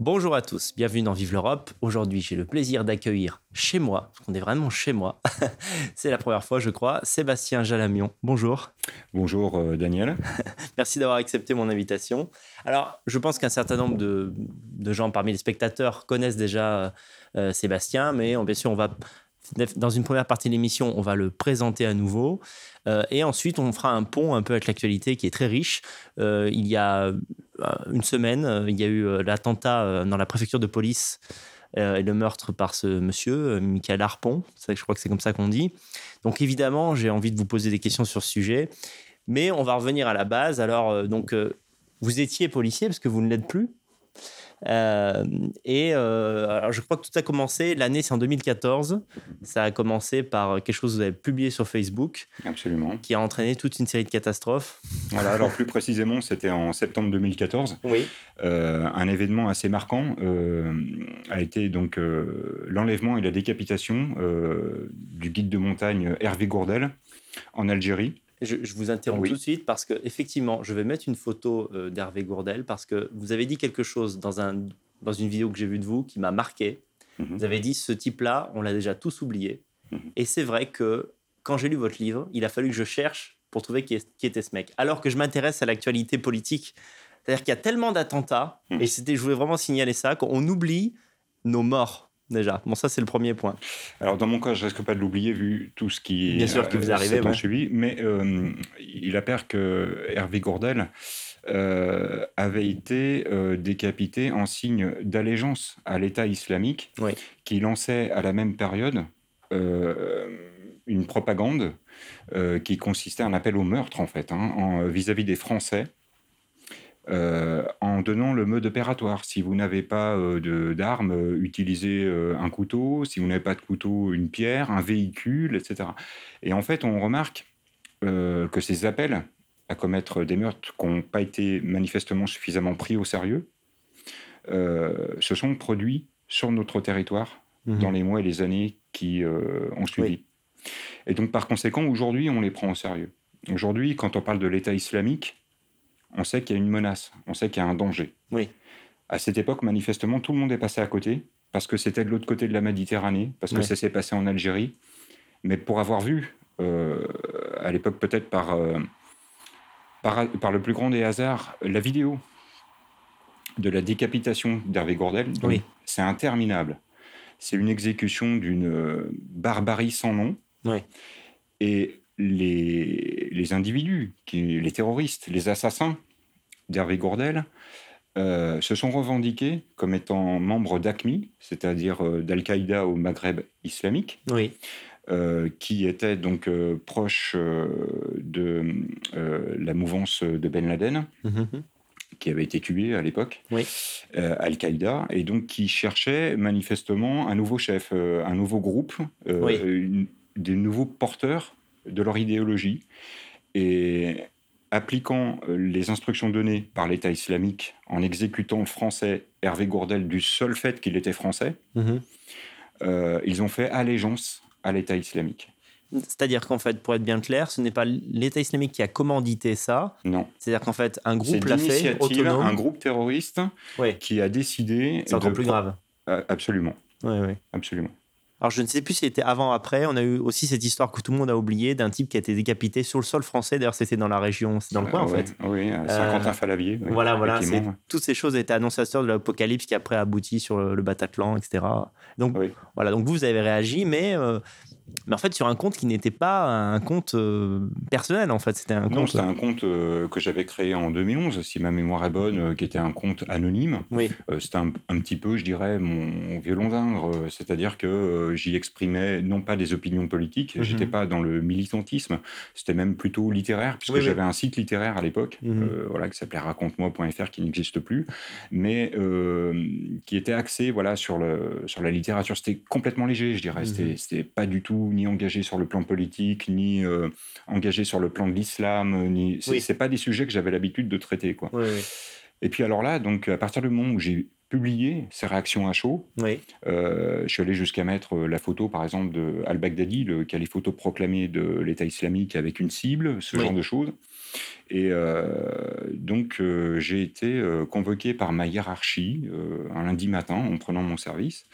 Bonjour à tous, bienvenue dans Vive l'Europe. Aujourd'hui, j'ai le plaisir d'accueillir chez moi, parce qu'on est vraiment chez moi, c'est la première fois, je crois, Sébastien Jalamion. Bonjour. Bonjour euh, Daniel. Merci d'avoir accepté mon invitation. Alors, je pense qu'un certain nombre de, gens parmi les spectateurs connaissent déjà euh, Sébastien, mais bien sûr, on va dans une première partie de l'émission, on va le présenter à nouveau. Euh, et ensuite, on fera un pont un peu avec l'actualité qui est très riche. Euh, il y a euh, une semaine, il y a eu l'attentat dans la préfecture de police et le meurtre par ce monsieur, Michael Harpon. Je crois que c'est comme ça qu'on dit. Donc évidemment, j'ai envie de vous poser des questions sur ce sujet. Mais on va revenir à la base. Alors, donc, vous étiez policier parce que vous ne l'êtes plus euh, et euh, alors je crois que tout a commencé, l'année c'est en 2014. Ça a commencé par quelque chose que vous avez publié sur Facebook. Absolument. Qui a entraîné toute une série de catastrophes. Voilà, alors plus précisément, c'était en septembre 2014. Oui. Euh, un événement assez marquant a été donc l'enlèvement et la décapitation du guide de montagne Hervé Gourdel en Algérie. Je, vous interromps tout de suite parce que effectivement, je vais mettre une photo euh, d'Hervé Gourdel parce que vous avez dit quelque chose dans, un, dans une vidéo que j'ai vue de vous qui m'a marqué. Mhm. Vous avez dit ce type-là, on l'a déjà tous oublié. Mhm. Et c'est vrai que quand j'ai lu votre livre, il a fallu que je cherche pour trouver qui, était ce mec. Alors que je m'intéresse à l'actualité politique, c'est-à-dire qu'il y a tellement d'attentats, mhm. et c'était, je voulais vraiment signaler ça, qu'on oublie nos morts déjà. Bon, ça, c'est le premier point. Alors, dans mon cas, je risque pas de l'oublier vu tout ce qui Bien sûr, que vous arrivez, ouais. suivi, mais euh, il apparaît que Hervé Gourdel euh, avait été euh, décapité en signe d'allégeance à l'État islamique, qui lançait à la même période une propagande qui consistait en appel au meurtre, en fait, hein, vis-à-vis -vis des Français euh, en donnant le mode opératoire. Si vous n'avez pas euh, d'armes, euh, utilisez un couteau. Si vous n'avez pas de couteau, une pierre, un véhicule, etc. Et en fait, on remarque que ces appels à commettre des meurtres qui n'ont pas été manifestement suffisamment pris au sérieux se sont produits sur notre territoire mmh dans les mois et les années qui ont suivi. Et donc, par conséquent, aujourd'hui, on les prend au sérieux. Aujourd'hui, quand on parle de l'État islamique, on sait qu'il y a une menace, on sait qu'il y a un danger. Oui. À cette époque, manifestement, tout le monde est passé à côté, parce que c'était de l'autre côté de la Méditerranée, parce que ça s'est passé en Algérie. Mais pour avoir vu, euh, à l'époque peut-être euh, par, par, le plus grand des hasards, la vidéo de la décapitation d'Hervé Gourdel, oui. c'est interminable. C'est une exécution d'une euh, barbarie sans nom. Oui. Et les, individus, qui, les terroristes, les assassins d'Hervé Gourdel, euh, se sont revendiqués comme étant membres d'ACMI, c'est-à-dire euh, d'Al-Qaïda au Maghreb islamique, oui. Euh, qui était donc proche de la mouvance de Ben Laden. Mhm. qui avait été tué à l'époque, oui. Al-Qaïda, et donc qui cherchait manifestement un nouveau chef, un nouveau groupe, des nouveaux porteurs de leur idéologie et appliquant euh, les instructions données par l'État islamique en exécutant le français Hervé Gourdel du seul fait qu'il était français, mhm. euh, ils ont fait allégeance à l'État islamique. C'est-à-dire qu'en fait, pour être bien clair, ce n'est pas l'État islamique qui a commandité ça. Non. C'est-à-dire qu'en fait, un groupe l'a fait autonome. Un groupe terroriste qui a décidé. C'est encore plus grave. Absolument. Oui, oui. Absolument. Alors, je ne sais plus si c'était avant ou après. On a eu aussi cette histoire que tout le monde a oubliée d'un type qui a été décapité sur le sol français. D'ailleurs, c'était dans la région, c'est dans le coin, en fait. Oui, à Saint-Quentin-Falavier. Euh, voilà, voilà. Toutes ces choses étaient annonciateurs de l'apocalypse qui après aboutit sur le Bataclan, etc. Donc, voilà. Donc, vous avez réagi, mais euh, mais en fait sur un compte qui n'était pas un compte euh, personnel en fait c'était un non, c'était un compte euh, que j'avais créé en 2011 si ma mémoire est bonne euh, qui était un compte anonyme oui. c'était un, petit peu je dirais mon violon d'ingre c'est-à-dire que j'y exprimais non pas des opinions politiques Je mhm. j'étais pas dans le militantisme c'était même plutôt littéraire puisque j'avais un site littéraire à l'époque mhm. voilà qui s'appelait raconte-moi.fr qui n'existe plus mais qui était axé voilà sur le sur la littérature c'était complètement léger je dirais mhm. c'était pas du tout ni engagé sur le plan politique, ni euh, engagé sur le plan de l'islam. Ni... C'est pas des sujets que j'avais l'habitude de traiter. Quoi. Et puis alors là, donc, à partir du moment où j'ai publié ces réactions à chaud, euh, je suis allé jusqu'à mettre euh, la photo, par exemple, de Al-Baghdadi, le calife proclamé de l'État islamique avec une cible, ce genre de choses. Et donc, j'ai été convoqué par ma hiérarchie un lundi matin en prenant mon service.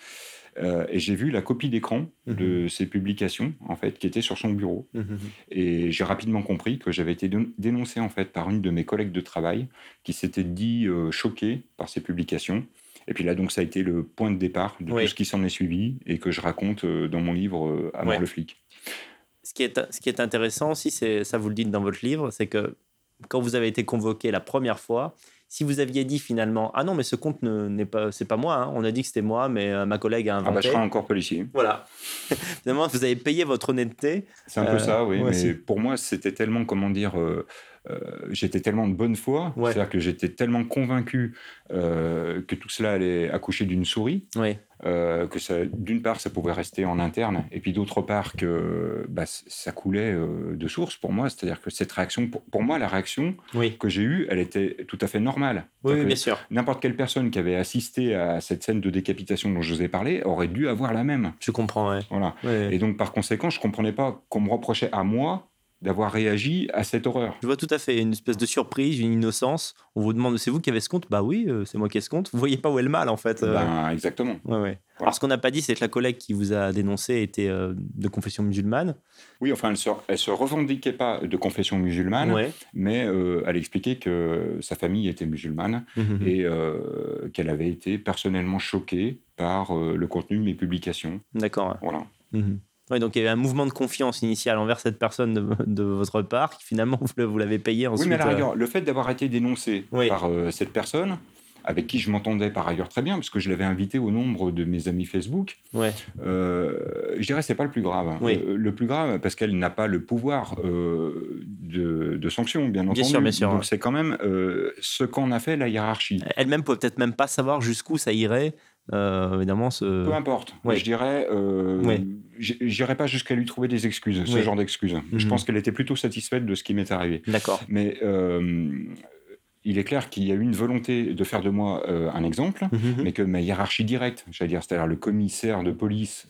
Euh, et j'ai vu la copie d'écran de ces mhm. publications, en fait, qui était sur son bureau. Mhm. Et j'ai rapidement compris que j'avais été dénoncé, en fait, par une de mes collègues de travail qui s'était dit euh, choquée par ces publications. Et puis là, donc, ça a été le point de départ de tout ce qui s'en est suivi et que je raconte euh, dans mon livre À mort le flic. Ce qui, est, ce qui est intéressant aussi, ça vous le dites dans votre livre, c'est que quand vous avez été convoqué la première fois, si vous aviez dit finalement ah non mais ce compte n'est pas c'est pas moi hein. on a dit que c'était moi mais euh, ma collègue a inventé ah bah je serai encore policier. Voilà. Finalement vous avez payé votre honnêteté. C'est un peu ça oui mais pour moi c'était tellement comment dire euh, euh, j'étais tellement de bonne foi, c'est-à-dire que j'étais tellement convaincu euh, que tout cela allait accoucher d'une souris, euh, que ça, d'une part, ça pouvait rester en interne, et puis d'autre part, que bah, ça coulait de source pour moi. C'est-à-dire que cette réaction, pour, moi, la réaction que j'ai eue, elle était tout à fait normale. Oui, bien sûr. N'importe quelle personne qui avait assisté à cette scène de décapitation dont je vous ai parlé aurait dû avoir la même. Je comprends, Voilà. Et donc, par conséquent, je ne comprenais pas qu'on me reprochait à moi d'avoir réagi à cette horreur. Je vois tout à fait une espèce de surprise, une innocence. On vous demande, c'est vous qui avez ce compte? Bah oui, euh, c'est moi qui ai ce compte. Vous voyez pas où est le mal en fait. Euh. Ben, exactement. Ouais, ouais. Alors ce qu'on n'a pas dit, c'est que la collègue qui vous a dénoncé était euh, de confession musulmane. Oui, enfin, elle se, elle se revendiquait pas de confession musulmane, mais elle expliquait que sa famille était musulmane mmh, mmh, mmh. et qu'elle avait été personnellement choquée par le contenu de mes publications. D'accord. Voilà donc il y avait un mouvement de confiance initial envers cette personne de, votre part, qui finalement vous l'avez payé ensuite. Oui, mais euh, le fait d'avoir été dénoncé par euh, cette personne, avec qui je m'entendais par ailleurs très bien, parce que je l'avais invité au nombre de mes amis Facebook, ouais. euh, je dirais que ce n'est pas le plus grave. Euh, le, plus grave, parce qu'elle n'a pas le pouvoir de, de, sanction, bien entendu. Bien sûr, Donc c'est quand même ce qu'en a fait la hiérarchie. Elle-même peut peut-être même pas savoir jusqu'où ça irait euh, évidemment, ce... Peu importe. Je dirais, euh, j'irai pas jusqu'à lui trouver des excuses, ce genre d'excuses. Je mhm. pense qu'elle était plutôt satisfaite de ce qui m'est arrivé. D'accord. Mais euh, il est clair qu'il y a eu une volonté de faire de moi euh, un exemple, mhm. mais que ma hiérarchie directe, j'allais dire, c'est-à-dire le commissaire de police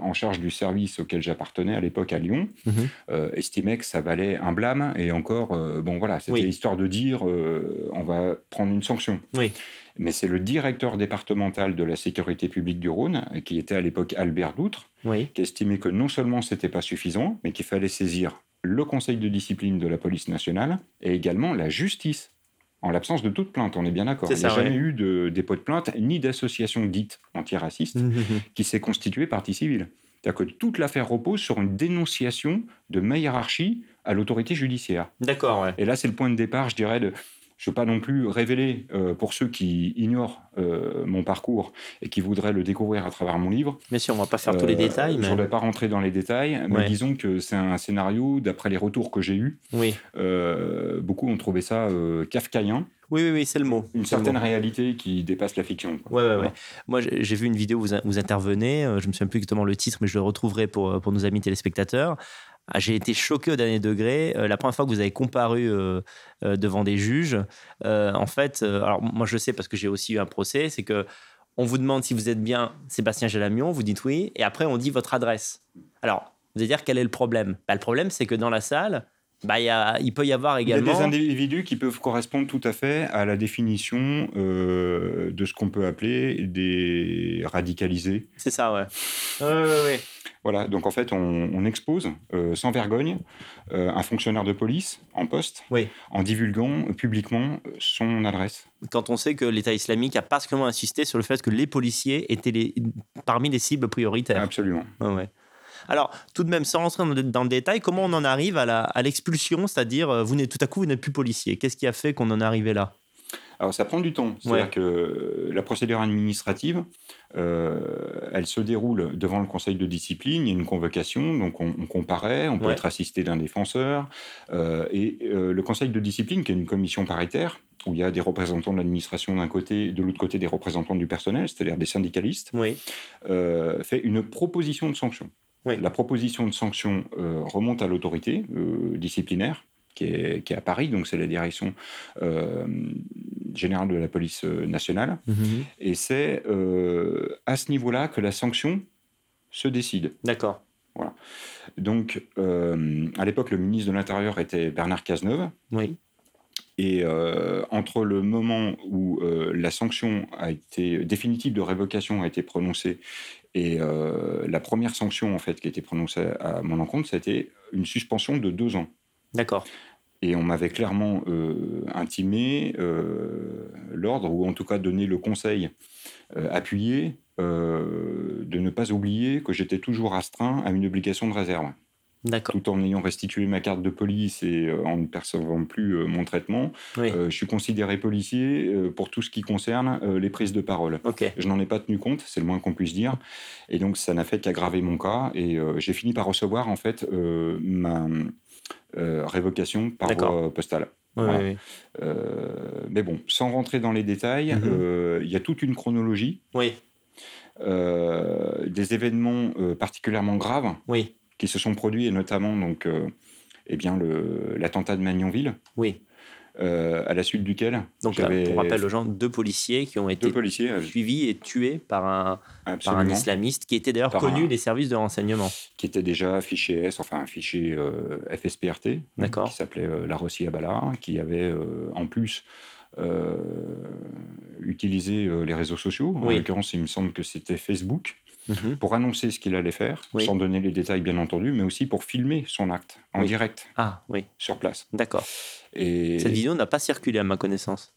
en charge du service auquel j'appartenais à l'époque à Lyon, mhm. estimait que ça valait un blâme. Et encore, bon voilà, c'était histoire de dire, on va prendre une sanction. Oui mais c'est le directeur départemental de la sécurité publique du Rhône, qui était à l'époque Albert Doutre, qui estimait que non seulement c'était pas suffisant, mais qu'il fallait saisir le conseil de discipline de la police nationale et également la justice. En l'absence de toute plainte, on est bien d'accord. Il n'y a jamais eu de dépôt de plainte ni d'association dite antiraciste mmh, mmh, mmh. qui s'est constituée partie civile. C'est-à-dire que toute l'affaire repose sur une dénonciation de ma hiérarchie à l'autorité judiciaire. D'accord, Et là, c'est le point de départ, je dirais, de, je ne veux pas non plus révéler, euh, pour ceux qui ignorent euh, mon parcours et qui voudraient le découvrir à travers mon livre. Mais si, on ne va pas faire tous les euh, détails. Je ne vais pas rentrer dans les détails, mais disons que c'est un scénario, d'après les retours que j'ai eus, oui. beaucoup ont trouvé ça kafkaïen. Oui, oui, oui c'est le mot. Une certaine réalité qui dépasse la fiction. Oui, oui, oui. Moi, j'ai vu une vidéo où vous, vous intervenez, je ne me souviens plus exactement le titre, mais je le retrouverai pour, pour nos amis téléspectateurs. Ah, j'ai été choqué au dernier degré. Euh, la première fois que vous avez comparu euh, euh, devant des juges, en fait, alors moi je le sais parce que j'ai aussi eu un procès, c'est que on vous demande si vous êtes bien Sébastien Jalamion, vous dites oui, et après on dit votre adresse. Alors, vous allez dire quel est le problème? Bah, Le problème, c'est que dans la salle, bah, y a, il peut y avoir également. Il y a des individus qui peuvent correspondre tout à fait à la définition de ce qu'on peut appeler des radicalisés. C'est ça, ouais. ouais, ouais, ouais. Voilà, donc en fait, on, expose euh, sans vergogne euh, un fonctionnaire de police en poste en divulguant publiquement son adresse. Quand on sait que l'État islamique a particulièrement insisté sur le fait que les policiers étaient les, parmi les cibles prioritaires. Absolument. ouais. Alors, tout de même, sans rentrer dans le détail, comment on en arrive à l'expulsion, c'est-à-dire, euh, vous tout à coup, vous n'êtes plus policier. Qu'est-ce qui a fait qu'on en est arrivé là? Alors ça prend du temps. C'est-à-dire que la procédure administrative, euh, elle se déroule devant le conseil de discipline, il y a une convocation, donc on, comparaît, on peut être assisté d'un défenseur. Euh, et euh, le conseil de discipline, qui est une commission paritaire, où il y a des représentants de l'administration d'un côté, de l'autre côté des représentants du personnel, c'est-à-dire des syndicalistes, fait une proposition de sanction. La proposition de sanction remonte à l'autorité disciplinaire, qui est, qui est, à Paris, donc c'est la direction euh, générale de la police euh, nationale. Mhm. Et c'est euh, à ce niveau-là que la sanction se décide. D'accord. Voilà. Donc, à l'époque, le ministre de l'Intérieur était Bernard Cazeneuve. Oui. Et entre le moment où la sanction a été définitive de révocation a été prononcée et la première sanction en fait qui a été prononcée à mon encontre, c'était une suspension de deux ans. D'accord. Et on m'avait clairement intimé l'ordre, ou en tout cas donné le conseil appuyé, de ne pas oublier que j'étais toujours astreint à une obligation de réserve. Tout en ayant restitué ma carte de police et euh, en ne percevant plus euh, mon traitement, euh, je suis considéré policier pour tout ce qui concerne les prises de parole. Je n'en ai pas tenu compte, c'est le moins qu'on puisse dire. Et donc, ça n'a fait qu'aggraver mon cas. Et j'ai fini par recevoir, en fait, ma révocation par voie postale. mais bon, sans rentrer dans les détails, mhm. il y a toute une chronologie. Oui. des événements particulièrement graves. Oui qui se sont produits, et notamment donc, euh, eh bien l'attentat de Magnonville. Oui. Euh, à la suite duquel. Donc, pour rappel aux gens, deux policiers qui ont été policiers, suivis et tués par un, par un islamiste qui était d'ailleurs connu des services de renseignement. Qui était déjà fiché S, enfin un fichier euh, FSPRT, qui s'appelait La Rossi Abala, qui avait en plus utilisé les réseaux sociaux. En l'occurrence, il me semble que c'était Facebook. Mhm. pour annoncer ce qu'il allait faire, sans donner les détails bien entendu, mais aussi pour filmer son acte en direct ah, oui. sur place. D'accord. Et... Cette vidéo n'a pas circulé à ma connaissance.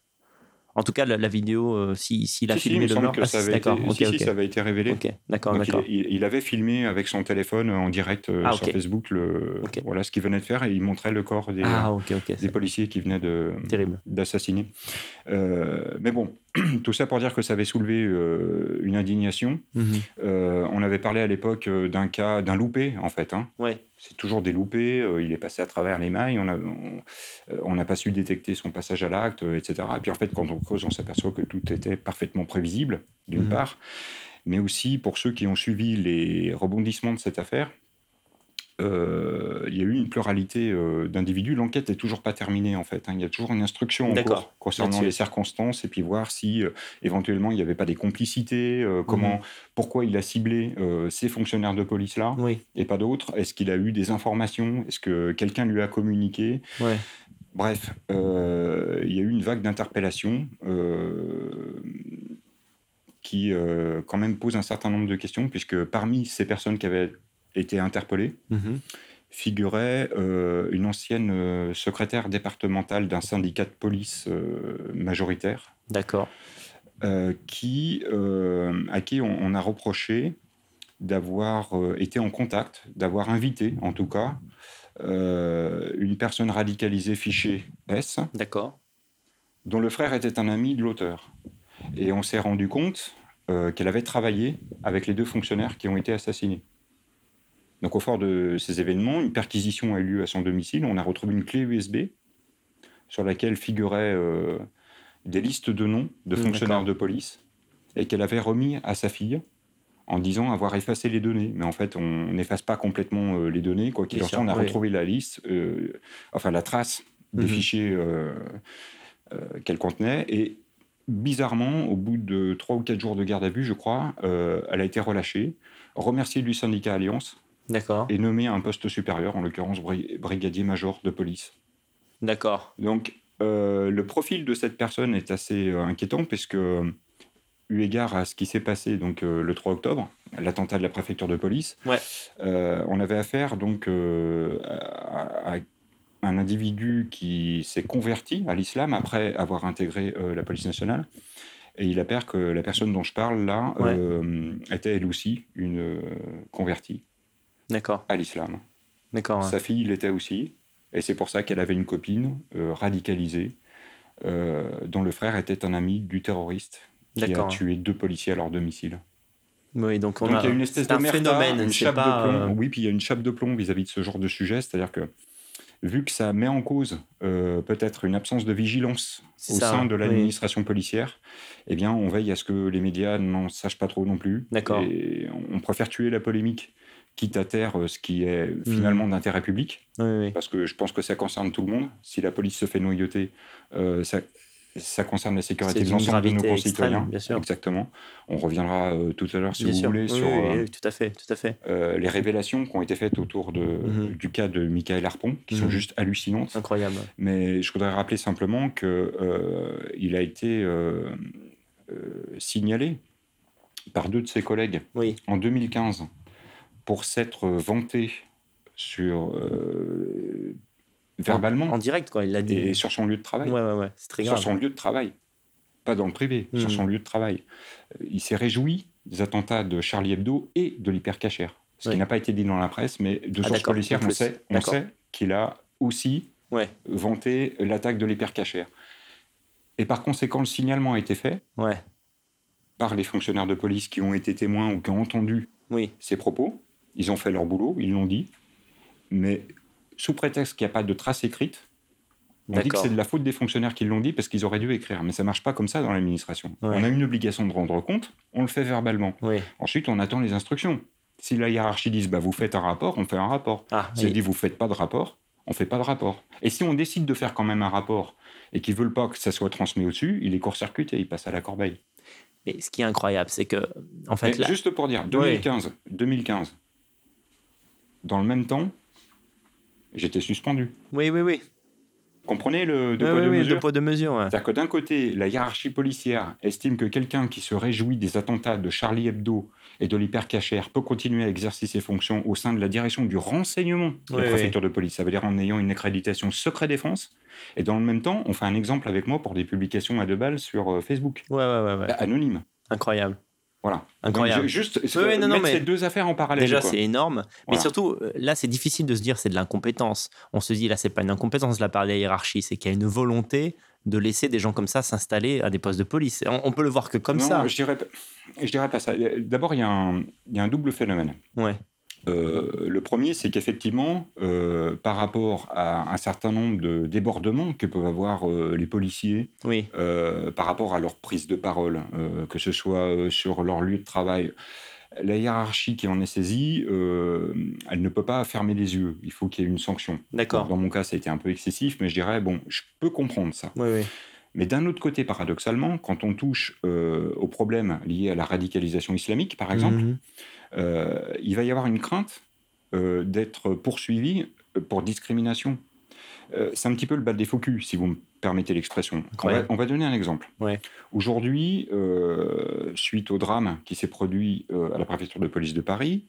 En tout cas, la, vidéo, euh, s'il si, a filmé le meurtre, ah, ça, avait été, ça avait été révélé. d'accord, d'accord. Il, avait filmé avec son téléphone en direct euh, ah, sur Facebook le, voilà ce qu'il venait de faire et il montrait le corps des, ah, des policiers qui venaient d'assassiner. Euh, mais bon, tout ça pour dire que ça avait soulevé une indignation. Mhm. on avait parlé à l'époque d'un cas, d'un loupé en fait. Hein. Ouais c'est toujours des loupés, euh, il est passé à travers les mailles, on n'a pas su détecter son passage à l'acte, euh, etc. Et puis en fait, quand on creuse, on s'aperçoit que tout était parfaitement prévisible, d'une mmh. part, mais aussi pour ceux qui ont suivi les rebondissements de cette affaire, euh, il y a eu une pluralité euh, d'individus. L'enquête n'est toujours pas terminée, en fait. Hein. Il y a toujours une instruction en cours concernant les circonstances et puis voir si euh, éventuellement il n'y avait pas des complicités, comment, mhm. pourquoi il a ciblé ces fonctionnaires de police-là et pas d'autres. Est-ce qu'il a eu des informations? Est-ce que quelqu'un lui a communiqué? Bref, il y a eu une vague d'interpellations qui, quand même, pose un certain nombre de questions, puisque parmi ces personnes qui avaient été interpellé, mhm. figurait euh, une ancienne euh, secrétaire départementale d'un syndicat de police euh, majoritaire. D'accord. qui, à qui on, a reproché d'avoir été en contact, d'avoir invité, en tout cas, une personne radicalisée fichée S. D'accord. Dont le frère était un ami de l'auteur. Et on s'est rendu compte qu'elle avait travaillé avec les deux fonctionnaires qui ont été assassinés. Donc au fort de ces événements, une perquisition a eu lieu à son domicile. On a retrouvé une clé USB sur laquelle figuraient euh, des listes de noms de mmh, fonctionnaires de police et qu'elle avait remis à sa fille en disant avoir effacé les données. Mais en fait, on n'efface pas complètement euh, les données. Quoi qu'il en soit, on a retrouvé la liste, euh, enfin la trace des mmh. fichiers qu'elle contenait. Et bizarrement, au bout de trois ou quatre jours de garde à vue, je crois, elle a été relâchée, remerciée du syndicat Alliance D'accord. Et nommé à un poste supérieur, en l'occurrence brigadier-major de police. D'accord. Donc, euh, le profil de cette personne est assez euh, inquiétant, puisque, eu égard à ce qui s'est passé donc, euh, le 3 octobre, l'attentat de la préfecture de police, ouais. on avait affaire donc, à, un individu qui s'est converti à l'islam après avoir intégré la police nationale. Et il apparaît que la personne dont je parle là était elle aussi une convertie. À l'islam. D'accord. Sa fille l'était aussi, et c'est pour ça qu'elle avait une copine euh, radicalisée, euh, dont le frère était un ami du terroriste qui a tué deux policiers à leur domicile. Oui, donc on a, il y a une espèce de phénomène, une chape de plomb. Euh, oui, puis il y a une chape de plomb vis-à-vis de ce genre de sujet, c'est-à-dire que vu que ça met en cause peut-être une absence de vigilance au sein de l'administration policière, eh bien, on veille à ce que les médias n'en sachent pas trop non plus. D'accord. Et on préfère tuer la polémique quitte à terre euh, ce qui est mmh. finalement d'intérêt public. Parce que je pense que ça concerne tout le monde. Si la police se fait noyauter, euh, ça, ça concerne la sécurité de l'ensemble de nos concitoyens. bien sûr. Exactement. On reviendra euh, tout à l'heure, si vous voulez, sur euh, tout à fait, tout à fait. Les révélations qui ont été faites autour de, mhm. du cas de Michael Harpon, qui sont mhm. juste hallucinantes. Incroyable. Mais je voudrais rappeler simplement qu'il il a été signalé par deux de ses collègues en 2015 pour s'être vanté sur verbalement. En, direct, quoi. Il l'a dit. Et sur son lieu de travail. Ouais, ouais, ouais. C'est très grave. Sur son lieu de travail. Pas dans le privé, sur hmm. son lieu de travail. Euh, il s'est réjoui des attentats de Charlie Hebdo et de l'hypercachère. Ce qui n'a pas été dit dans la presse, mais de ah, sources policières, on sait, on sait qu'il a aussi ouais. vanté l'attaque de l'hypercachère. Et par conséquent, le signalement a été fait ouais. par les fonctionnaires de police qui ont été témoins ou qui ont entendu oui. ces propos. Ils ont fait leur boulot, ils l'ont dit. Mais sous prétexte qu'il n'y a pas de trace écrite, on dit que c'est de la faute des fonctionnaires qui l'ont dit parce qu'ils auraient dû écrire. Mais ça marche pas comme ça dans l'administration. On a une obligation de rendre compte, on le fait verbalement. Ensuite, on attend les instructions. Si la hiérarchie dit bah, vous faites un rapport, on fait un rapport. Ah, si elle dit vous faites pas de rapport, on fait pas de rapport. Et si on décide de faire quand même un rapport et qu'ils veulent pas que ça soit transmis au-dessus, il est court-circuité, il passe à la corbeille. Mais ce qui est incroyable, c'est que en fait, juste pour dire 2015, 2015, dans le même temps, j'étais suspendu. Oui, oui, oui. Comprenez le deux poids, de mesure C'est-à-dire que d'un côté, la hiérarchie policière estime que quelqu'un qui se réjouit des attentats de Charlie Hebdo et de l'hypercachère peut continuer à exercer ses fonctions au sein de la direction du renseignement de la préfecture de police. Ça veut dire en ayant une accréditation secret défense. Et dans le même temps, on fait un exemple avec moi pour des publications à deux balles sur euh, Facebook. Ouais, ouais, ouais. Anonyme. Incroyable. Voilà. Incroyable. juste mettre ces deux affaires en parallèle. Déjà, c'est énorme. Mais surtout, euh, là, c'est difficile de se dire c'est de l'incompétence. On se dit là, c'est pas une incompétence de la part de la hiérarchie, c'est qu'il y a une volonté de laisser des gens comme ça s'installer à des postes de police. On, peut le voir que comme ça. Je dirais, je dirais pas ça. D'abord, il y, y, a un double phénomène. Ouais. Euh, le premier, c'est qu'effectivement, euh, par rapport à un certain nombre de débordements que peuvent avoir euh, les policiers, oui. par rapport à leur prise de parole, que ce soit sur leur lieu de travail, la hiérarchie qui en est saisie, elle ne peut pas fermer les yeux. Il faut qu'il y ait une sanction. D'accord. Dans mon cas, ça a été un peu excessif, mais je dirais, bon, je peux comprendre ça. Oui, oui. Mais d'un autre côté, paradoxalement, quand on touche aux problèmes liés à la radicalisation islamique, par exemple, mhm. Euh, il va y avoir une crainte euh, d'être poursuivi euh, pour discrimination. c'est un petit peu le bal des faux si vous me permettez l'expression. On, va donner un exemple. Aujourd'hui, suite au drame qui s'est produit à la préfecture de police de Paris,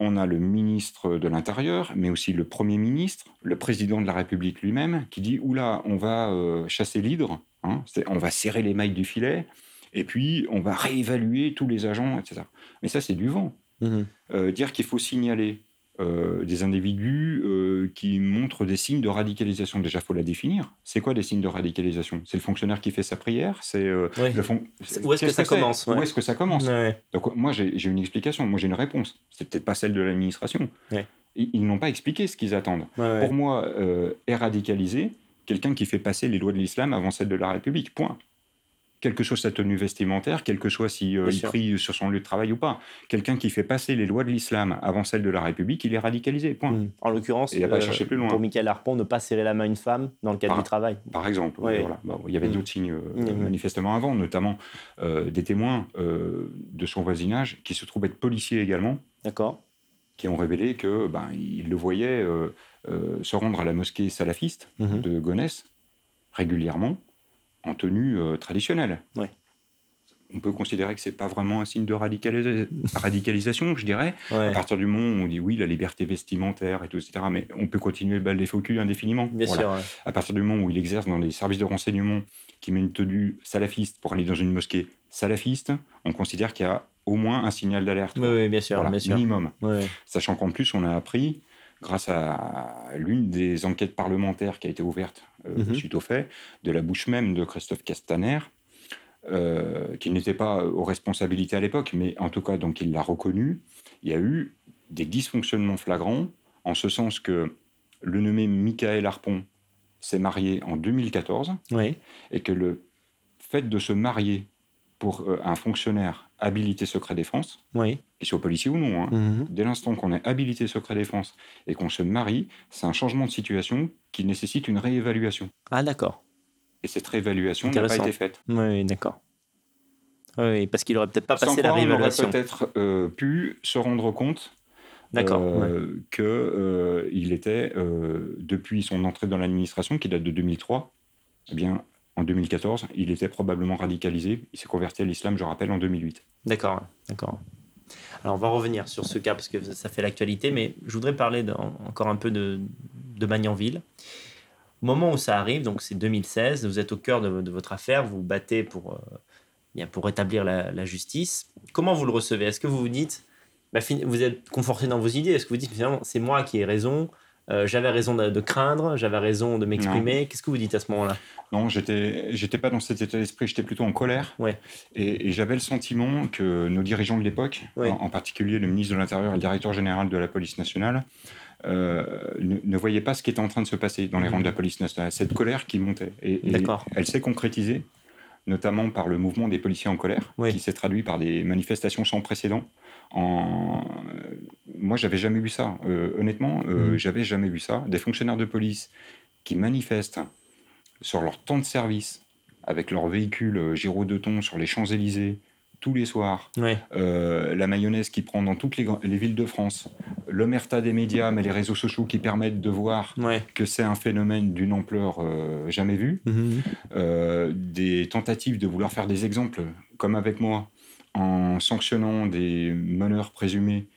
on a le ministre de l'Intérieur, mais aussi le Premier ministre, le président de la République lui-même, qui dit Oula, on va chasser l'hydre, hein, on va serrer les mailles du filet, et puis on va réévaluer tous les agents, etc. Mais ça, c'est du vent. Mhm. Euh, dire qu'il faut signaler euh, des individus euh, qui montrent des signes de radicalisation. Déjà, il faut la définir. C'est quoi des signes de radicalisation? C'est le fonctionnaire qui fait sa prière C'est le Où est-ce que, ça commence? Où est-ce que ça commence? Donc moi, j'ai une explication. Moi, j'ai une réponse. C'est peut-être pas celle de l'administration. Ils, n'ont pas expliqué ce qu'ils attendent. Pour moi, est radicalisé quelqu'un qui fait passer les lois de l'islam avant celles de la République. Point quelle que soit sa tenue vestimentaire, quel que soit s'il euh, prie sur son lieu de travail ou pas. Quelqu'un qui fait passer les lois de l'islam avant celles de la République, il est radicalisé. Point. Hmm. En l'occurrence, il pas chercher plus loin. pour Michael Harpon, ne pas serrer la main à une femme dans le cadre du travail. Par exemple. il y avait hmm. d'autres signes euh, manifestement avant, notamment euh, des témoins de son voisinage qui se trouvaient être policiers également. D'accord. Qui ont révélé que ben, le voyaient se rendre à la mosquée salafiste mhm. de Gonesse régulièrement en tenue euh, traditionnelle. On peut considérer que c'est pas vraiment un signe de radicalisation, je dirais, à partir du moment où on dit oui, la liberté vestimentaire et tout, etc. Mais on peut continuer le bal des faux indéfiniment. Bien sûr, À partir du moment où il exerce dans les services de renseignement, qui met une tenue salafiste pour aller dans une mosquée salafiste, on considère qu'il y a au moins un signal d'alerte. Oui, bien sûr, minimum. Sachant qu'en plus, on a appris grâce à l'une des enquêtes parlementaires qui a été ouverte euh, mhm. suite au fait, de la bouche même de Christophe Castaner, euh, qui n'était pas aux responsabilités à l'époque, mais en tout cas, donc il l'a reconnu, il y a eu des dysfonctionnements flagrants, en ce sens que le nommé Michael Harpon s'est marié en 2014, et que le fait de se marier pour euh, un fonctionnaire habilité secret défense, oui. qu'il soit policier ou non, hein, mhm. dès l'instant qu'on est habilité secret défense et qu'on se marie, c'est un changement de situation qui nécessite une réévaluation. Ah d'accord. Et cette réévaluation n'a pas été faite. Oui, d'accord. Oui, parce qu'il aurait peut-être pas passé la réévaluation. On aurait peut-être euh, pu se rendre compte D'accord. Euh, qu'il euh, était, depuis son entrée dans l'administration, qui date de 2003, eh bien, en 2014, il était probablement radicalisé. Il s'est converti à l'islam, je rappelle, en 2008. D'accord, d'accord. Alors, on va revenir sur ce cas parce que ça fait l'actualité, mais je voudrais parler encore un peu de, de Magnanville. Au moment où ça arrive, donc c'est 2016, vous êtes au cœur de, votre affaire, vous vous battez pour, euh, pour rétablir la, justice. Comment vous le recevez? Est-ce que vous vous dites, bah, vous êtes conforté dans vos idées? Est-ce que vous dites finalement c'est moi qui ai raison? Euh, J'avais raison de, craindre, j'avais raison de m'exprimer. Qu'est-ce que vous dites à ce moment-là? Non, j'étais, j'étais pas dans cet état d'esprit. J'étais plutôt en colère. Ouais. Et, j'avais le sentiment que nos dirigeants de l'époque, en, particulier le ministre de l'Intérieur et le directeur général de la police nationale, euh, ne, voyait pas ce qui était en train de se passer dans les rangs de la police nationale. Cette colère qui montait. Et, elle s'est concrétisée, notamment par le mouvement des policiers en colère, qui s'est traduit par des manifestations sans précédent. En... Moi, j'avais jamais vu ça. Euh, honnêtement, euh, mmh. j'avais jamais vu ça. Des fonctionnaires de police qui manifestent sur leur temps de service avec leur véhicule Giro de ton sur les Champs-Élysées, tous les soirs, euh, la mayonnaise qui prend dans toutes les, villes de France, l'omerta des médias, mais les réseaux sociaux qui permettent de voir que c'est un phénomène d'une ampleur euh, jamais vue, mhm. euh, des tentatives de vouloir faire des exemples, comme avec moi, en sanctionnant des meneurs présumés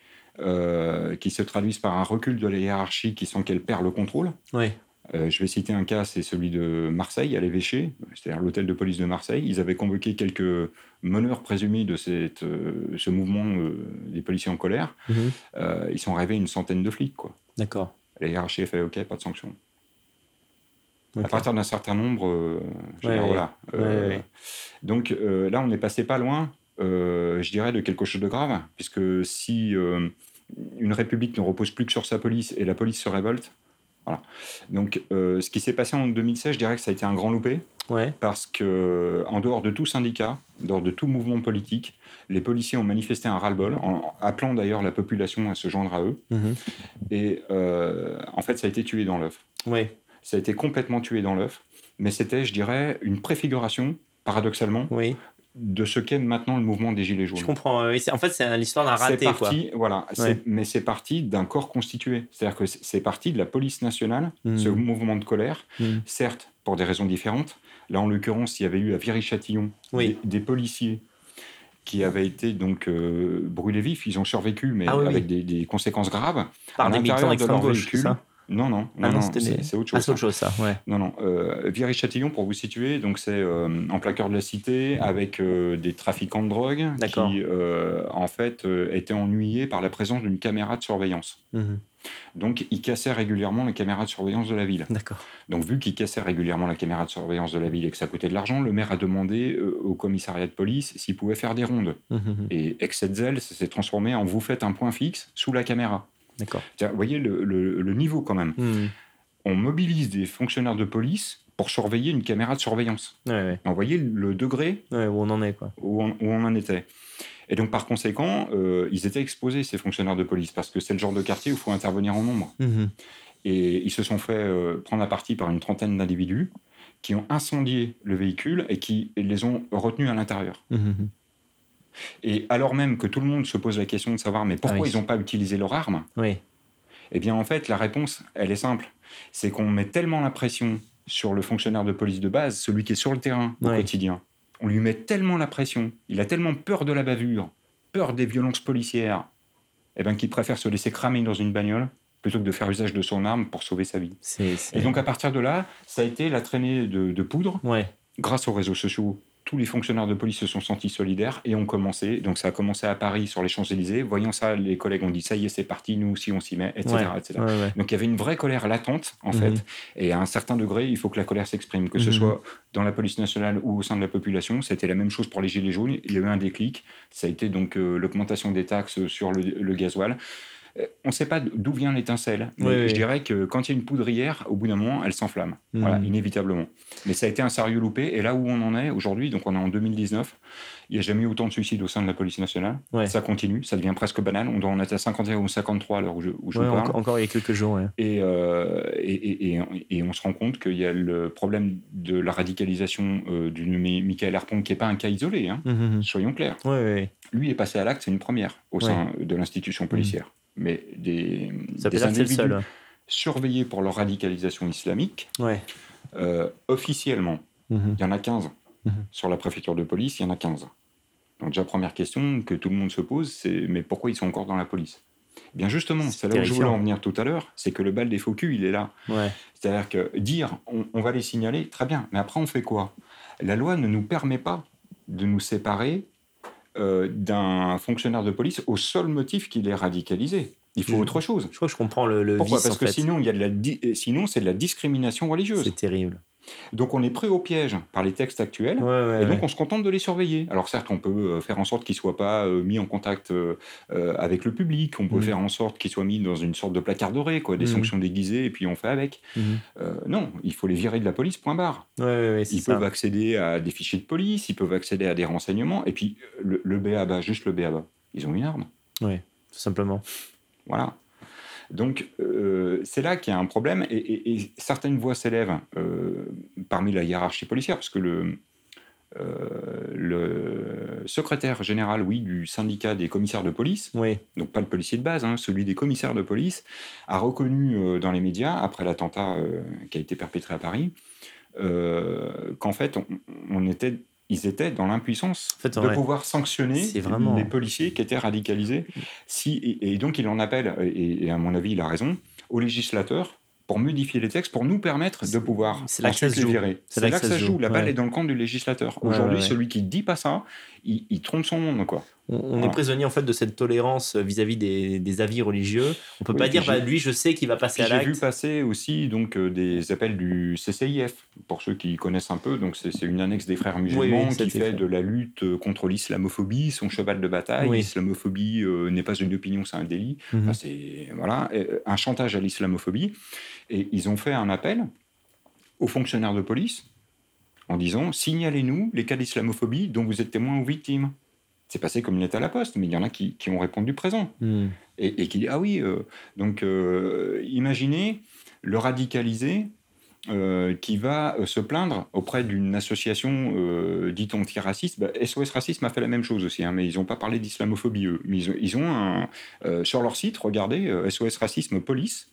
qui se traduisent par un recul de la hiérarchie qui sent qu'elle perd le contrôle. Euh, je vais citer un cas, c'est celui de Marseille, à l'évêché, c'est-à-dire l'hôtel de police de Marseille. Ils avaient convoqué quelques meneurs présumés de cette, euh, ce mouvement euh, des policiers en colère. Mhm. ils sont arrivés une centaine de flics. Quoi. D'accord. La hiérarchie a fait OK, pas de sanction. À partir d'un certain nombre, voilà. Donc là, on n'est passé pas loin, je dirais, de quelque chose de grave, puisque si une république ne repose plus que sur sa police et la police se révolte, voilà. Donc, euh, ce qui s'est passé en 2016, je dirais que ça a été un grand loupé. Ouais. Parce que, en dehors de tout syndicat, en dehors de tout mouvement politique, les policiers ont manifesté un ras-le-bol, en appelant d'ailleurs la population à se joindre à eux. Mhm. Et euh, en fait, ça a été tué dans l'œuf. Ouais. Ça a été complètement tué dans l'œuf. Mais c'était, je dirais, une préfiguration, paradoxalement, oui de ce qu'est maintenant le mouvement des Gilets jaunes. Je comprends. en fait, c'est l'histoire d'un raté. Parti, Voilà, mais c'est parti d'un corps constitué. C'est-à-dire que c'est parti de la police nationale, hmm. ce mouvement de colère, hmm. certes, pour des raisons différentes. Là, en l'occurrence, il y avait eu à Viry-Châtillon des, policiers qui avaient été donc euh, brûlés vifs. Ils ont survécu, mais ah avec des, conséquences graves. Par des militants extrême gauche, ça? Non, non, ah non, c'est autre chose. Ah, c'est autre chose, ça, ouais. Non, non. Euh, Viry-Châtillon, pour vous situer, donc c'est euh, en plein cœur de la cité, avec euh, des trafiquants de drogue qui, euh, en fait, étaient ennuyés par la présence d'une caméra de surveillance. Mhm. Donc, ils cassaient régulièrement la caméra de surveillance de la ville. D'accord. Donc, vu qu'ils cassaient régulièrement la caméra de surveillance de la ville et que ça coûtait de l'argent, le maire a demandé au commissariat de police s'il pouvait faire des rondes. Mhm. Et excès de zèle, ça s'est transformé en vous faites un point fixe sous la caméra. D'accord. Vous voyez le, niveau quand même. Hmm. On mobilise des fonctionnaires de police pour surveiller une caméra de surveillance. Vous voyez le degré où on en est. Quoi. Où, on, en était. Et donc, par conséquent, euh, ils étaient exposés, ces fonctionnaires de police, parce que c'est le genre de quartier où il faut intervenir en nombre. Hmm. Et ils se sont fait euh, prendre à partie par une trentaine d'individus qui ont incendié le véhicule et qui les ont retenus à l'intérieur. Hmm, et alors même que tout le monde se pose la question de savoir, mais pourquoi ah ils n'ont pas utilisé leur arme? Oui. Eh bien, en fait, la réponse, elle est simple. C'est qu'on met tellement la pression sur le fonctionnaire de police de base, celui qui est sur le terrain au quotidien. On lui met tellement la pression, il a tellement peur de la bavure, peur des violences policières, eh ben, qu'il préfère se laisser cramer dans une bagnole plutôt que de faire usage de son arme pour sauver sa vie. Et donc, à partir de là, ça a été la traînée de, de poudre. Grâce aux réseaux sociaux, tous les fonctionnaires de police se sont sentis solidaires et ont commencé. Donc ça a commencé à Paris sur les Champs-Élysées. Voyant ça, les collègues ont dit ça y est, c'est parti, nous aussi on s'y met, etc. Donc il y avait une vraie colère latente en fait. Mhm. Et à un certain degré, il faut que la colère s'exprime, que ce mhm. soit dans la police nationale ou au sein de la population. C'était la même chose pour les Gilets jaunes. Il y a eu un déclic. Ça a été donc euh, l'augmentation des taxes sur le, le gasoil. Euh, on ne sait pas d'où vient l'étincelle. Je dirais que quand il y a une poudrière, au bout d'un moment, elle s'enflamme. Voilà, mhm. inévitablement. Mais ça a été un sérieux loupé. Et là où on en est aujourd'hui, donc on est en 2019, il n'y a jamais eu autant de suicides au sein de la police nationale. Ça continue, ça devient presque banal. On doit en être à 51 ou 53 à l'heure où je, où parle. Encore il y a quelques jours. Euh, et, et, et, et, on se rend compte qu'il y a le problème de la radicalisation euh, du Michael Harpong, qui n'est pas un cas isolé, hein. mhm, mhm. soyons clairs. Lui est passé à l'acte, c'est une première au sein de l'institution policière. Mais des, des individus surveillés pour leur radicalisation islamique, euh, officiellement, il y en a 15. Sur la préfecture de police, il y en a 15. Donc déjà, première question que tout le monde se pose, c'est mais pourquoi ils sont encore dans la police? Eh Bien justement, c'est là où je voulais en venir tout à l'heure, c'est que le bal des faux culs, il est là. C'est-à-dire que dire, on, va les signaler, très bien, mais après on fait quoi? La loi ne nous permet pas de nous séparer euh, d'un fonctionnaire de police au seul motif qu'il est radicalisé. Il faut autre chose. Je crois que je comprends le, Pourquoi? Parce que sinon, il y a de la sinon c'est de la discrimination religieuse. C'est terrible. Donc on est pris au piège par les textes actuels, et donc on se contente de les surveiller. Alors certes, on peut euh, faire en sorte qu'ils ne soient pas euh, mis en contact euh, avec le public, on peut mm. faire en sorte qu'ils soient mis dans une sorte de placard doré, quoi, des mm. sanctions déguisées, et puis on fait avec. Mm. non, il faut les virer de la police, point barre. ils peuvent accéder à des fichiers de police, ils peuvent accéder à des renseignements, et puis le, le BABA, juste le BABA, ils ont une arme. Oui, tout simplement. Voilà. Donc euh, c'est là qu'il y a un problème et, certaines voix s'élèvent euh, parmi la hiérarchie policière parce que le, euh, le secrétaire général, oui, du syndicat des commissaires de police, donc pas le policier de base, hein, celui des commissaires de police, a reconnu dans les médias, après l'attentat qui a été perpétré à Paris, qu'en fait, on, était ils étaient dans l'impuissance de pouvoir sanctionner les policiers qui étaient radicalisés. Si, et, donc il en appelle, et, à mon avis il a raison, aux législateurs pour modifier les textes, pour nous permettre de pouvoir ça se joue. C'est là, que ça se joue. La balle est dans le camp du législateur. Aujourd'hui, celui qui dit pas ça, il, trompe son monde. Quoi. On, est prisonnier en fait de cette tolérance vis-à-vis des, avis religieux. On peut pas dire, bah, lui, je sais qu'il va passer à l'acte. J'ai vu passer aussi donc euh, des appels du CCIF, pour ceux qui connaissent un peu. Donc c'est une annexe des frères musulmans qui fait de la lutte euh, contre l'islamophobie son cheval de bataille. L'islamophobie euh, n'est pas une opinion, c'est un délit. Mhm. c'est voilà un chantage à l'islamophobie. Et ils ont fait un appel aux fonctionnaires de police en disant signalez-nous les cas d'islamophobie dont vous êtes témoin ou victime. C'est passé comme une lettre à la poste, mais il y en a qui, ont répondu présent. Hmm. Et, qui dit ah oui, euh, donc euh, imaginez le radicalisé euh, qui va se plaindre auprès d'une association dite antiraciste. Bah, SOS Racisme a fait la même chose aussi, hein, mais ils n'ont pas parlé d'islamophobie, eux. Mais ils ont, un, sur leur site, regardez, SOS Racisme Police,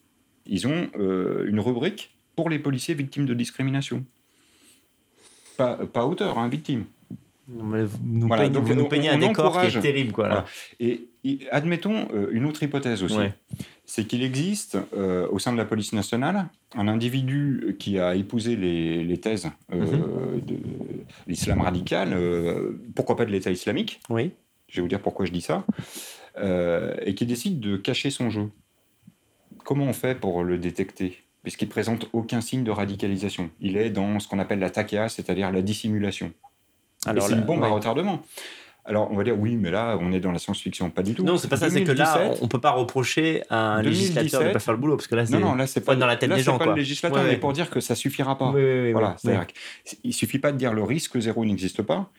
ils ont euh, une rubrique pour les policiers victimes de discrimination. Pas, pas auteur, hein, victime. Nous, voilà, donc, nous peignez un décor qui est terrible. Quoi, Et, admettons euh, une autre hypothèse aussi. C'est qu'il existe euh, au sein de la police nationale un individu qui a épousé les, les thèses mhm. de l'islam radical, pourquoi pas de l'État islamique. Oui. Je vais vous dire pourquoi je dis ça. et qui décide de cacher son jeu. Comment on fait pour le détecter? Puisqu'il présente aucun signe de radicalisation. Il est dans ce qu'on appelle la taquia, c'est-à-dire la dissimulation. Alors, c'est une bombe à retardement. Alors, on va dire oui, mais là, on est dans la science-fiction. Pas du tout. Non, c'est pas ça. C'est que là, on peut pas reprocher à un législateur de pas faire le boulot parce que là, c'est non, non, pas, dans la tête des gens. Pas le législateur, mais pour dire que ça suffira pas. voilà. Il suffit pas de dire le risque zéro n'existe pas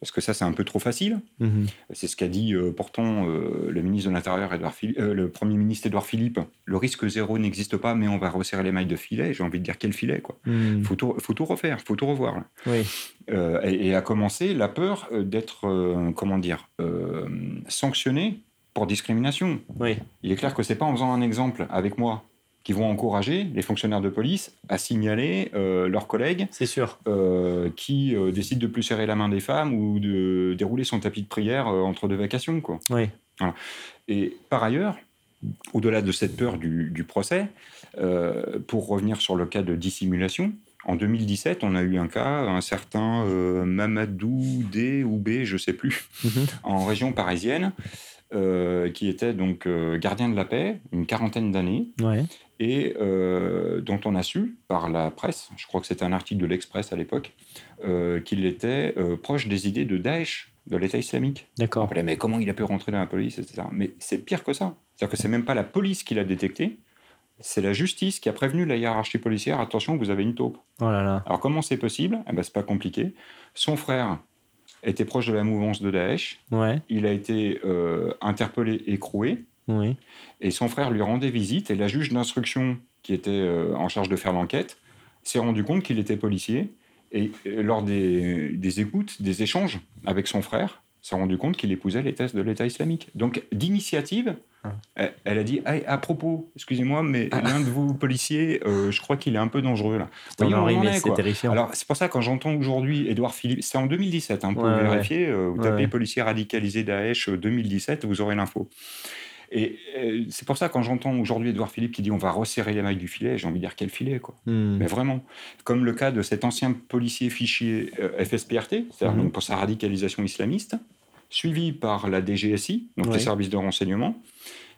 parce que ça, c'est un peu trop facile. Mhm. C'est ce qu'a dit euh, pourtant euh, le ministre de l'Intérieur, euh, le Premier ministre Édouard Philippe. Le risque zéro n'existe pas, mais on va resserrer les mailles de filet. J'ai envie de dire quel filet, quoi. Il mhm. faut, tout, faut tout refaire, faut tout revoir. Oui. Et, et, à commencer, la peur d'être, comment dire, sanctionné pour discrimination. Oui. Il est clair que c'est pas en faisant un exemple avec moi qui vont encourager les fonctionnaires de police à signaler euh, leurs collègues C'est sûr. Euh, qui euh, décident de plus serrer la main des femmes ou de dérouler son tapis de prière entre deux vacations. Quoi. Oui. Et par ailleurs, au-delà de cette peur du, procès, pour revenir sur le cas de dissimulation, En 2017, on a eu un cas, un certain euh, Mamadou D ou B, je sais plus, mhm. en région parisienne, euh, qui était donc euh, gardien de la paix, une quarantaine d'années, et dont on a su par la presse, je crois que c'était un article de l'Express à l'époque, qu'il était proche des idées de Daesh, de l'État islamique. D'accord. Mais comment il a pu rentrer dans la police, etc. Mais c'est pire que ça. C'est-à-dire que c'est même pas la police qui l'a détecté, c'est la justice qui a prévenu la hiérarchie policière attention, vous avez une taupe. Oh Alors comment c'est possible? Eh ben, C'est pas compliqué. Son frère était proche de la mouvance de Daesh. Ouais. Il a été euh, interpellé, écroué. Oui. Et son frère lui rendait visite. Et la juge d'instruction, qui était euh, en charge de faire l'enquête, s'est rendu compte qu'il était policier. Et, et lors des, des, écoutes, des échanges avec son frère, s'est rendu compte qu'il épousait les thèses de l'État islamique. Donc, d'initiative, ah. elle, a dit À propos, excusez-moi, mais ah. l'un de vos policiers, euh, je crois qu'il est un peu dangereux là. c'est terrifiant. Alors, c'est pour ça, quand j'entends aujourd'hui Édouard Philippe, c'est en 2017, hein, vous pouvez vérifier, euh, vous tapez policier radicalisé Daesh 2017, euh, vous aurez l'info. Et c'est pour ça, quand j'entends aujourd'hui Édouard Philippe qui dit on va resserrer les mailles du filet, j'ai envie de dire quel filet, quoi. Hmm. Mais vraiment. Comme le cas de cet ancien policier fichier FSPRT, c'est-à-dire hmm. pour sa radicalisation islamiste, suivi par la DGSI, donc les services de renseignement,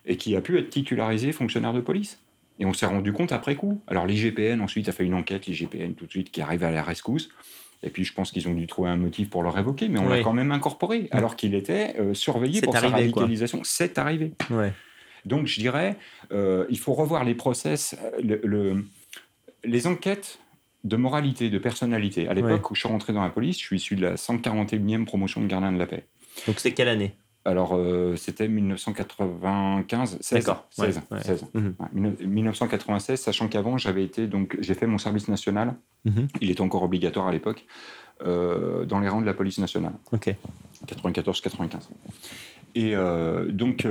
et qui a pu être titularisé fonctionnaire de police. Et on s'est rendu compte après coup. Alors l'IGPN ensuite a fait une enquête, l'IGPN tout de suite qui arrive à la rescousse. Et puis je pense qu'ils ont dû trouver un motif pour le révoquer, mais on l'a quand même incorporé, alors qu'il était euh, surveillé pour sa radicalisation. C'est arrivé. Donc je dirais, euh, il faut revoir les process, le, les enquêtes de moralité, de personnalité. À l'époque où je suis rentré dans la police, je suis issu de la 141e promotion de gardien de la paix. Donc c'était quelle année? Alors, euh, c'était 1995, 16. D'accord. 16, 1996, sachant qu'avant, j'avais été donc j'ai fait mon service national. Mhm. Il était encore obligatoire à l'époque euh, dans les rangs de la police nationale. Ok. 94-95. Et euh, donc,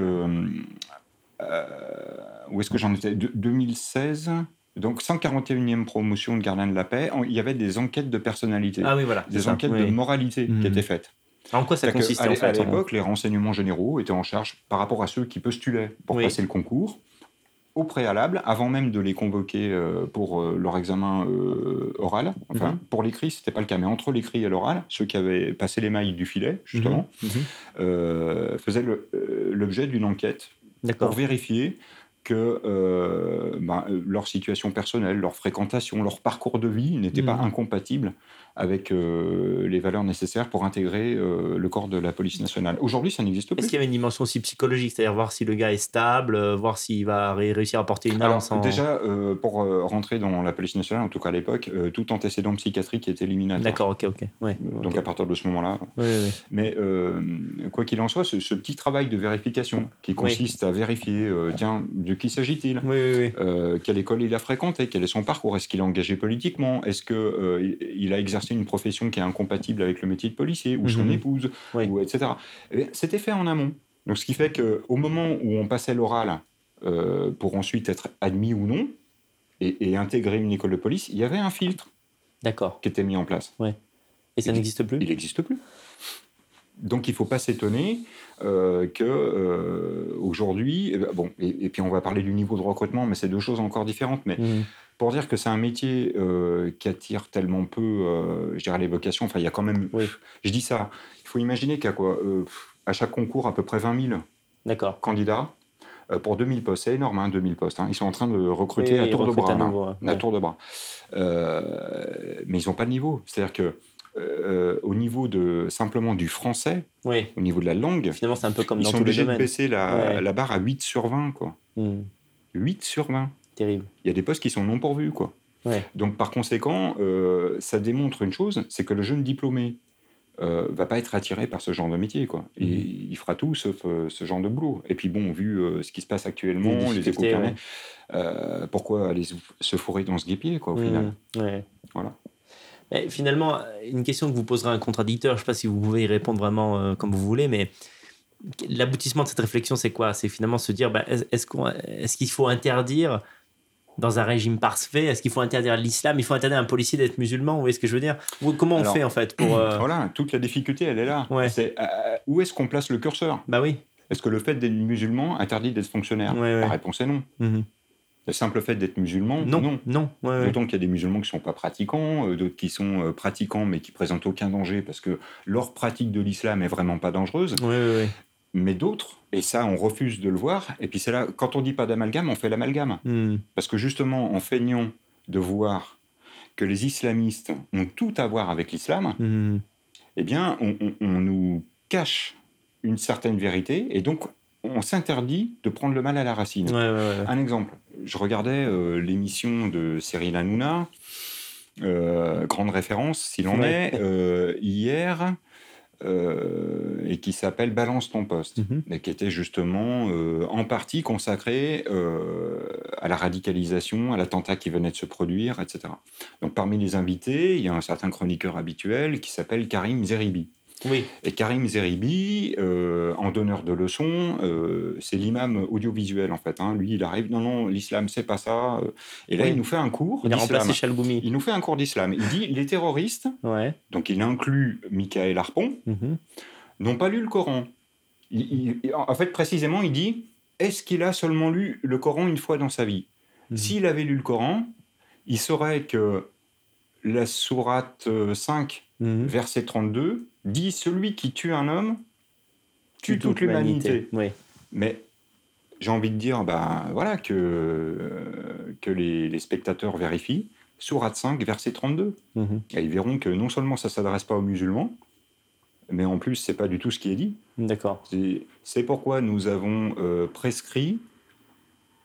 où est-ce que j'en étais? 2016. Donc 141e promotion de gardien de la paix, il y avait des enquêtes de personnalité, ah oui, voilà, des enquêtes de moralité qui mhm. étaient faites. En quoi ça consiste fait À l'époque, les renseignements généraux étaient en charge par rapport à ceux qui postulaient pour passer le concours au préalable, avant même de les convoquer euh, pour euh, leur examen euh, oral. Enfin, mhm. pour l'écrit, c'était pas le cas, mais entre l'écrit et l'oral, ceux qui avaient passé les mailles du filet, justement, mhm. Mhm. faisaient l'objet d'une enquête pour vérifier que ben, leur situation personnelle, leur fréquentation, leur parcours de vie n'étaient pas incompatibles avec euh, les valeurs nécessaires pour intégrer euh, le corps de la police nationale. Aujourd'hui, ça n'existe plus. Est-ce qu'il y avait une dimension aussi psychologique, c'est-à-dire voir si le gars est stable, euh, voir s'il va réussir à porter une arme sans... Déjà, pour rentrer dans la police nationale, en tout cas à l'époque, tout antécédent psychiatrique est éliminatoire. D'accord, ok, ok. Ouais, Donc à partir de ce moment-là. Mais quoi qu'il en soit, ce, petit travail de vérification qui consiste à vérifier, tiens, de qui s'agit-il? Quelle école il a fréquenté Quel est son parcours? Est-ce qu'il est engagé politiquement? Est-ce qu'il il a exercé une profession qui est incompatible avec le métier de policier, ou son mhm. épouse, ou etc. C'était fait en amont. Donc, ce qui fait qu'au moment où on passait l'oral euh, pour ensuite être admis ou non, et, intégrer une école de police, il y avait un filtre qui était mis en place. Ouais. Et ça n'existe plus? Il n'existe plus. Donc il ne faut pas s'étonner euh, que euh, aujourd'hui, eh ben, bon, et, puis on va parler du niveau de recrutement, mais c'est deux choses encore différentes. Mais mhm pour dire que c'est un métier euh, qui attire tellement peu, euh, je dirais, les vocations. Enfin, il y a quand même. Je dis ça. Il faut imaginer qu'à quoi euh, À chaque concours, à peu près 20 000 candidats pour 2000 postes. C'est énorme, hein, 2000 postes. Hein. Ils sont en train de recruter à, tour de bras, à, tour de bras. mais ils n'ont pas de niveau. C'est-à-dire que au niveau de simplement du français, au niveau de la langue, finalement c'est un peu comme ils dans sont obligés de baisser la, la, barre à 8 sur 20 quoi. 8 hmm. sur 20. Il y a des postes qui sont non pourvus, quoi. Donc, par conséquent, euh, ça démontre une chose, c'est que le jeune diplômé euh, va pas être attiré par ce genre de métier, quoi. Et mhm. il fera tout sauf euh, ce genre de boulot. Et puis bon, vu euh, ce qui se passe actuellement, les, échos pourquoi aller se fourrer dans ce guépier, quoi, au final mhm. Voilà. Mais finalement, une question que vous poserez un contradicteur, je ne sais pas si vous pouvez y répondre vraiment comme vous voulez, mais l'aboutissement de cette réflexion, c'est quoi? C'est finalement se dire, bah, est-ce qu'il faut interdire dans un régime parfait Est-ce qu'il faut interdire l'islam Il faut interdire un policier d'être musulman Vous voyez ce que je veux dire Comment on fait en fait pour euh, Voilà, toute la difficulté, elle est là. C'est euh, où est-ce qu'on place le curseur? Bah oui. Est-ce que le fait d'être musulman interdit d'être fonctionnaire? La réponse est non. Mhm. Le simple fait d'être musulman, non. Non, non. D'autant qu'il y a des musulmans qui ne sont pas pratiquants, euh, d'autres qui sont euh, pratiquants mais qui présentent aucun danger parce que leur pratique de l'islam est vraiment pas dangereuse. Oui, Mais d'autres, et ça on refuse de le voir, et puis c'est là, quand on dit pas d'amalgame, on fait l'amalgame. Hmm. Parce que justement, en feignant de voir que les islamistes ont tout à voir avec l'islam, hmm. eh bien, on, on nous cache une certaine vérité, et donc on s'interdit de prendre le mal à la racine. Un exemple, je regardais euh, l'émission de Cyril Hanouna, euh, grande référence s'il en est, euh, hier, et qui s'appelle Balance ton poste, mhm. et qui était justement en partie consacré à la radicalisation, à l'attentat qui venait de se produire, etc. Donc parmi les invités, il y a un certain chroniqueur habituel qui s'appelle Karim Zeribi. Oui. Et Karim Zeribi, euh, en donneur de leçons, euh, c'est l'imam audiovisuel en fait. Hein. Lui, il arrive, non, non, l'islam, c'est pas ça. Et là, il nous fait un cours. Il a remplacé Chalgoumi. Il nous fait un cours d'islam. Il dit les terroristes, ouais. donc il inclut Michael Harpon, mhm. n'ont pas lu le Coran. en fait, précisément, il dit est-ce qu'il a seulement lu le Coran une fois dans sa vie? Mhm. S'il avait lu le Coran, il saurait que la sourate 5, mhm. verset 32, dit celui qui tue un homme tue toute, l'humanité. Oui. Mais j'ai envie de dire bah, voilà, que, euh, que les, spectateurs vérifient. Sourate 5, verset 32. Mhm. Et ils verront que non seulement ça ne s'adresse pas aux musulmans, mais en plus, c'est pas du tout ce qui est dit. D'accord. C'est pourquoi nous avons euh, prescrit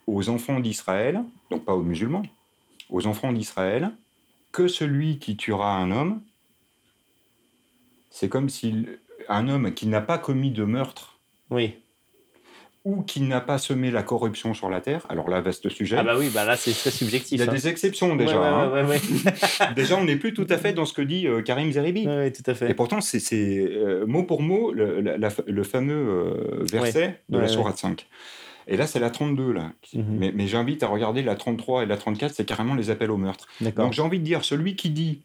aux enfants d'Israël, donc pas aux musulmans, aux enfants d'Israël, que celui qui tuera un homme c'est comme si un homme qui n'a pas commis de meurtre oui. ou qui n'a pas semé la corruption sur la terre, alors là, vaste sujet. Ah bah oui, bah là, c'est très subjectif. Il y a hein. des exceptions déjà. Ouais, ouais, hein. déjà, on n'est plus tout à fait dans ce que dit euh, Karim Zeribi. Oui, tout à fait. Et pourtant, c'est euh, mot pour mot le, le fameux euh, verset de la Sourate 5. Et là, c'est la 32, là. Mhm. Mais, mais j'invite à regarder la 33 et la 34, c'est carrément les appels au meurtre. Donc j'ai envie de dire, celui qui dit,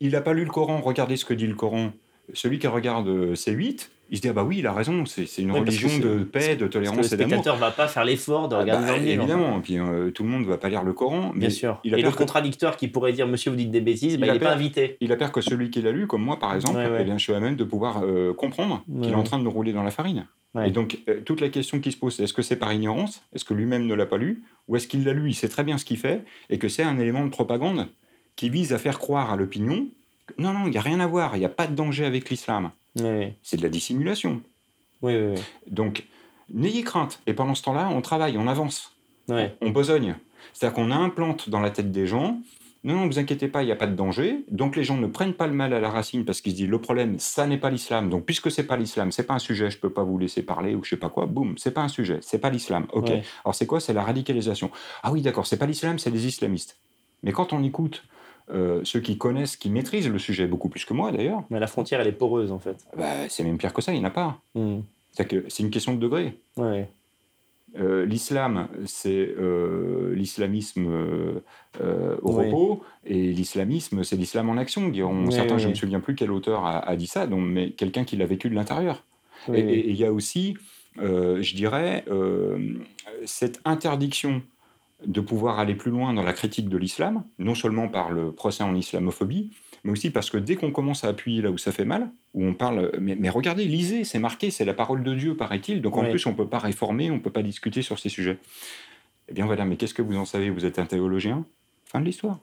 il n'a pas lu le Coran, regardez ce que dit le Coran, celui qui regarde euh, ces 8, il se dit ah bah oui, il a raison, c'est une religion de paix, de tolérance et d'amour. Le spectateur va pas faire l'effort de ah regarder bah, le livre. Évidemment, puis euh, tout le monde ne va pas lire le Coran. Bien sûr. Il a et le contradicteur qui pourrait dire Monsieur, vous dites des bêtises, il n'est bah, pas invité. Il a peur que celui qui l'a lu, comme moi par exemple, eh bien, je suis à même de pouvoir euh, comprendre qu'il est en train de nous rouler dans la farine. Et donc, toute la question qui se pose, c'est est-ce que c'est par ignorance? Est-ce que lui-même ne l'a pas lu? Ou est-ce qu'il l'a lu, il sait très bien ce qu'il fait, et que c'est un élément de propagande qui vise à faire croire à l'opinion non, non, il n'y a rien à voir, il n'y a pas de danger avec l'islam. C'est de la dissimulation. Oui, oui, Donc, n'ayez crainte. Et pendant ce temps-là, on travaille, on avance. On, on besogne. C'est-à-dire qu'on implante dans la tête des gens non, non, vous inquiétez pas, il n'y a pas de danger. Donc les gens ne prennent pas le mal à la racine parce qu'ils se disent le problème, ça n'est pas l'islam. Donc puisque c'est pas l'islam, c'est pas un sujet, je peux pas vous laisser parler ou je sais pas quoi. Boum, c'est pas un sujet, c'est pas l'islam. Ok. Alors c'est quoi? C'est la radicalisation. Ah oui, d'accord, c'est pas l'islam, c'est les islamistes. Mais quand on écoute euh, ceux qui connaissent, qui maîtrisent le sujet beaucoup plus que moi d'ailleurs. Mais la frontière, elle est poreuse en fait. Bah, c'est même pire que ça, il n'y en a pas. Hmm. C'est une question de degré. Euh, l'islam, c'est euh, l'islamisme au repos, et l'islamisme, c'est l'islam en action, diront certains. Je ne me souviens plus quel auteur a, dit ça, donc, mais quelqu'un qui l'a vécu de l'intérieur. Et il y a aussi, je dirais, cette interdiction de pouvoir aller plus loin dans la critique de l'islam, non seulement par le procès en islamophobie, mais aussi parce que dès qu'on commence à appuyer là où ça fait mal, où on parle, mais, regardez, lisez, c'est marqué, c'est la parole de Dieu, paraît-il, donc en plus on ne peut pas réformer, on ne peut pas discuter sur ces sujets. Eh bien voilà, mais qu'est-ce que vous en savez? Vous êtes un théologien? Fin de l'histoire.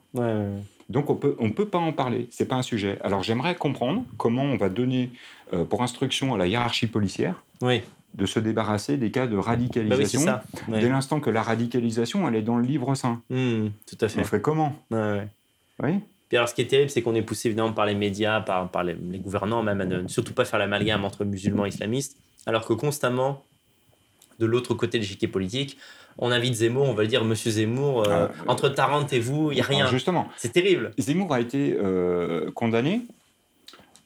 donc on peut, on peut pas en parler, c'est pas un sujet. Alors j'aimerais comprendre comment on va donner euh, pour instruction à la hiérarchie policière. Oui de se débarrasser des cas de radicalisation bah dès l'instant que la radicalisation, elle est dans le livre saint. Mmh, tout à fait. On fait comment? Ouais, Oui. Puis alors, ce qui est terrible, c'est qu'on est poussé évidemment par les médias, par, par les, gouvernants, même à ne surtout pas faire l'amalgame entre musulmans et islamistes, alors que constamment, de l'autre côté de l'échiquier politique, on invite Zemmour, on va le dire, Monsieur Zemmour, euh, ah, entre Tarente et vous, il n'y a rien. Justement. C'est terrible. Zemmour a été euh, condamné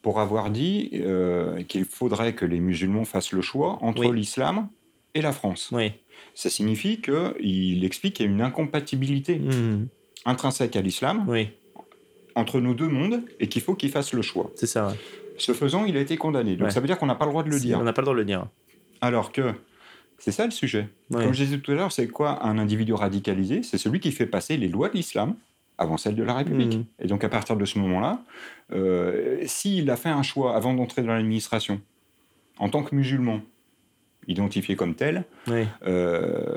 pour avoir dit euh, qu'il faudrait que les musulmans fassent le choix entre l'islam et la France. Oui. Ça signifie qu'il explique qu'il y a une incompatibilité mmh. intrinsèque à l'islam oui. entre nos deux mondes et qu'il faut qu'il fasse le choix. C'est ça. Ce faisant, il a été condamné. Donc ça veut dire qu'on n'a pas le droit de le dire. On n'a pas le droit de le dire. Alors que C'est ça le sujet. Comme je disais tout à l'heure, c'est quoi un individu radicalisé? C'est celui qui fait passer les lois de l'islam avant celles de la République. Mmh. Et donc à partir de ce moment-là, euh, s'il a fait un choix avant d'entrer dans l'administration, en tant que musulman, identifié comme tel, euh,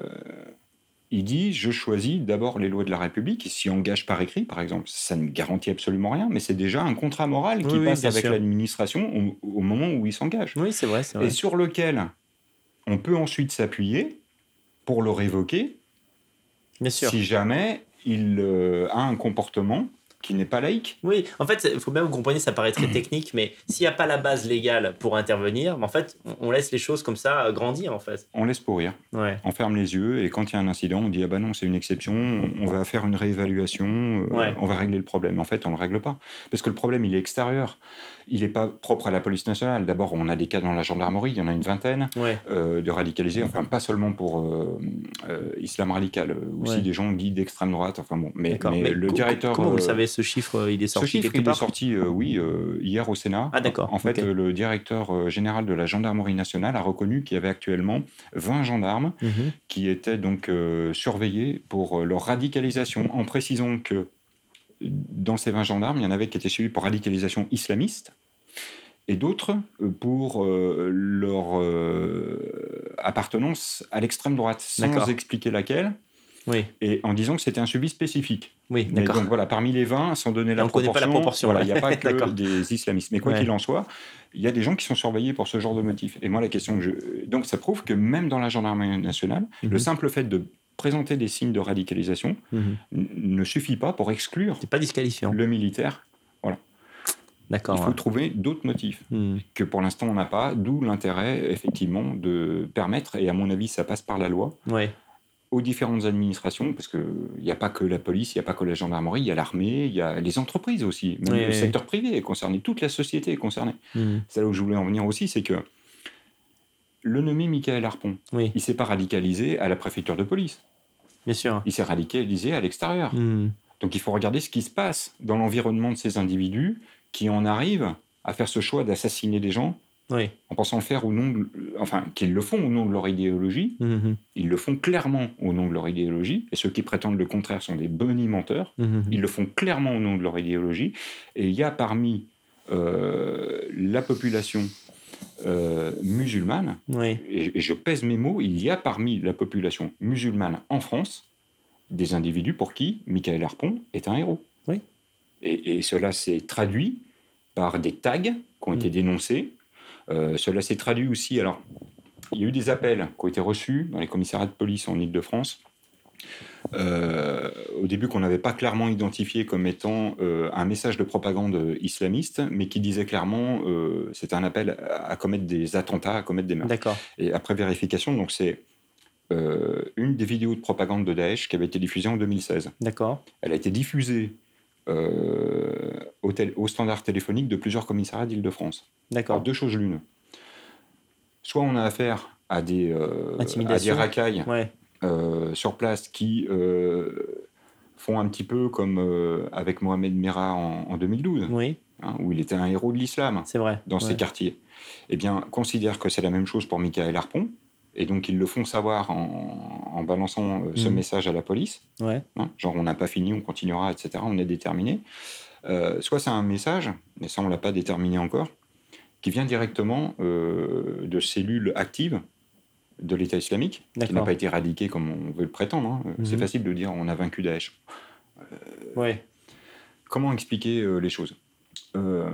il dit je choisis d'abord les lois de la République, il s'y engage par écrit, par exemple. Ça ne garantit absolument rien, mais c'est déjà un contrat moral qui passe avec l'administration au, moment où il s'engage. Oui, c'est vrai, vrai, Et sur lequel on peut ensuite s'appuyer pour le révoquer si jamais il euh, a un comportement qui n'est pas laïque. Oui, en fait, il faut bien vous compreniez, ça paraît très technique, mais s'il n'y a pas la base légale pour intervenir, en fait, on laisse les choses comme ça grandir, en fait. On laisse pourrir. Ouais. On ferme les yeux et quand il y a un incident, on dit ah bah non, c'est une exception, on va faire une réévaluation, euh, on va régler le problème. En fait, on ne le règle pas parce que le problème il est extérieur il n'est pas propre à la police nationale. D'abord, on a des cas dans la gendarmerie, il y en a une vingtaine euh, de radicalisés, enfin pas seulement pour euh, euh, islam radical, aussi des gens dits d'extrême droite. Enfin bon, mais, le directeur. Comment vous savez ce chiffre Il est sorti. Ce chiffre, il est sorti, oui, hier au Sénat. Ah d'accord. En fait, le directeur général de la gendarmerie nationale a reconnu qu'il y avait actuellement 20 gendarmes mhm. qui étaient donc surveillés pour leur radicalisation, en précisant que dans ces 20 gendarmes, il y en avait qui étaient suivis pour radicalisation islamiste et d'autres euh, pour euh, leur euh, appartenance à l'extrême droite, sans expliquer laquelle. Oui. Et en disant que c'était un suivi spécifique. Oui, d'accord. Donc voilà, parmi les 20, sans donner la proportion, pas la proportion, il n'y a pas que des islamistes. Mais quoi qu'il en soit, il y a des gens qui sont surveillés pour ce genre de motifs. Et moi, la question que je. Donc ça prouve que même dans la gendarmerie nationale, le mhm. simple fait de présenter des signes de radicalisation mhm. ne suffit pas pour exclure pas disqualifiant. le militaire. Voilà. D'accord. Il faut trouver d'autres motifs mhm. que pour l'instant on n'a pas, d'où l'intérêt effectivement de permettre, et à mon avis ça passe par la loi, aux différentes administrations, parce qu'il n'y a pas que la police, il n'y a pas que la gendarmerie, il y a l'armée, il y a les entreprises aussi, même le secteur privé est concerné, toute la société est concernée. Mhm. C'est là où je voulais en venir aussi, c'est que le nommé Michael Harpon, il ne s'est pas radicalisé à la préfecture de police. Bien sûr. Il s'est radicalisé à l'extérieur. Hmm. Donc il faut regarder ce qui se passe dans l'environnement de ces individus qui en arrivent à faire ce choix d'assassiner des gens en pensant le faire au nom de, enfin qu'ils le font au nom de leur idéologie. Hmm. Ils le font clairement au nom de leur idéologie. Et ceux qui prétendent le contraire sont des bonimenteurs. Hmm. Ils le font clairement au nom de leur idéologie. Et il y a parmi euh, la population euh, musulmane, et, je pèse mes mots, il y a parmi la population musulmane en France des individus pour qui Michael Harpon est un héros. Oui. Et, cela s'est traduit par des tags qui ont été mm. dénoncés. Euh, cela s'est traduit aussi, alors, il y a eu des appels qui ont été reçus dans les commissariats de police en Ile-de-France euh, au début qu'on n'avait pas clairement identifié comme étant euh, un message de propagande islamiste, mais qui disait clairement euh, c'était un appel à, commettre des attentats, à commettre des meurtres. D'accord. Et après vérification, donc c'est une des vidéos de propagande de Daesh qui avait été diffusée en 2016. D'accord. Elle a été diffusée au, au, standard téléphonique de plusieurs commissariats d'Île-de-France. D'accord. Deux choses l'une. Soit on a affaire à des, à des racailles ouais. Euh, sur place qui euh, font un petit peu comme euh, avec Mohamed Merah en, 2012, hein, où il était un héros de l'islam C'est vrai. dans ces quartiers. Eh bien, considère que c'est la même chose pour Michael Harpon, et donc ils le font savoir en, balançant ce mhm. message à la police. Ouais. Hein, genre on n'a pas fini, on continuera, etc. On est déterminé. soit c'est un message, mais ça on l'a pas déterminé encore, qui vient directement de cellules actives de l'État islamique, qui n'a pas été éradiqué comme on veut le prétendre. Hein. C'est mhm. facile de dire on a vaincu Daesh. Euh, ouais. Comment expliquer euh, les choses? Euh,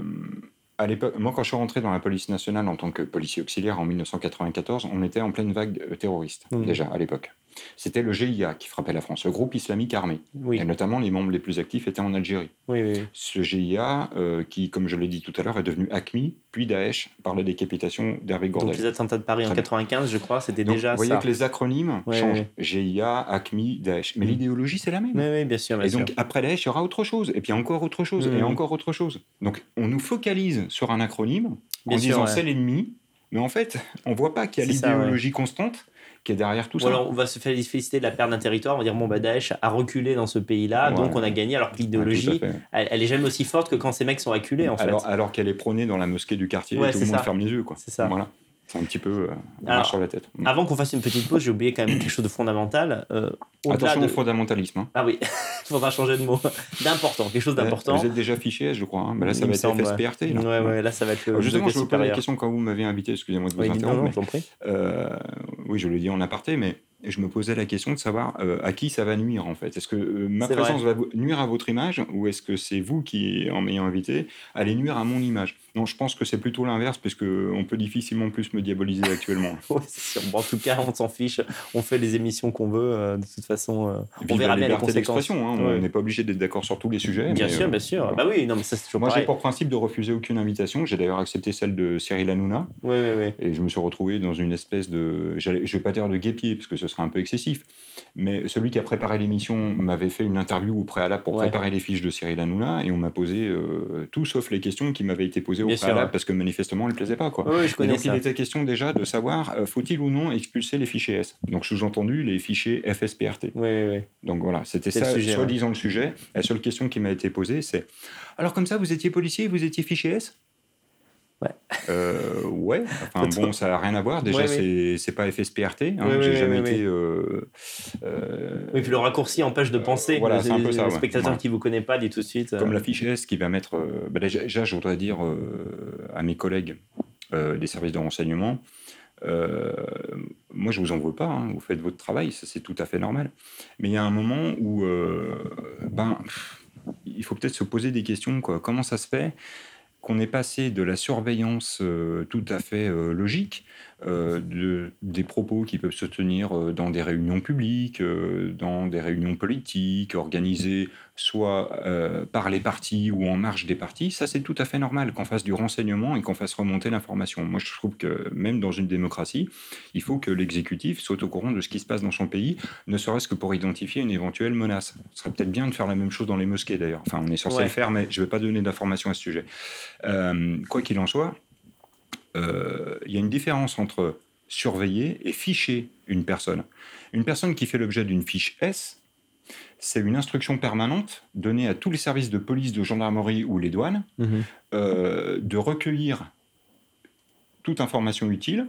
à l'époque, moi, quand je suis rentré dans la police nationale en tant que policier auxiliaire en 1994, on était en pleine vague terroriste, mhm. déjà à l'époque. C'était le GIA qui frappait la France, le groupe islamique armé. Et notamment, les membres les plus actifs étaient en Algérie. Ce GIA, euh, qui, comme je l'ai dit tout à l'heure, est devenu ACMI, puis Daesh, par la décapitation d'Hervé Gordel. Donc les attentats de Paris en 95, je crois, c'était déjà ça. Vous voyez que les acronymes changent. GIA, ACMI, Daesh. Mais mm. l'idéologie, c'est la même. Oui, bien sûr. et donc, après Daesh, il y aura autre chose. Et puis encore autre chose. Et mm. encore autre chose. Donc, on nous focalise sur un acronyme en disant c'est l'ennemi. Mais en fait, on voit pas qu'il y a l'idéologie constante qui est derrière tout ça. On va se féliciter de la perte d'un territoire, on va dire bon bah Daesh a reculé dans ce pays-là, donc on a gagné. Alors que l'idéologie, elle, est jamais aussi forte que quand ces mecs sont reculés en alors, fait. Alors qu'elle est prônée dans la mosquée du quartier, et tout le monde ferme les yeux quoi. C'est ça. Voilà. C'est un petit peu euh, sur la tête. Mm. Avant qu'on fasse une petite pause, j'ai oublié quand même quelque chose de fondamental. Euh, Attention au fondamentalisme. Hein. Ah oui, il faudra changer de mot. D'important, quelque chose d'important. Vous êtes déjà fiché, je crois. Hein. là, ça va être FSPRT. Là. Ouais, ouais, là, ça va être le. justement, je vous pose la question quand vous m'avez invité, excusez-moi de vous interrompre. Euh, oui, je l'ai dit en aparté, mais je me posais la question de savoir euh, à qui ça va nuire en fait. Est-ce que euh, ma présence va nuire à votre image ou est-ce que c'est vous qui, en m'ayant invité, allez nuire à mon image? Non, je pense que c'est plutôt l'inverse parce qu'on peut difficilement plus me diaboliser actuellement. oui, c'est sûr. en tout cas, on s'en fiche. On fait les émissions qu'on veut. Euh, de toute façon, on verra bien les conséquences. Hein. On n'est pas obligé d'être d'accord sur tous les sujets. Bien sûr, bien sûr. Bah oui, non, mais ça c'est toujours Moi, j'ai pour principe de refuser aucune invitation. J'ai d'ailleurs accepté celle de Cyril Hanouna. Oui, oui, oui. Et je me suis retrouvé dans une espèce de. Je ne vais pas dire de guépier parce que ce serait un peu excessif mais celui qui a préparé l'émission m'avait fait une interview au préalable pour préparer les fiches de Cyril Hanouna et on m'a posé euh, tout sauf les questions qui m'avaient été posées au préalable parce que manifestement elles ne plaisaient pas. Quoi. je donc il était question déjà de savoir euh, faut-il ou non expulser les fichiers S. Donc sous-entendu les fichiers FSPRT. Donc voilà, c'était ça, soi-disant le sujet. La seule question qui m'a été posée, c'est alors comme ça, vous étiez policier, vous étiez fichier S? Ouais. Euh, ouais. Enfin bon, ça n'a rien à voir. Déjà, c'est pas FSPRT. Hein, J'ai jamais été. Euh, euh, oui, puis le raccourci empêche de penser. voilà, c'est un peu ça. Le spectateur qui vous connaît pas dit tout de suite. Comme la fiche S qui va mettre. Bah, déjà, je voudrais dire à mes collègues des services de renseignement. moi, je vous en veux pas. Hein, vous faites votre travail, ça c'est tout à fait normal. Mais il y a un moment où, ben, il faut peut-être se poser des questions. Quoi. Comment ça se fait qu'on est passé de la surveillance euh, tout à fait euh, logique de, des propos qui peuvent se tenir euh, dans des réunions publiques, euh, dans des réunions politiques, organisées soit par les partis ou en marge des partis, ça c'est tout à fait normal qu'on fasse du renseignement et qu'on fasse remonter l'information. Moi je trouve que même dans une démocratie, il faut que l'exécutif soit au courant de ce qui se passe dans son pays, ne serait-ce que pour identifier une éventuelle menace. Ce serait peut-être bien de faire la même chose dans les mosquées d'ailleurs. Enfin on est censé le faire, mais je ne vais pas donner d'informations à ce sujet. quoi qu'il en soit, euh, il y a une différence entre surveiller et ficher une personne. Une personne qui fait l'objet d'une fiche S, c'est une instruction permanente donnée à tous les services de police, de gendarmerie ou les douanes mhm. euh, de recueillir toute information utile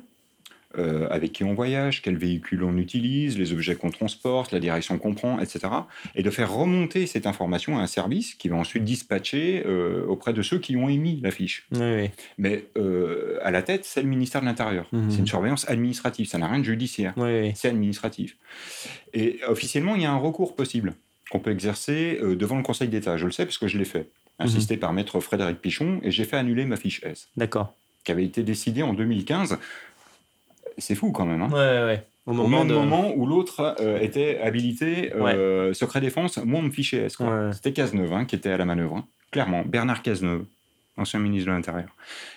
euh, avec qui on voyage, quel véhicule on utilise, les objets qu'on transporte, la direction qu'on prend, etc. Et de faire remonter cette information à un service qui va ensuite dispatcher euh, auprès de ceux qui ont émis la fiche. Mais euh, à la tête, c'est le ministère de l'Intérieur. Mhm. C'est une surveillance administrative, ça n'a rien de judiciaire. C'est administratif. Et officiellement, il y a un recours possible qu'on peut exercer devant le Conseil d'État. Je le sais parce que je l'ai fait, mhm. insisté par maître Frédéric Pichon, et j'ai fait annuler ma fiche S. D'accord. Qui avait été décidée en 2015 c'est fou quand même. Hein. Ouais, ouais. Au, moment, moment où l'autre euh, était habilité euh, secret défense, moi on me fichait S. C'était Cazeneuve hein, qui était à la manœuvre. Hein. Clairement, Bernard Cazeneuve, ancien ministre de l'Intérieur,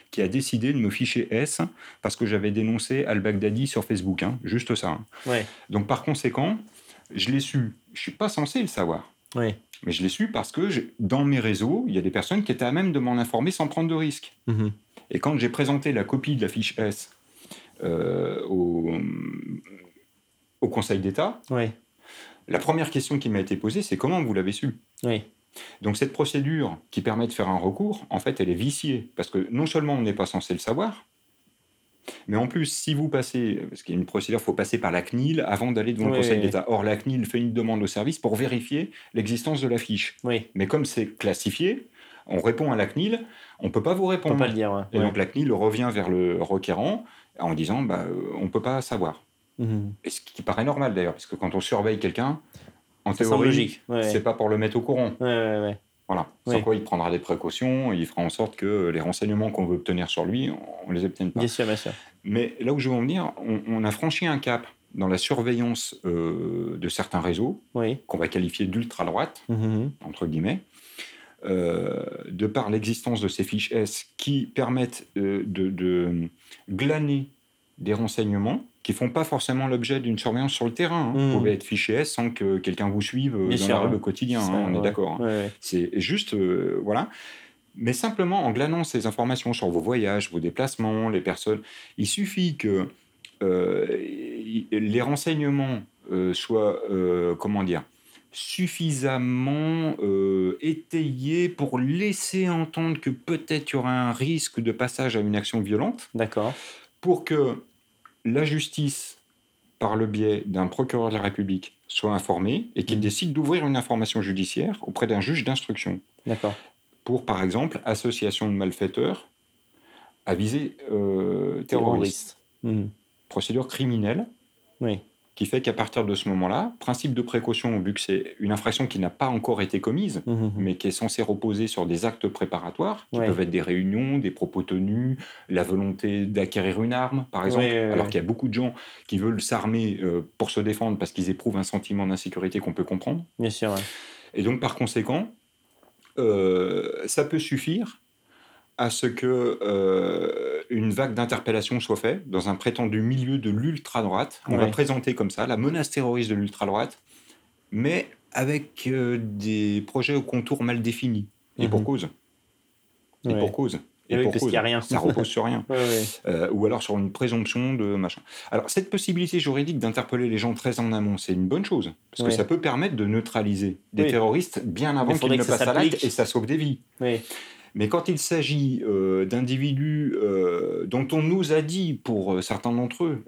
qui a décidé de me ficher S parce que j'avais dénoncé Al-Baghdadi sur Facebook. Juste ça. Donc par conséquent, je l'ai su. Je suis pas censé le savoir. Mais je l'ai su parce que dans mes réseaux, il y a des personnes qui étaient à même de m'en informer sans prendre de risque. Mm-hmm. Et quand j'ai présenté la copie de la fiche S au, au, Conseil d'État, la première question qui m'a été posée, c'est comment vous l'avez su? Donc cette procédure qui permet de faire un recours, en fait, elle est viciée, parce que non seulement on n'est pas censé le savoir, mais en plus, si vous passez, parce qu'il y a une procédure, il faut passer par la CNIL avant d'aller devant le Conseil d'État. Or, la CNIL fait une demande au service pour vérifier l'existence de la fiche. Mais comme c'est classifié, on répond à la CNIL, on ne peut pas vous répondre. On peut pas le dire. Et donc la CNIL revient vers le requérant en disant bah, euh, on ne peut pas savoir. Mhm. Et ce qui paraît normal d'ailleurs, parce que quand on surveille quelqu'un, en théorie, c'est pas pour le mettre au courant. voilà. Sans quoi il prendra des précautions, il fera en sorte que les renseignements qu'on veut obtenir sur lui, on les obtienne pas. Bien sûr, bien sûr. Mais là où je veux en venir, on, a franchi un cap dans la surveillance euh, de certains réseaux, qu'on va qualifier d'ultra-droite, mhm. entre guillemets, euh, de par l'existence de ces fiches S qui permettent de, glaner des renseignements qui font pas forcément l'objet d'une surveillance sur le terrain. Hein. Vous mmh. pouvez être fiché S sans que quelqu'un vous suive euh, dans la rue au quotidien, hein, on est d'accord. Hein. C'est juste, euh, voilà. Mais simplement en glanant ces informations sur vos voyages, vos déplacements, les personnes, il suffit que euh, les renseignements soient, comment dire, suffisamment étayés pour laisser entendre que peut-être il y aura un risque de passage à une action violente. D'accord pour que la justice, par le biais d'un procureur de la République, soit informée et qu'il mmh. décide d'ouvrir une information judiciaire auprès d'un juge d'instruction. D'accord. Pour, par exemple, association de malfaiteurs à visée euh, terroriste. Mmh. Procédure criminelle. Oui qui fait qu'à partir de ce moment-là, principe de précaution, vu que c'est une infraction qui n'a pas encore été commise, mmh, mmh, mmh. mais qui est censée reposer sur des actes préparatoires, qui peuvent être des réunions, des propos tenus, la volonté d'acquérir une arme, par exemple, alors qu'il y a beaucoup de gens qui veulent s'armer euh, pour se défendre parce qu'ils éprouvent un sentiment d'insécurité qu'on peut comprendre. Bien sûr. Et donc, par conséquent, euh, ça peut suffire à ce que euh, une vague d'interpellation soit faite dans un prétendu milieu de l'ultra-droite. On va présenter comme ça la menace terroriste de l'ultra-droite, mais avec euh, des projets au contour mal définis. Et pour mhm. cause. Et pour cause. Et pour cause. rien. Ça repose sur rien. Euh, ou alors sur une présomption de machin. Alors, cette possibilité juridique d'interpeller les gens très en amont, c'est une bonne chose. Parce que ça peut permettre de neutraliser des terroristes bien avant qu'ils ne passent à l'acte et ça sauve des vies. Mais quand il s'agit euh, d'individus euh, dont on nous a dit, pour euh, certains d'entre eux,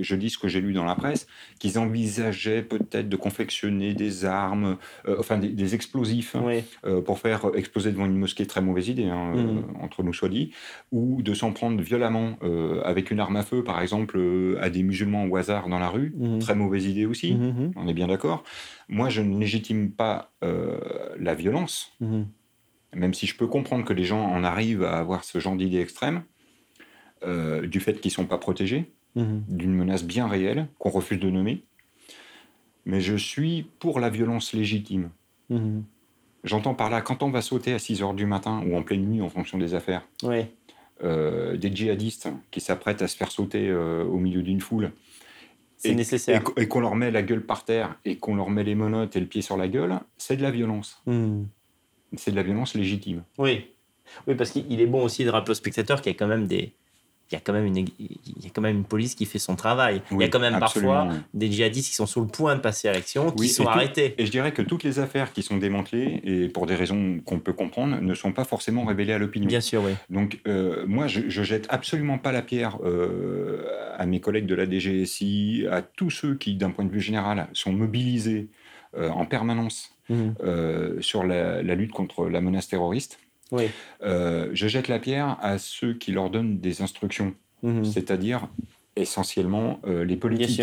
je dis ce que j'ai lu dans la presse, qu'ils envisageaient peut-être de confectionner des armes, enfin des, explosifs, pour faire exploser devant une mosquée, très mauvaise idée, hein, mmh. entre nous soit dit, ou de s'en prendre violemment avec une arme à feu, par exemple, à des musulmans au hasard dans la rue, mmh. très mauvaise idée aussi, mmh, on est bien d'accord. Moi, je ne légitime pas la violence même si je peux comprendre que les gens en arrivent à avoir ce genre d'idées extrêmes, euh, du fait qu'ils ne sont pas protégés, mhm. d'une menace bien réelle qu'on refuse de nommer. Mais je suis pour la violence légitime. Mhm. J'entends par là, quand on va sauter à 6 heures du matin ou en pleine nuit en fonction des affaires, euh, des djihadistes qui s'apprêtent à se faire sauter euh, au milieu d'une foule, c'est nécessaire. Et, qu'on leur met la gueule par terre et qu'on leur met les menottes et le pied sur la gueule, c'est de la violence. Mhm c'est de la violence légitime. Oui, oui parce qu'il est bon aussi de rappeler aux spectateurs qu'il y a quand même des, il y a quand même une, il y a quand même une police qui fait son travail. il y a quand même parfois des djihadistes qui sont sur le point de passer à l'action, qui sont arrêtés. Et je dirais que toutes les affaires qui sont démantelées, et pour des raisons qu'on peut comprendre, ne sont pas forcément révélées à l'opinion. Bien sûr, oui. Donc, euh, moi, je, je, jette absolument pas la pierre euh, à mes collègues de la DGSI, à tous ceux qui, d'un point de vue général, sont mobilisés euh, en permanence Mhm. Euh, sur la, lutte contre la menace terroriste. Oui. Euh, je jette la pierre à ceux qui leur donnent des instructions, mhm. c'est-à-dire essentiellement euh, les politiques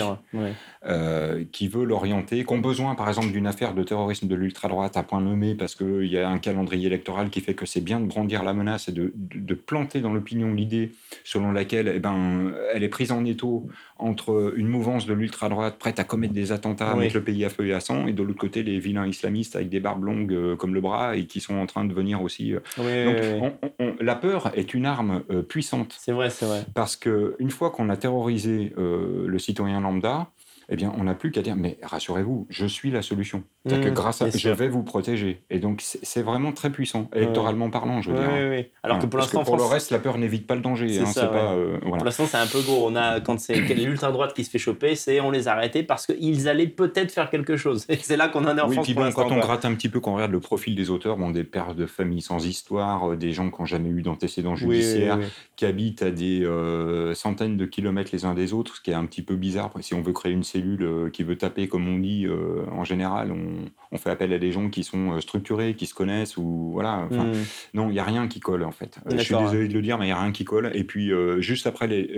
euh, qui veulent orienter, qui ont besoin par exemple d'une affaire de terrorisme de l'ultra-droite à point nommé parce qu'il y a un calendrier électoral qui fait que c'est bien de brandir la menace et de, de, planter dans l'opinion l'idée selon laquelle eh ben, elle est prise en étau entre une mouvance de l'ultra-droite prête à commettre des attentats, mettre le pays à feu et à sang, et de l'autre côté les vilains islamistes avec des barbes longues euh, comme le bras et qui sont en train de venir aussi. Donc la peur est une arme puissante. C'est vrai, c'est vrai. Parce qu'une fois qu'on a terrorisé euh, le citoyen lambda, eh bien, on n'a plus qu'à dire, mais rassurez-vous, je suis la solution. Que mmh, grâce à je vais vous protéger. Et donc, c'est vraiment très puissant, électoralement parlant, je veux dire. Alors que pour l'instant, pour le reste, la peur n'évite pas le danger. Hein, pas, euh, Pour l'instant, c'est un peu gros. On a, quand c'est l'ultra droite qui se fait choper, c'est on les a arrêtés parce qu'ils allaient peut-être faire quelque chose. Et c'est là qu'on en est en oui, France. Puis bon, quand on gratte un petit peu, quand on regarde le profil des auteurs, bon, des pères de famille sans histoire, euh, des gens qui n'ont jamais eu d'antécédents judiciaires, qui habitent à des euh, centaines de kilomètres les uns des autres, ce qui est un petit peu bizarre. Si on veut créer une cellule qui veut taper, comme on dit euh, en général, on, fait appel à des gens qui sont euh, structurés, qui se connaissent, ou voilà. Hmm. Non, il n'y a rien qui colle en fait. Euh, je suis désolé de le dire, mais il n'y a rien qui colle. Et puis, juste après les,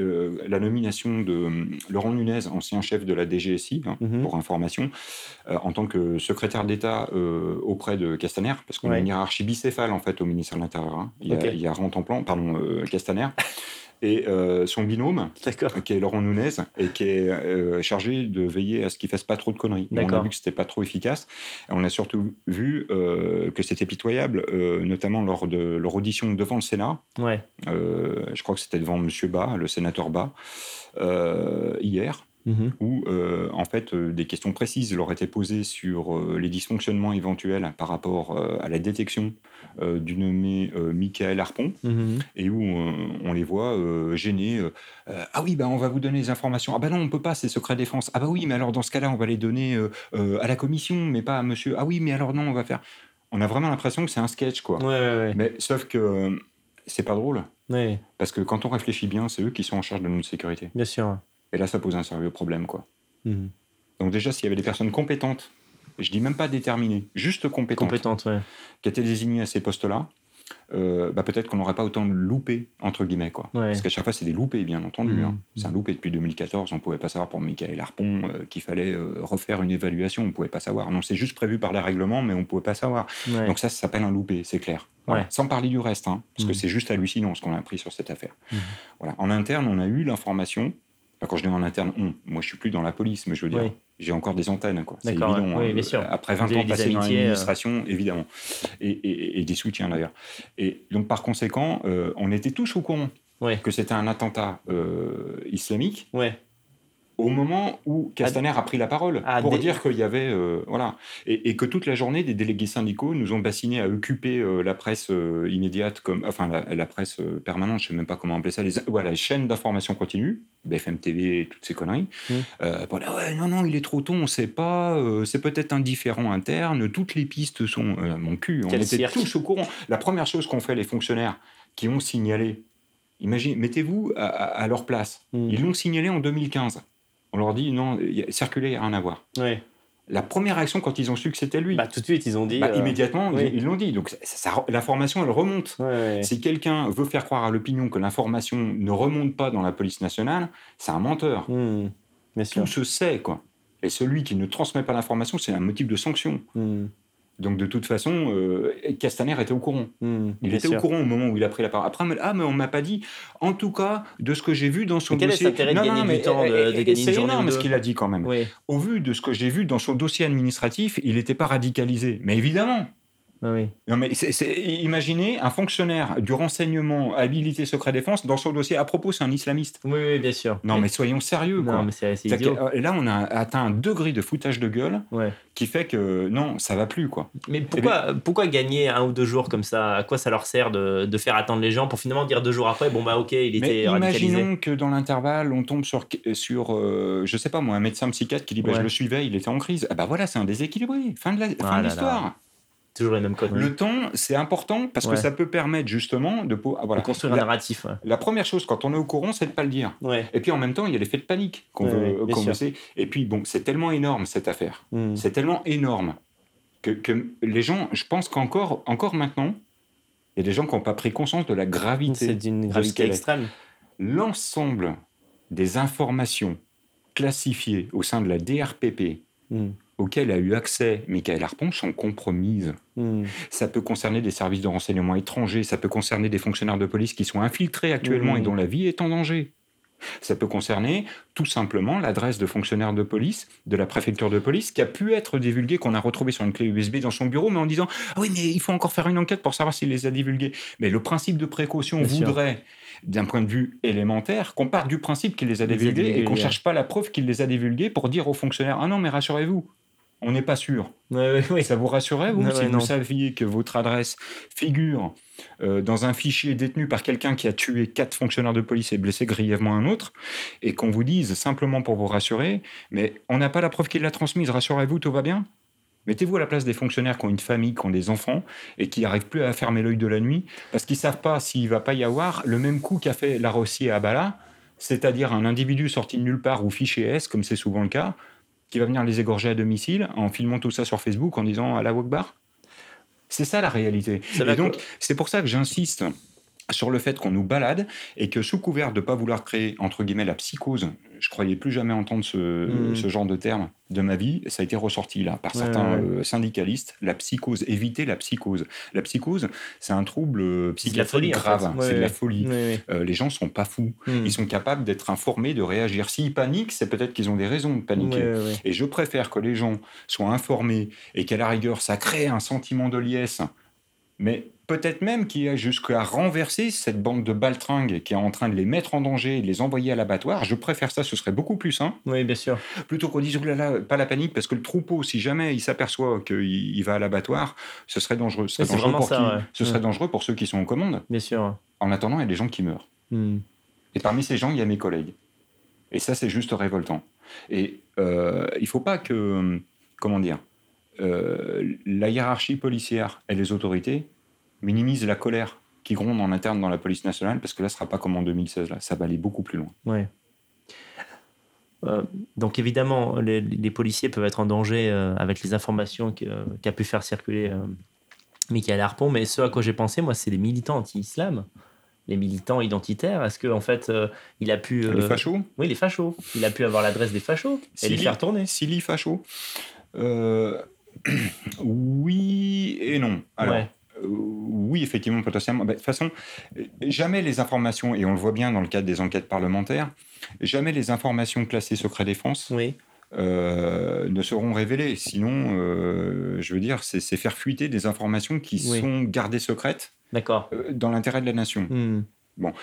la nomination de Laurent Nunez, ancien chef de la DGSI, hein, mhm. pour information, en tant que secrétaire d'État auprès de Castaner, parce qu'on a une hiérarchie bicéphale en fait au ministère de l'Intérieur. Hein. Il, y a, il y a pardon, Castaner et euh, son binôme, qui est Laurent Nunez, et qui est euh, chargé de veiller à ce qu'il ne fasse pas trop de conneries. On a vu que c'était pas trop efficace. on a surtout vu euh, que c'était pitoyable, notamment lors de leur audition devant le Sénat. Ouais. je crois que c'était devant M. Bas, le sénateur Bas, hier. Mhm. où euh, en fait euh, des questions précises leur étaient posées sur euh, les dysfonctionnements éventuels par rapport à la détection du nommé Michael Harpon, mhm. et où on les voit gênés. ah oui, bah, on va vous donner les informations. Ah bah non, on peut pas, c'est secret défense. Ah bah oui, mais alors dans ce cas-là, on va les donner à la commission, mais pas à monsieur. Ah oui, mais alors non, on va faire. On a vraiment l'impression que c'est un sketch, quoi. Ouais, mais sauf que c'est pas drôle. Oui. Parce que quand on réfléchit bien, c'est eux qui sont en charge de notre sécurité. Bien sûr. Et là, ça pose un sérieux problème, quoi. Mhm. Donc déjà, s'il y avait des personnes compétentes, je dis même pas déterminées, juste compétentes, Compétente, ouais. qui étaient désignées à ces postes-là, euh, bah, peut-être qu'on n'aurait pas autant de loupés, entre guillemets. Quoi. Ouais. Parce qu'à chaque fois, c'est des loupés, bien entendu. Mhm. hein. C'est un loupé depuis 2014. On ne pouvait pas savoir pour Michael Harpon euh, qu'il fallait euh, refaire une évaluation. On ne pouvait pas savoir. Non, c'est juste prévu par les règlements, mais on ne pouvait pas savoir. Ouais. Donc ça, ça s'appelle un loupé, c'est clair. Voilà. Ouais. Sans parler du reste, hein, parce que Mhm. c'est juste hallucinant ce qu'on a appris sur cette affaire. Mhm. Voilà. En interne, on a eu l'information. Enfin, Quand je dis en interne, on, moi je suis plus dans la police, mais je veux dire. J'ai encore des antennes. quoi. C'est évident. Oui, hein. bien sûr. Après 20 Vous ans passés dans euh. l'administration, évidemment. Et, et- et des soutiens d'ailleurs. Et donc par conséquent, euh, on était tous au courant Ouais. que c'était un attentat euh, islamique Ouais. Au moment où Castaner a pris la parole Ah, pour dire qu'il y avait euh, voilà et, et que toute la journée des délégués syndicaux nous ont bassinés à occuper euh, la presse euh, immédiate comme enfin la, la presse permanente je sais même pas comment appeler ça les voilà les chaînes d'information continue BFM TV et toutes ces conneries Mm. pour dire, ouais non non il est trop tôt on sait pas c'est peut-être un différent interne toutes les pistes sont mon cul on Quel était cirque. tous au courant la première chose qu'ont fait les fonctionnaires qui ont signalé Imaginez, mettez-vous à, à- à leur place. Mm. Ils l'ont signalé en 2015. On leur dit non, il y a- circuler, a rien à voir. La première réaction quand ils ont su que c'était lui, Bah, tout de suite, ils ont dit. bah, euh, immédiatement, oui. ils l'ont dit. Donc ça- ça- l'information, elle remonte. Si quelqu'un veut faire croire à l'opinion que l'information ne remonte pas dans la police nationale, c'est un menteur. Hmm. Bien sûr. Tout se sait, quoi. Et celui qui ne transmet pas l'information, c'est un motif de sanction. Hmm. Donc de toute façon, euh, Castaner était au courant. Hmm. Il était sûr. au courant au moment où il a pris la parole. Après, mais- ah, mais on m'a pas dit. En tout cas, de ce que j'ai vu dans son Mais quel est dossier. l'intérêt de gagner du temps, de- de eh, eh, gagner C'est énorme ce qu'il a dit quand même. Oui. Au vu de ce que j'ai vu dans son dossier administratif, il n'était pas radicalisé. Mais évidemment. Ah oui. Non, mais c'est- c'est- imaginez un fonctionnaire du renseignement habilité secret défense dans son dossier. À propos, c'est un islamiste. Oui, oui, bien sûr. Non, mais soyons sérieux, quoi. Non, mais c'est idiot. que, là, on a atteint un degré de foutage de gueule Ouais. qui fait que non, ça va plus, quoi. Mais pourquoi, pourquoi gagner un ou deux jours comme ça? À quoi ça leur sert de, de faire attendre les gens pour finalement dire deux jours après, bon bah ok, il Mais était radicalisé? imaginons que dans l'intervalle, on tombe sur, sur euh, je sais pas moi, un médecin psychiatre qui dit bah, Ouais. je le suivais, il était en crise. Ah bah voilà, c'est un déséquilibré. Fin de la- fin Ah là l'histoire. Toujours les mêmes codes. Le temps, c'est important parce Ouais. que ça peut permettre justement de. po- voilà. De construire un la, narratif. Ouais. la première chose quand on est au courant, c'est de pas le dire. Ouais. Et puis en même temps, il y a l'effet de panique qu'on veut, essayer. Et puis bon, c'est tellement énorme cette affaire. Hmm. C'est tellement énorme que, que les gens, je pense qu'encore encore maintenant, il y a des gens qui n'ont pas pris conscience de la gravité. C'est d'une gravité extrême. l'ensemble des informations classifiées au sein de la DRPP. Auxquelles a eu accès Michael Harpon sont compromises. Hmm. Ça peut concerner des services de renseignement étrangers, ça peut concerner des fonctionnaires de police qui sont infiltrés actuellement et dont la vie est en danger. Ça peut concerner tout simplement l'adresse de fonctionnaire de police, de la préfecture de police, qui a pu être divulguée, qu'on a retrouvée sur une clé USB dans son bureau, mais en disant Ah oui, mais il faut encore faire une enquête pour savoir s'il les a divulgués. Mais le principe de précaution Bien voudrait, d'un point de vue élémentaire, qu'on parte du principe qu'il les a divulgués et qu'on ouais. cherche pas la preuve qu'il les a divulgués pour dire aux fonctionnaires Ah non, mais rassurez-vous, on n'est pas sûr. Ouais, ouais, ouais. Ça vous rassurait, vous, Ouais, si ouais, vous non. saviez que votre adresse figure euh, dans un fichier détenu par quelqu'un qui a tué quatre fonctionnaires de police et blessé grièvement un autre, et qu'on vous dise simplement pour vous rassurer, mais on n'a pas la preuve qu'il l'a transmise, rassurez-vous, tout va bien? Mettez-vous à la place des fonctionnaires qui ont une famille, qui ont des enfants, et qui n'arrivent plus à fermer l'œil de la nuit, parce qu'ils ne savent pas s'il va pas y avoir le même coup qu'a fait la à Bala, c'est-à-dire un individu sorti de nulle part ou fiché S, comme c'est souvent le cas, qui va venir les égorger à domicile en filmant tout ça sur Facebook en disant à la Wokbar? C'est ça la réalité. Et donc, c'est pour ça que j'insiste sur le fait qu'on nous balade et que sous couvert de ne pas vouloir créer, entre guillemets, la psychose, je croyais plus jamais entendre ce, Mm. ce genre de terme de ma vie, ça a été ressorti là par Ouais, certains ouais. euh, syndicalistes, la psychose, éviter la psychose. La psychose, c'est un trouble euh, psychiatrique en grave, fait. Ouais, c'est de la folie. Euh, les gens sont pas fous, Hmm. ils sont capables d'être informés, de réagir. S'ils paniquent, c'est peut-être qu'ils ont des raisons de paniquer. Et je préfère que les gens soient informés et qu'à la rigueur, ça crée un sentiment de liesse. Mais peut-être même qu'il y a jusqu'à renverser cette bande de baltringues qui est en train de les mettre en danger et de les envoyer à l'abattoir. Je préfère ça, ce serait beaucoup plus sain. Oui, bien sûr. Plutôt qu'on dise, oulala, pas la panique, parce que le troupeau, si jamais il s'aperçoit qu'il il va à l'abattoir, ce serait dangereux. Ce serait, dangereux, pour ça, qui ouais. ce serait Ouais. dangereux pour ceux qui sont aux commandes. Bien sûr. En attendant, il y a des gens qui meurent. Hmm. Et parmi ces gens, il y a mes collègues. Et ça, c'est juste révoltant. Et euh, il faut pas que, comment dire, euh, la hiérarchie policière et les autorités minimisent la colère qui gronde en interne dans la police nationale, parce que là, ce sera pas comme en 2016, là, ça va aller beaucoup plus loin. Ouais. Euh, donc évidemment, les, policiers peuvent être en danger euh, avec les informations qu'a pu faire circuler euh, Michael Harpon, mais ce à quoi j'ai pensé, moi, c'est les militants anti-islam, les militants identitaires. Est-ce qu'en en fait, il a pu... les fachos? Oui, les fachos. Il a pu avoir l'adresse des fachos et les faire tourner. Silly fachos Oui et non. Alors, oui, effectivement, potentiellement. Bah, de toute façon, jamais les informations, et on le voit bien dans le cadre des enquêtes parlementaires, jamais les informations classées secret défense euh, ne seront révélées. Sinon, euh, je veux dire, c'est faire fuiter des informations qui sont gardées secrètes euh, dans l'intérêt de la nation. Hmm. Bon.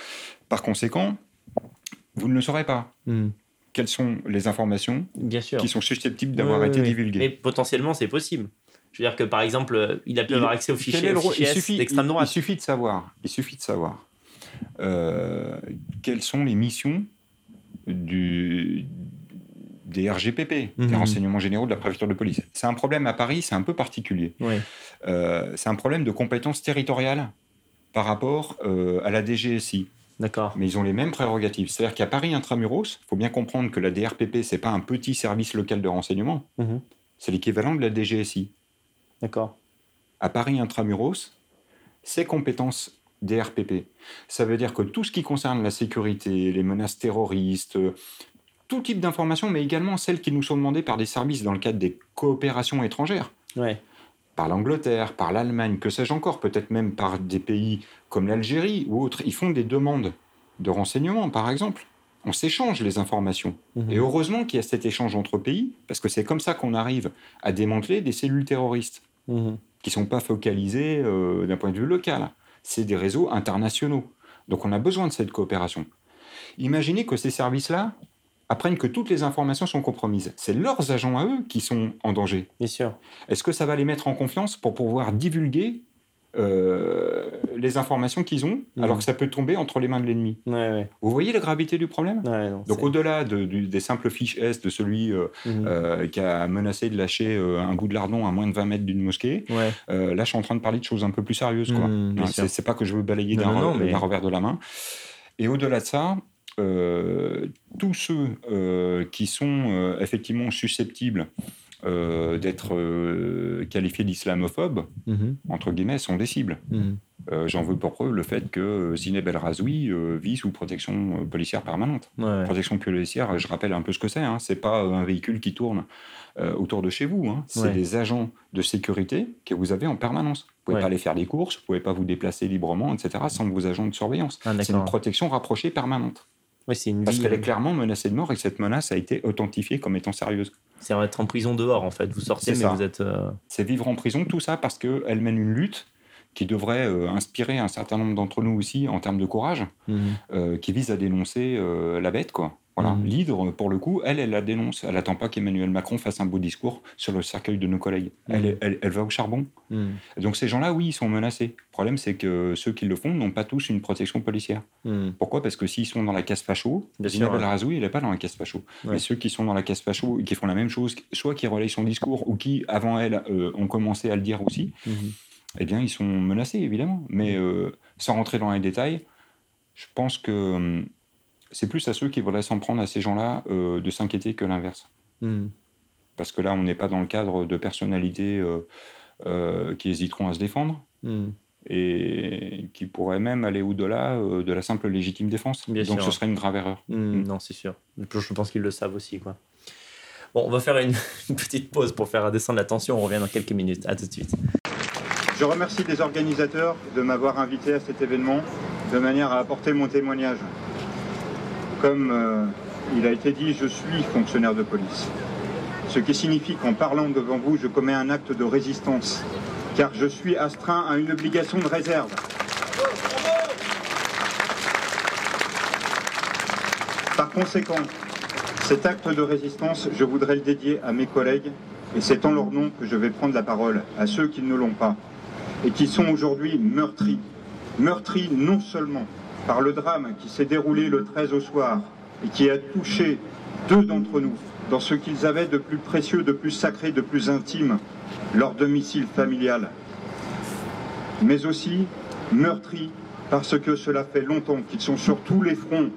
Par conséquent, vous ne le saurez pas. Hmm. Quelles sont les informations qui sont susceptibles d'avoir été divulguées Mais potentiellement, c'est possible. Je veux dire que par exemple, il a pu avoir accès aux fichiers, d'extrême droite. Il suffit de savoir. Il suffit de savoir quelles sont les missions du, des RGPP, des mhm. renseignements généraux de la préfecture de police. C'est un problème à Paris, c'est un peu particulier. Euh, c'est un problème de compétence territoriale par rapport euh, à la DGSI. D'accord. Mais ils ont les mêmes prérogatives. C'est-à-dire qu'à Paris intramuros, il faut bien comprendre que la DRPP, c'est pas un petit service local de renseignement. Mhm. C'est l'équivalent de la DGSI. D'accord. À Paris intramuros, ces compétences DRPP. Ça veut dire que tout ce qui concerne la sécurité, les menaces terroristes, tout type d'informations, mais également celles qui nous sont demandées par des services dans le cadre des coopérations étrangères. Par l'Angleterre, par l'Allemagne, que sais-je encore, peut-être même par des pays comme l'Algérie ou autres. Ils font des demandes de renseignements, par exemple. On s'échange les informations. Mhm. Et heureusement qu'il y a cet échange entre pays, parce que c'est comme ça qu'on arrive à démanteler des cellules terroristes, mhm. qui ne sont pas focalisées euh, d'un point de vue local c'est des réseaux internationaux. Donc on a besoin de cette coopération. Imaginez que ces services-là apprennent que toutes les informations sont compromises. C'est leurs agents à eux qui sont en danger. Bien sûr. Est-ce que ça va les mettre en confiance pour pouvoir divulguer euh, les informations qu'ils ont, mhm. alors que ça peut tomber entre les mains de l'ennemi. Vous voyez la gravité du problème? Donc au-delà des simples fiches S de celui euh, mhm. euh, qui a menacé de lâcher un bout de lardon à moins de 20 mètres d'une mosquée, là je suis en train de parler de choses un peu plus sérieuses. quoi. Mhm, c'est pas que je veux balayer d'un revers de la main. Et au-delà de ça, tous ceux qui sont effectivement susceptibles euh, d'être euh, qualifiés d'islamophobe, mhm. entre guillemets, sont des cibles. Mhm. Euh, j'en veux pour preuve le fait que Zineb El Razoui vit sous protection policière permanente. Protection policière, je rappelle un peu ce que c'est. Hein. C'est pas un véhicule qui tourne autour de chez vous. Hein. C'est des agents de sécurité que vous avez en permanence. Vous pouvez pas aller faire des courses, vous pouvez pas vous déplacer librement, etc. sans vos agents de surveillance. Ah, c'est une protection rapprochée permanente. Parce qu'elle est clairement menacée de mort et que cette menace a été authentifiée comme étant sérieuse. C'est être en prison dehors, en fait. Vous sortez, mais vous êtes. Euh, c'est vivre en prison, tout ça, parce qu'elle mène une lutte qui devrait euh, inspirer un certain nombre d'entre nous aussi en termes de courage, mhm. euh, qui vise à dénoncer la bête, quoi. Voilà. L'hydre, pour le coup, elle, elle la dénonce. Elle n'attend pas qu'Emmanuel Macron fasse un beau discours sur le cercueil de nos collègues. Mhm. Elle, elle, va au charbon. Mhm. Donc ces gens-là, oui, ils sont menacés. Le problème, c'est que ceux qui le font n'ont pas tous une protection policière. Pourquoi? Parce que s'ils sont dans la casse facho, Zineb El Razoui, il n'est pas dans la casse facho. Mais ceux qui sont dans la casse facho et qui font la même chose, soit qui relayent son discours ou qui, avant elle, euh, ont commencé à le dire aussi, eh bien, ils sont menacés, évidemment. Mais euh, sans rentrer dans les détails, je pense que hum, c'est plus à ceux qui voudraient s'en prendre à ces gens-là euh, de s'inquiéter que l'inverse. Hmm. Parce que là, on n'est pas dans le cadre de personnalités euh, euh, qui hésiteront à se défendre hmm. et qui pourraient même aller au-delà de la simple légitime défense. Donc ce serait une grave erreur. Hmm, non, c'est sûr. Je pense qu'ils le savent aussi. Quoi. Bon, on va faire une, une, petite pause pour faire descendre la tension. On revient dans quelques minutes. À tout de suite. Je remercie les organisateurs de m'avoir invité à cet événement de manière à apporter mon témoignage. Comme euh, il a été dit, je suis fonctionnaire de police. Ce qui signifie qu'en parlant devant vous, je commets un acte de résistance, car je suis astreint à une obligation de réserve. Par conséquent, cet acte de résistance, je voudrais le dédier à mes collègues, et c'est en leur nom que je vais prendre la parole, à ceux qui ne l'ont pas, et qui sont aujourd'hui meurtris. Meurtris non seulement par le drame qui s'est déroulé le 13 au soir et qui a touché deux d'entre nous dans ce qu'ils avaient de plus précieux, de plus sacré, de plus intime, leur domicile familial, mais aussi meurtri parce que cela fait longtemps qu'ils sont sur tous les fronts,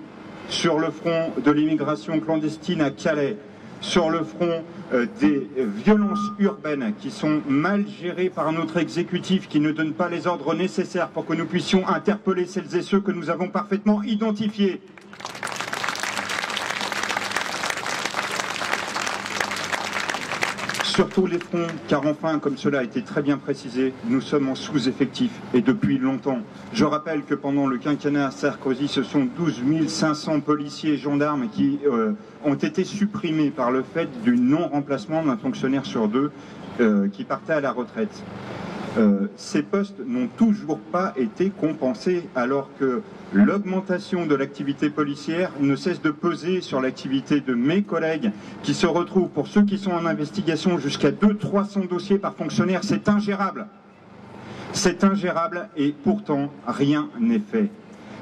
sur le front de l'immigration clandestine à Calais, sur le front euh, des violences urbaines qui sont mal gérées par notre exécutif, qui ne donne pas les ordres nécessaires pour que nous puissions interpeller celles et ceux que nous avons parfaitement identifiés. Surtout les fronts, car enfin, comme cela a été très bien précisé, nous sommes en sous-effectif et depuis longtemps. Je rappelle que pendant le quinquennat Sarkozy, ce sont 12 500 policiers et gendarmes qui euh, ont été supprimés par le fait du non-remplacement d'un fonctionnaire sur deux euh, qui partait à la retraite. Euh, ces postes n'ont toujours pas été compensés alors que l'augmentation de l'activité policière ne cesse de peser sur l'activité de mes collègues qui se retrouvent, pour ceux qui sont en investigation, jusqu'à 200-300 dossiers par fonctionnaire. C'est ingérable. C'est ingérable et pourtant rien n'est fait.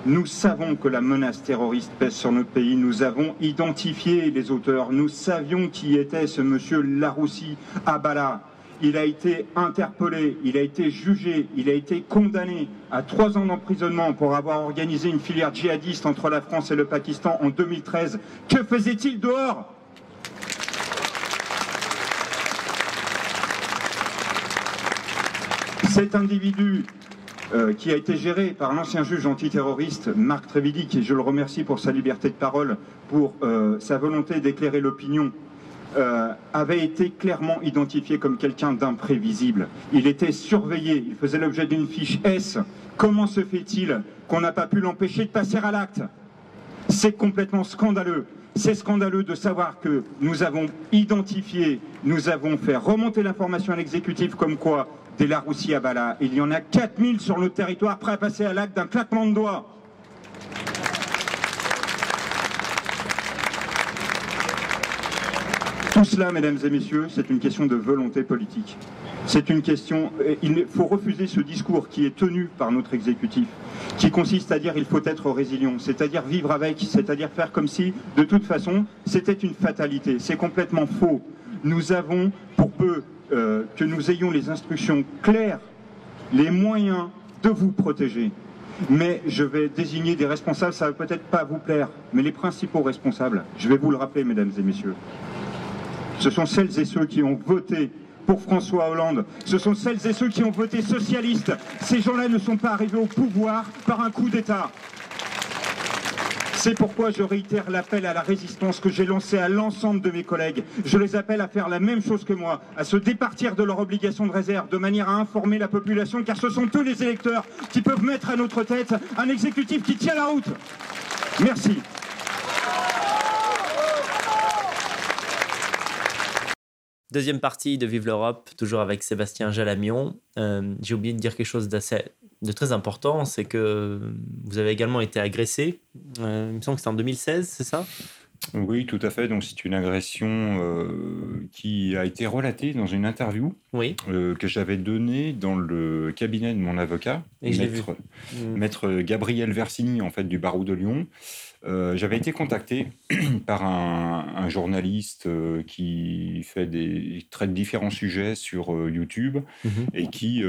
Nous savons que la menace terroriste pèse sur notre pays. Nous avons identifié les auteurs. Nous savions qui était ce monsieur Laroussi Abala il a été interpellé, il a été jugé, il a été condamné à trois ans d'emprisonnement pour avoir organisé une filière djihadiste entre la France et le Pakistan en 2013. Que faisait-il dehors? Cet individu euh, qui a été géré par l'ancien juge antiterroriste Marc Trévidic, et je le remercie pour sa liberté de parole, pour euh, sa volonté d'éclairer l'opinion euh, avait été clairement identifié comme quelqu'un d'imprévisible. Il était surveillé, il faisait l'objet d'une fiche S. Comment se fait-il qu'on n'a pas pu l'empêcher de passer à l'acte? C'est complètement scandaleux. C'est scandaleux de savoir que nous avons identifié, nous avons fait remonter l'information à l'exécutif comme quoi des Laroussi à Bala, il y en a 4000 sur le territoire prêts à passer à l'acte d'un claquement de doigts. Tout cela, mesdames et messieurs, c'est une question de volonté politique. C'est une question. Il faut refuser ce discours qui est tenu par notre exécutif, qui consiste à dire il faut être résilient, c'est-à-dire vivre avec, c'est-à-dire faire comme si, de toute façon, c'était une fatalité. C'est complètement faux. Nous avons, pour peu euh, que nous ayons les instructions claires, les moyens de vous protéger. Mais je vais désigner des responsables, ça ne va peut-être pas vous plaire, mais les principaux responsables, je vais vous le rappeler, mesdames et messieurs. Ce sont celles et ceux qui ont voté pour François Hollande. Ce sont celles et ceux qui ont voté socialiste. Ces gens-là ne sont pas arrivés au pouvoir par un coup d'État. C'est pourquoi je réitère l'appel à la résistance que j'ai lancé à l'ensemble de mes collègues. Je les appelle à faire la même chose que moi, à se départir de leur obligation de réserve, de manière à informer la population, car ce sont eux les électeurs qui peuvent mettre à notre tête un exécutif qui tient la route. Merci. Deuxième partie de Vive l'Europe, toujours avec Sébastien Jalamion. Euh, j'ai oublié de dire quelque chose d'assez, de très important, c'est que vous avez également été agressé. Euh, il me semble que c'était en 2016, c'est ça? Oui, tout à fait. Donc, c'est une agression euh, qui a été relatée dans une interview oui. que j'avais donnée dans le cabinet de mon avocat, maître, mmh. maître, Gabriel Versini, en fait, du barreau de Lyon. Euh, j'avais été contacté par un, journaliste euh, qui fait des traite différents sujets sur euh, YouTube mhm. et qui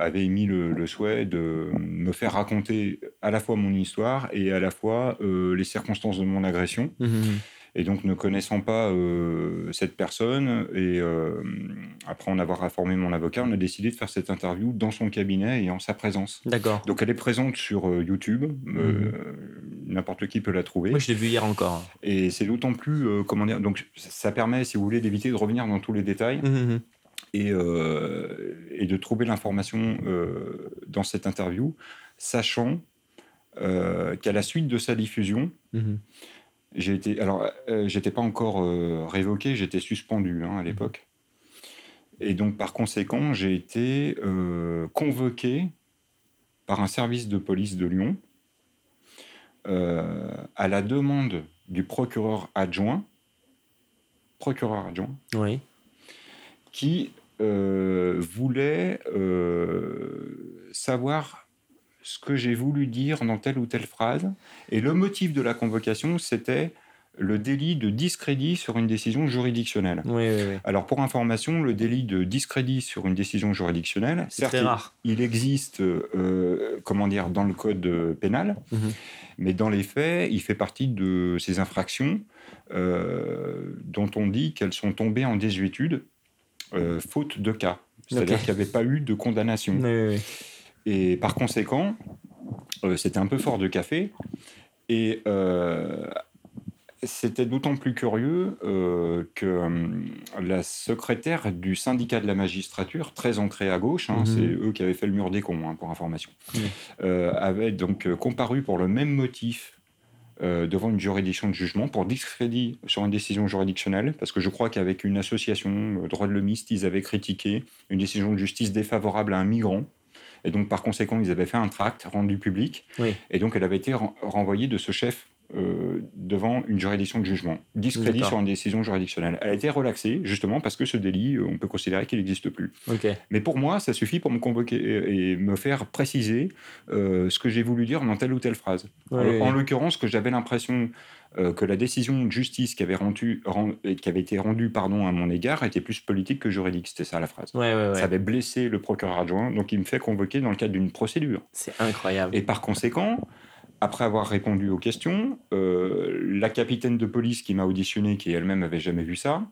avait émis le, souhait de me faire raconter à la fois mon histoire et à la fois les circonstances de mon agression. Mhm. Et donc, ne connaissant pas euh, cette personne, et euh, après en avoir informé mon avocat, on a décidé de faire cette interview dans son cabinet et en sa présence. D'accord. Donc, elle est présente sur euh, YouTube. Mhm. N'importe qui peut la trouver. Moi, je l'ai vue hier encore. Et c'est d'autant plus, comment dire, donc ça permet, si vous voulez, d'éviter de revenir dans tous les détails. Mhm, mhm. Et, et, de trouver l'information dans cette interview, sachant qu'à la suite de sa diffusion, j'ai été, alors, euh, j'étais pas encore euh, révoqué, j'étais suspendu hein, à mmh. l'époque. Et donc, par conséquent, j'ai été euh, convoqué par un service de police de Lyon à la demande du procureur adjoint, procureur adjoint, oui. qui voulait savoir ce que j'ai voulu dire dans telle ou telle phrase. Et le motif de la convocation, c'était le délit de discrédit sur une décision juridictionnelle. Oui, oui, oui. Alors, pour information, le délit de discrédit sur une décision juridictionnelle, rare. Il, existe, euh, comment dire, dans le code pénal, mhm. mais dans les faits, il fait partie de ces infractions euh, dont on dit qu'elles sont tombées en désuétude, euh, faute de cas. C'est-à-dire qu'il n'y avait pas eu de condamnation. Et par conséquent, c'était un peu fort de café. Et c'était d'autant plus curieux euh, que euh, la secrétaire du syndicat de la magistrature, très ancrée à gauche, hein, c'est mhm. eux qui avaient fait le mur des cons, hein, pour information, euh, avait donc comparu pour le même motif devant une juridiction de jugement pour discrédit sur une décision juridictionnelle, parce que je crois qu'avec une association droit de l'homiste, ils avaient critiqué une décision de justice défavorable à un migrant. Et donc, par conséquent, ils avaient fait un tract rendu public. Et donc, elle avait été renvoyée de ce chef euh, devant une juridiction de jugement. Discrédit sur une décision juridictionnelle. Elle a été relaxée, justement, parce que ce délit, euh, on peut considérer qu'il n'existe plus. Mais pour moi, ça suffit pour me convoquer et me faire préciser euh, ce que j'ai voulu dire dans telle ou telle phrase. en, l'occurrence, que j'avais l'impression que la décision de justice qui avait, rendu, qui avait été rendue pardon, à mon égard était plus politique que juridique. C'était ça la phrase. ça avait blessé le procureur adjoint, donc il me fait convoquer dans le cadre d'une procédure. C'est incroyable. Et par conséquent, après avoir répondu aux questions, euh, la capitaine de police qui m'a auditionné, qui elle-même n'avait jamais vu ça,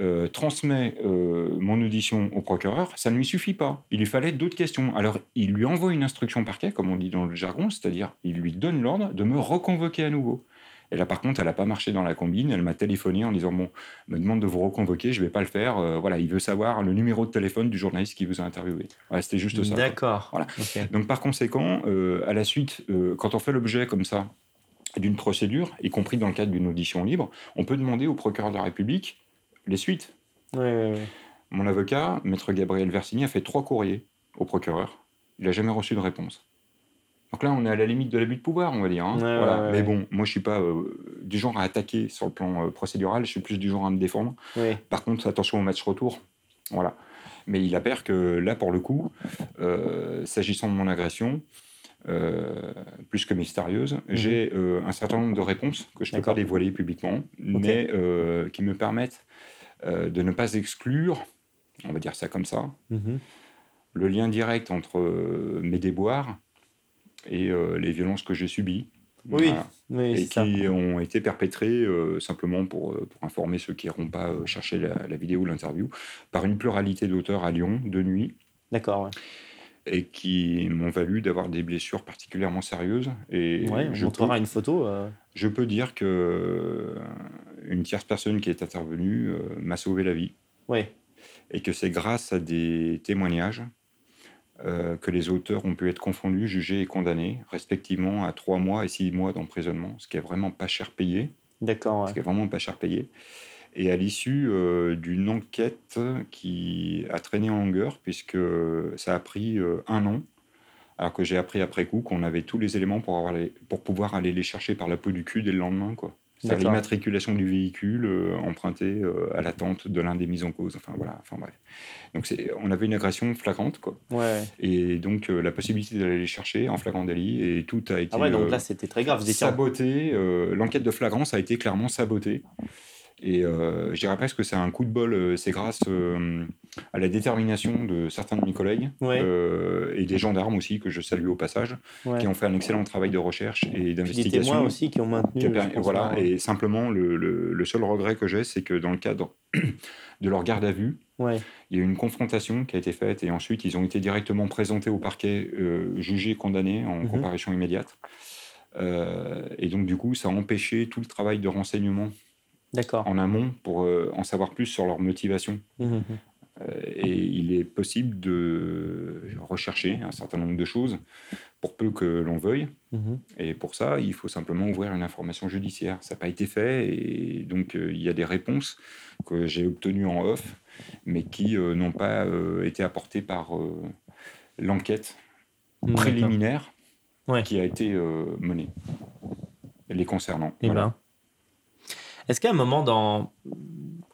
euh, transmet euh, mon audition au procureur, ça ne lui suffit pas. Il lui fallait d'autres questions. Alors, il lui envoie une instruction parquet, comme on dit dans le jargon, c'est-à-dire il lui donne l'ordre de me reconvoquer à nouveau. Et là, par contre, elle n'a pas marché dans la combine. Elle m'a téléphoné en disant Bon, me demande de vous reconvoquer, je ne vais pas le faire. Euh, voilà, il veut savoir le numéro de téléphone du journaliste qui vous a interviewé. Voilà, c'était juste ça. D'accord. Voilà. Donc, par conséquent, euh, à la suite, euh, quand on fait l'objet comme ça d'une procédure, y compris dans le cadre d'une audition libre, on peut demander au procureur de la République les suites. Mon avocat, maître Gabriel Versini, a fait trois courriers au procureur. Il n'a jamais reçu de réponse. Donc là, on est à la limite de l'abus de pouvoir, on va dire. Hein. Mais bon, moi, je suis pas euh, du genre à attaquer sur le plan euh, procédural, je suis plus du genre à me défendre. Par contre, attention au match retour. Voilà. Mais il apparaît que là, pour le coup, euh, s'agissant de mon agression, plus que mystérieuse, mhm. j'ai un certain nombre de réponses que je ne peux pas dévoiler publiquement, mais qui me permettent de ne pas exclure, on va dire ça comme ça, mhm. le lien direct entre mes déboires et euh, les violences que j'ai subies. Oui, et qui ont été perpétrées euh, simplement pour, euh, pour, informer ceux qui n'iront pas chercher la, vidéo ou l'interview, par une pluralité d'auteurs à Lyon, de nuit. D'accord. Et qui m'ont valu d'avoir des blessures particulièrement sérieuses. Et ouais, on je montrera une photo. Je peux dire que une tierce personne qui est intervenue m'a sauvé la vie. Oui. Et que c'est grâce à des témoignages euh, que les auteurs ont pu être confondus, jugés et condamnés, respectivement à trois mois et six mois d'emprisonnement, ce qui est vraiment pas cher payé. D'accord. Ce qui est vraiment pas cher payé. Et à l'issue euh, d'une enquête qui a traîné en longueur, puisque ça a pris euh, un an, alors que j'ai appris après coup qu'on avait tous les éléments pour, avoir pour pouvoir aller les chercher par la peau du cul dès le lendemain. Quoi. C'est l'immatriculation du véhicule euh, emprunté euh, à l'attente de l'un des mises en cause. Enfin voilà, enfin bref. Donc on avait une agression flagrante quoi. Ouais. Et donc euh, la possibilité d'aller les chercher en flagrant délit et tout a été. Ah ouais, donc là c'était très grave. Saboté. L'enquête de flagrance a été clairement sabotée. Et euh, je dirais presque que c'est un coup de bol. Euh, c'est grâce euh, à la détermination de certains de mes collègues et des gendarmes aussi, que je salue au passage, qui ont fait un excellent travail de recherche et d'investigation. Des témoins aussi qui ont maintenu. voilà, et simplement, le, le, seul regret que j'ai, c'est que dans le cadre de leur garde à vue, il y a eu une confrontation qui a été faite et ensuite ils ont été directement présentés au parquet, jugés, condamnés en mhm. comparution immédiate. et donc, du coup, ça a empêché tout le travail de renseignement en amont pour euh, en savoir plus sur leur motivation. Mmh, mmh, mmh. Euh, et il est possible de rechercher un certain nombre de choses pour peu que l'on veuille. Et pour ça, il faut simplement ouvrir une information judiciaire. Ça n'a pas été fait et donc euh, il y a des réponses que j'ai obtenues en off, mais qui n'ont pas été apportées par l'enquête préliminaire qui a été menée les concernant. Et eh ben. Est-ce qu'à un moment, dans,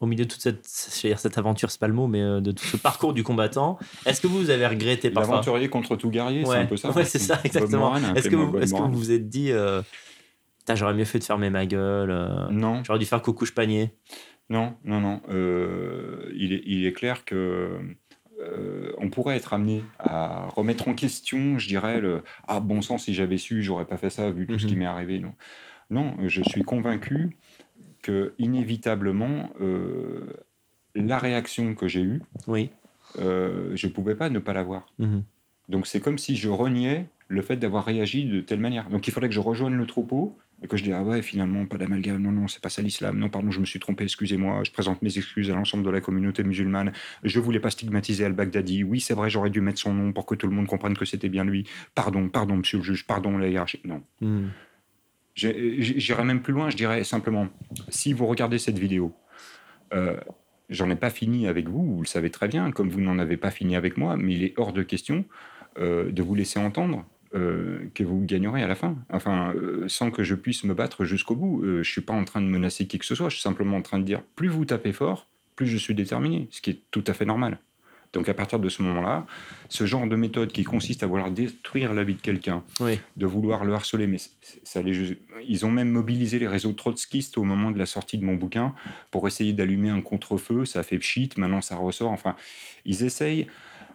au milieu de toute cette, cette aventure, c'est pas le mot, mais euh, de tout ce parcours du combattant, est-ce que vous avez regretté parfois? L'aventurier contre tout guerrier, c'est un peu ça. Ouais, c'est ça, exactement. Est-ce que, vous, est que vous vous êtes dit, euh, J'aurais mieux fait de fermer ma gueule. non. J'aurais dû faire coucou panier. Non, non, non. il, est, il est clair que on pourrait être amené à remettre en question, je dirais, le ah bon sang, si j'avais su, j'aurais pas fait ça vu tout ce qui mhm. m'est arrivé. Non. non, je suis convaincu que inévitablement la réaction que j'ai eue, oui. Euh, je ne pouvais pas ne pas l'avoir. Mhm. Donc c'est comme si je reniais le fait d'avoir réagi de telle manière. Donc il faudrait que je rejoigne le troupeau et que je dise ah ouais finalement pas d'amalgame, non non c'est pas ça l'islam, non pardon je me suis trompé, excusez-moi, je présente mes excuses à l'ensemble de la communauté musulmane, je voulais pas stigmatiser al-Baghdadi, oui c'est vrai j'aurais dû mettre son nom pour que tout le monde comprenne que c'était bien lui, pardon, pardon monsieur le juge, pardon la hiérarchie, non. Mhm. J'irais même plus loin, je dirais simplement, si vous regardez cette vidéo, euh, J'en ai pas fini avec vous, vous le savez très bien, comme vous n'en avez pas fini avec moi, mais il est hors de question euh, de vous laisser entendre euh, que vous gagnerez à la fin. Enfin, euh, sans que je puisse me battre jusqu'au bout. je suis pas en train de menacer qui que ce soit, je suis simplement en train de dire plus vous tapez fort, plus je suis déterminé, ce qui est tout à fait normal. Donc à partir de ce moment-là, ce genre de méthode qui consiste à vouloir détruire la vie de quelqu'un, de vouloir le harceler, mais ça les, ils ont même mobilisé les réseaux trotskistes au moment de la sortie de mon bouquin pour essayer d'allumer un contre-feu, ça fait pchit, maintenant ça ressort, enfin, ils essayent,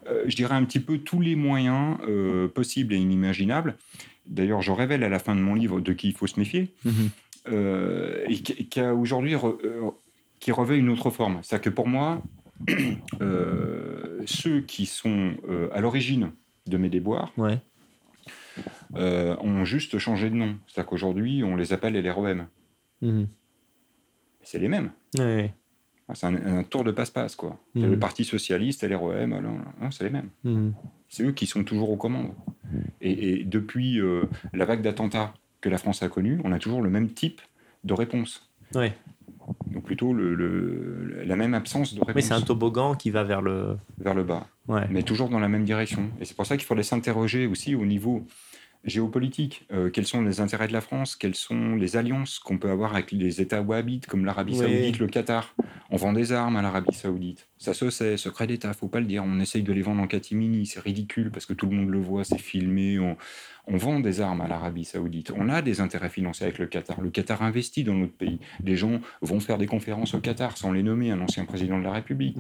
euh, je dirais un petit peu tous les moyens euh, possibles et inimaginables. D'ailleurs, je révèle à la fin de mon livre de qui il faut se méfier, mhm. euh, et qui a aujourd'hui qui revêt une autre forme. C'est-à-dire que pour moi, ceux qui sont euh, à l'origine de mes déboires euh, ont juste changé de nom. C'est-à-dire qu'aujourd'hui, on les appelle LROM. Mhm. C'est les mêmes. Ah, c'est un, tour de passe-passe, quoi. Mhm. Le Parti Socialiste, LROM, c'est les mêmes. Mhm. C'est eux qui sont toujours aux commandes. Et, depuis la vague d'attentats que la France a connue, on a toujours le même type de réponse. Ouais. Donc plutôt le, la même absence de réponse. Mais c'est un toboggan qui va vers le... Vers le bas. Mais toujours dans la même direction. Et c'est pour ça qu'il faudrait s'interroger aussi au niveau géopolitique. Euh, quels sont les intérêts de la France Quelles sont les alliances qu'on peut avoir avec les États wahhabites comme l'Arabie saoudite, le Qatar On vend des armes à l'Arabie saoudite. Ça se sait, secret d'État, faut pas le dire. On essaye de les vendre en catimini, c'est ridicule parce que tout le monde le voit, c'est filmé. On, on vend des armes à l'Arabie saoudite. On a des intérêts financiers avec le Qatar. Le Qatar investit dans notre pays. Les gens vont faire des conférences au Qatar sans les nommer, un ancien président de la République.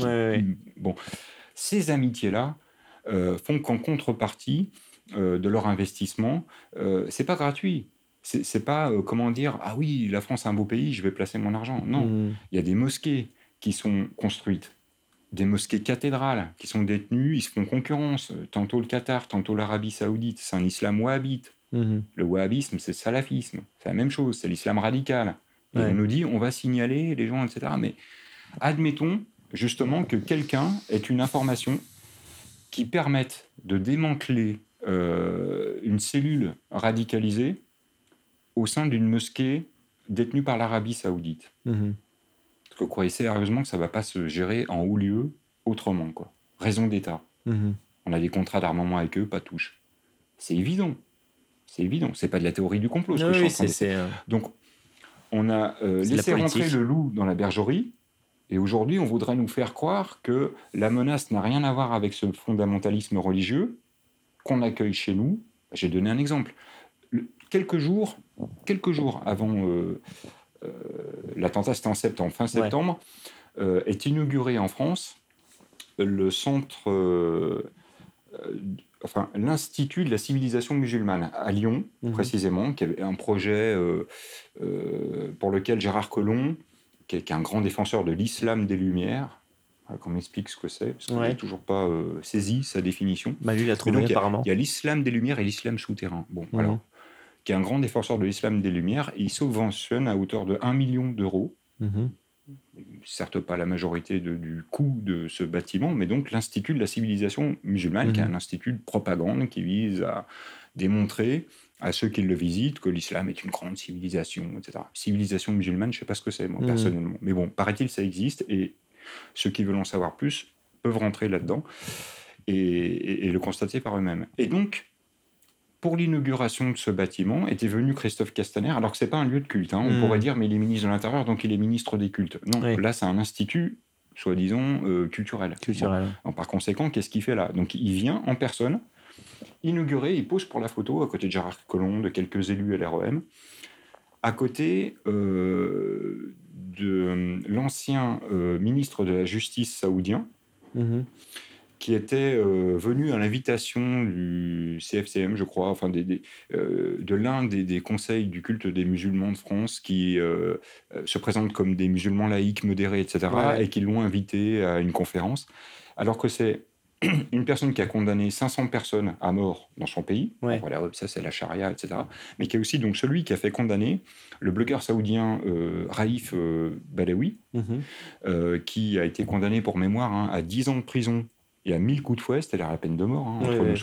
Bon, ces amitiés-là euh, font qu'en contrepartie, de leur investissement, euh, c'est pas gratuit. C'est pas, euh, comment dire, ah oui, la France est un beau pays, je vais placer mon argent. Non, mmh. il y a des mosquées qui sont construites, des mosquées cathédrales qui sont détenues, ils se font concurrence. Tantôt le Qatar, tantôt l'Arabie Saoudite, c'est un islam wahhabite. Mmh. Le wahhabisme, c'est le salafisme. C'est la même chose, c'est l'islam radical. Et on nous dit, on va signaler les gens, etc. Mais admettons justement que quelqu'un ait une information qui permette de démanteler euh, une cellule radicalisée au sein d'une mosquée détenue par l'Arabie saoudite. Mhm. Est-ce que vous croyez sérieusement que ça ne va pas se gérer en haut lieu autrement quoi Raison d'État. Mhm. On a des contrats d'armement avec eux, pas touche. C'est évident. C'est évident. C'est pas de la théorie du complot. Euh, Donc, on a euh, laissé rentrer le loup dans la bergerie. Et aujourd'hui, on voudrait nous faire croire que la menace n'a rien à voir avec ce fondamentalisme religieux, qu'on accueille chez nous. J'ai donné un exemple. quelques jours, quelques jours avant euh, euh, l'attentat, c'était en septembre, fin septembre, euh, est inauguré en France le centre, enfin l'institut de la civilisation musulmane à Lyon, mhm. précisément, qui avait un projet pour lequel Gérard Collomb, qui est un grand défenseur de l'islam des Lumières, qu'on m'explique ce que c'est, parce qu'on n'a toujours pas euh, saisi sa définition. Bah, lui, il a trouvé apparemment. Il y a l'islam des Lumières et l'islam souterrain. Bon, alors, qui est un grand défenseur de l'islam des Lumières, il subventionne à hauteur de 1 million d'euros. Mhm. Certes pas la majorité du coût de ce bâtiment, mais donc l'Institut de la civilisation musulmane, qui est mhm. un institut de propagande qui vise à démontrer à ceux qui le visitent que l'islam est une grande civilisation, etc. Civilisation musulmane, je ne sais pas ce que c'est, moi, mhm. personnellement. Mais bon, paraît-il, ça existe. Et ceux qui veulent en savoir plus peuvent rentrer là-dedans et, le constater par eux-mêmes. Et donc, pour l'inauguration de ce bâtiment, était venu Christophe Castaner, alors que ce n'est pas un lieu de culte. Hein. On hmm. pourrait dire, mais il est ministre de l'Intérieur, donc il est ministre des cultes. Non, là, c'est un institut, soi-disant, euh, culturel. culturel. par conséquent, qu'est-ce qu'il fait là? Donc, il vient en personne, inaugurer, il pose pour la photo, à côté de Gérard Collomb, de quelques élus LREM, à côté de l'ancien ministre de la Justice saoudien, mhm qui était euh, venu à l'invitation du CFCM, je crois, enfin des, euh, de l'un des, conseils du culte des musulmans de France, qui euh, se présentent comme des musulmans laïcs, modérés, etc., et qui l'ont invité à une conférence, alors que c'est une personne qui a condamné 500 personnes à mort dans son pays, voilà, ça c'est la charia, etc., mais qui est aussi donc celui qui a fait condamner le blogueur saoudien Raif Badawi, mhm. qui a été condamné pour mémoire hein, à 10 ans de prison y a 1000 coups de fouet, c'est-à-dire la peine de mort, hein, entre nous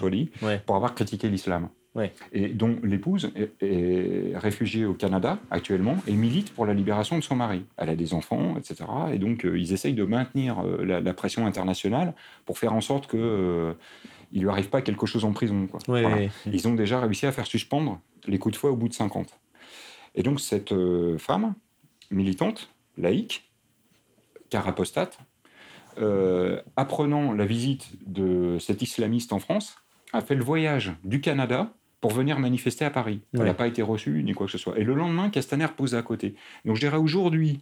pour avoir critiqué l'islam. Et dont l'épouse est, réfugiée au Canada actuellement et milite pour la libération de son mari. Elle a des enfants, etc. Et donc euh, ils essayent de maintenir euh, la, pression internationale pour faire en sorte que euh, il lui arrive pas quelque chose en prison. Ils ont déjà réussi à faire suspendre les coups de fouet au bout de 50. Et donc cette femme militante, laïque, car apostate, euh, apprenant la visite de cet islamiste en France, a fait le voyage du Canada pour venir manifester à Paris. Elle n'a pas été reçue ni quoi que ce soit. Et le lendemain, Castaner pose à côté. Donc je dirais aujourd'hui,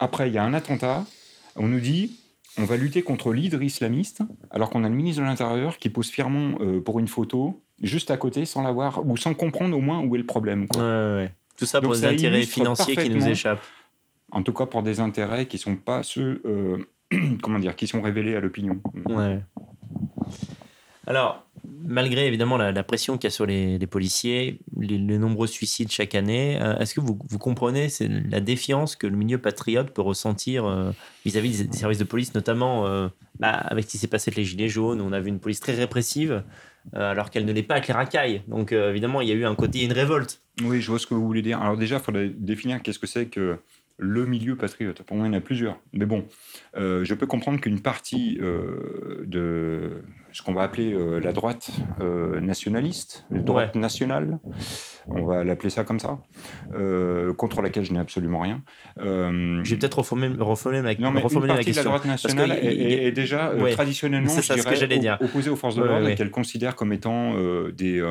après, il y a un attentat, on nous dit on va lutter contre l'hydre islamiste, alors qu'on a le ministre de l'Intérieur qui pose fièrement euh, pour une photo, juste à côté, sans l'avoir, ou sans comprendre au moins où est le problème. Tout ça pour des intérêts financiers qui nous échappent. En tout cas, pour des intérêts qui ne sont pas ceux euh, comment dire, qui sont révélés à l'opinion. Ouais. Alors, malgré évidemment la, pression qu'il y a sur les, policiers, les, nombreux suicides chaque année, euh, est-ce que vous, comprenez la défiance que le milieu patriote peut ressentir euh, vis-à-vis des, services de police, notamment euh, bah, avec ce qui s'est passé avec les Gilets jaunes, où on a vu une police très répressive, alors qu'elle ne l'est pas avec les racailles. Donc évidemment, il y a eu un côté, une révolte. Oui, je vois ce que vous voulez dire. Alors déjà, il faudrait définir qu'est-ce que c'est que le milieu patriote. Pour moi, il y en a plusieurs. Mais bon, je peux comprendre qu'une partie de ce qu'on va appeler euh, la droite nationaliste, la droite nationale, on va l'appeler ça comme ça, contre laquelle je n'ai absolument rien. J'ai peut-être reformulé, ma, non, mais une partie de la droite nationale est, déjà traditionnellement opposée aux forces de l'ordre et qu'elle considère comme étant des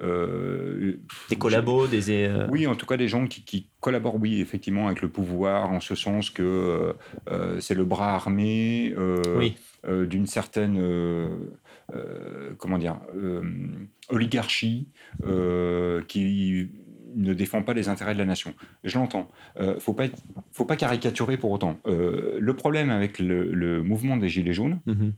euh, des collabos, des... Euh, oui, en tout cas des gens qui, collaborent, oui, effectivement, avec le pouvoir, en ce sens que euh, c'est le bras armé d'une certaine, comment dire, oligarchie qui ne défend pas les intérêts de la nation. Je l'entends. Il faut pas faut pas caricaturer pour autant. le problème avec le, mouvement des Gilets jaunes, mhm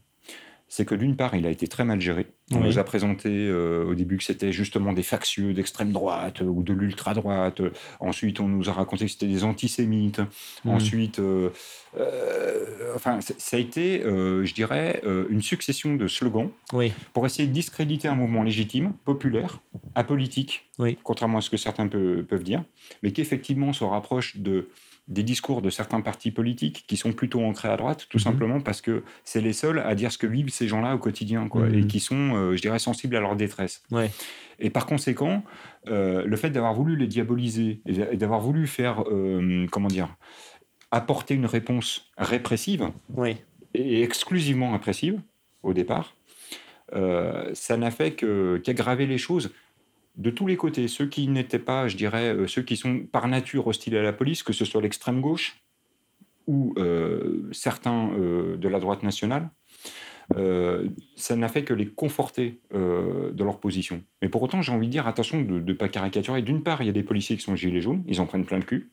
c'est que d'une part, il a été très mal géré. On nous a présenté euh, au début que c'était justement des factieux d'extrême droite ou de l'ultra-droite. Ensuite, on nous a raconté que c'était des antisémites. Mmh. Ensuite, euh, euh, enfin, ça a été, je dirais, une succession de slogans pour essayer de discréditer un mouvement légitime, populaire, apolitique, contrairement à ce que certains peuvent dire, mais qui effectivement se rapproche de des discours de certains partis politiques qui sont plutôt ancrés à droite, tout mhm. simplement parce que c'est les seuls à dire ce que vivent ces gens-là au quotidien, quoi, et mhm. qui sont, euh, je dirais, sensibles à leur détresse. Et par conséquent, euh, le fait d'avoir voulu les diaboliser et d'avoir voulu faire, euh, comment dire, apporter une réponse répressive, et exclusivement répressive, au départ, ça n'a fait qu'aggraver les choses de tous les côtés, ceux qui n'étaient pas, je dirais, euh, ceux qui sont par nature hostiles à la police, que ce soit l'extrême gauche ou euh, certains euh, de la droite nationale, ça n'a fait que les conforter de leur position. Mais pour autant, j'ai envie de dire, attention de ne pas caricaturer. D'une part, il y a des policiers qui sont gilets jaunes, ils en prennent plein le cul.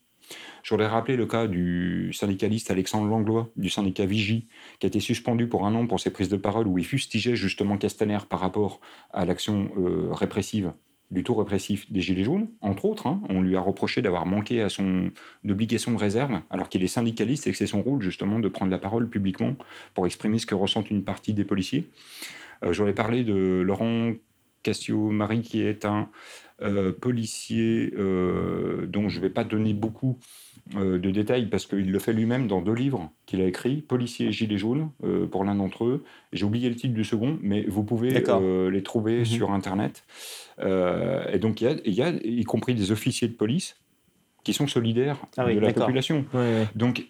Je voudrais rappeler le cas du syndicaliste Alexandre Langlois, du syndicat Vigie, qui a été suspendu pour un an pour ses prises de parole où il fustigeait justement Castaner par rapport à l'action répressive du tout répressif des Gilets jaunes, entre autres. Hein. on lui a reproché d'avoir manqué à son obligation de réserve, alors qu'il est syndicaliste et que c'est son rôle justement de prendre la parole publiquement pour exprimer ce que ressentent une partie des policiers. Euh, J'aurais parlé de Laurent Cassio-Marie, qui est un euh, policier euh, dont je ne vais pas donner beaucoup euh, de détails parce qu'il le fait lui-même dans deux livres qu'il a écrits, Policiers et Gilets jaunes, euh, pour l'un d'entre eux. J'ai oublié le titre du second, mais vous pouvez euh, les trouver mhm. sur Internet. et donc, il y, a, y compris des officiers de police qui sont solidaires ah de la population. Donc,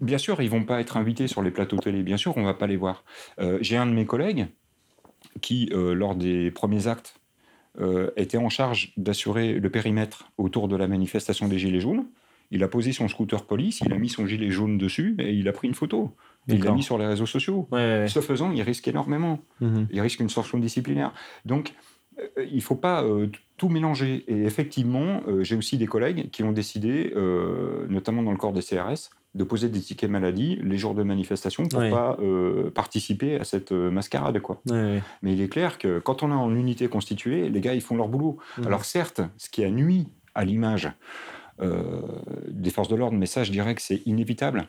bien sûr, ils vont pas être invités sur les plateaux télé, bien sûr, on va pas les voir. J'ai un de mes collègues qui, lors des premiers actes était en charge d'assurer le périmètre autour de la manifestation des Gilets jaunes. Il a posé son scooter police, il a mis son gilet jaune dessus et il a pris une photo. Et il l'a mis sur les réseaux sociaux. Ce faisant, il risque énormément. Mhm. Il risque une sanction disciplinaire. Donc, euh, il ne faut pas euh, tout mélanger. Et effectivement, euh, j'ai aussi des collègues qui ont décidé, notamment dans le corps des CRS, de poser des tickets maladie les jours de manifestation pour ne pas participer à cette mascarade. Quoi. Mais il est clair que quand on est en unité constituée, les gars, ils font leur boulot. Mhm. Alors certes, ce qui a nuit à l'image des forces de l'ordre, mais ça, je dirais que c'est inévitable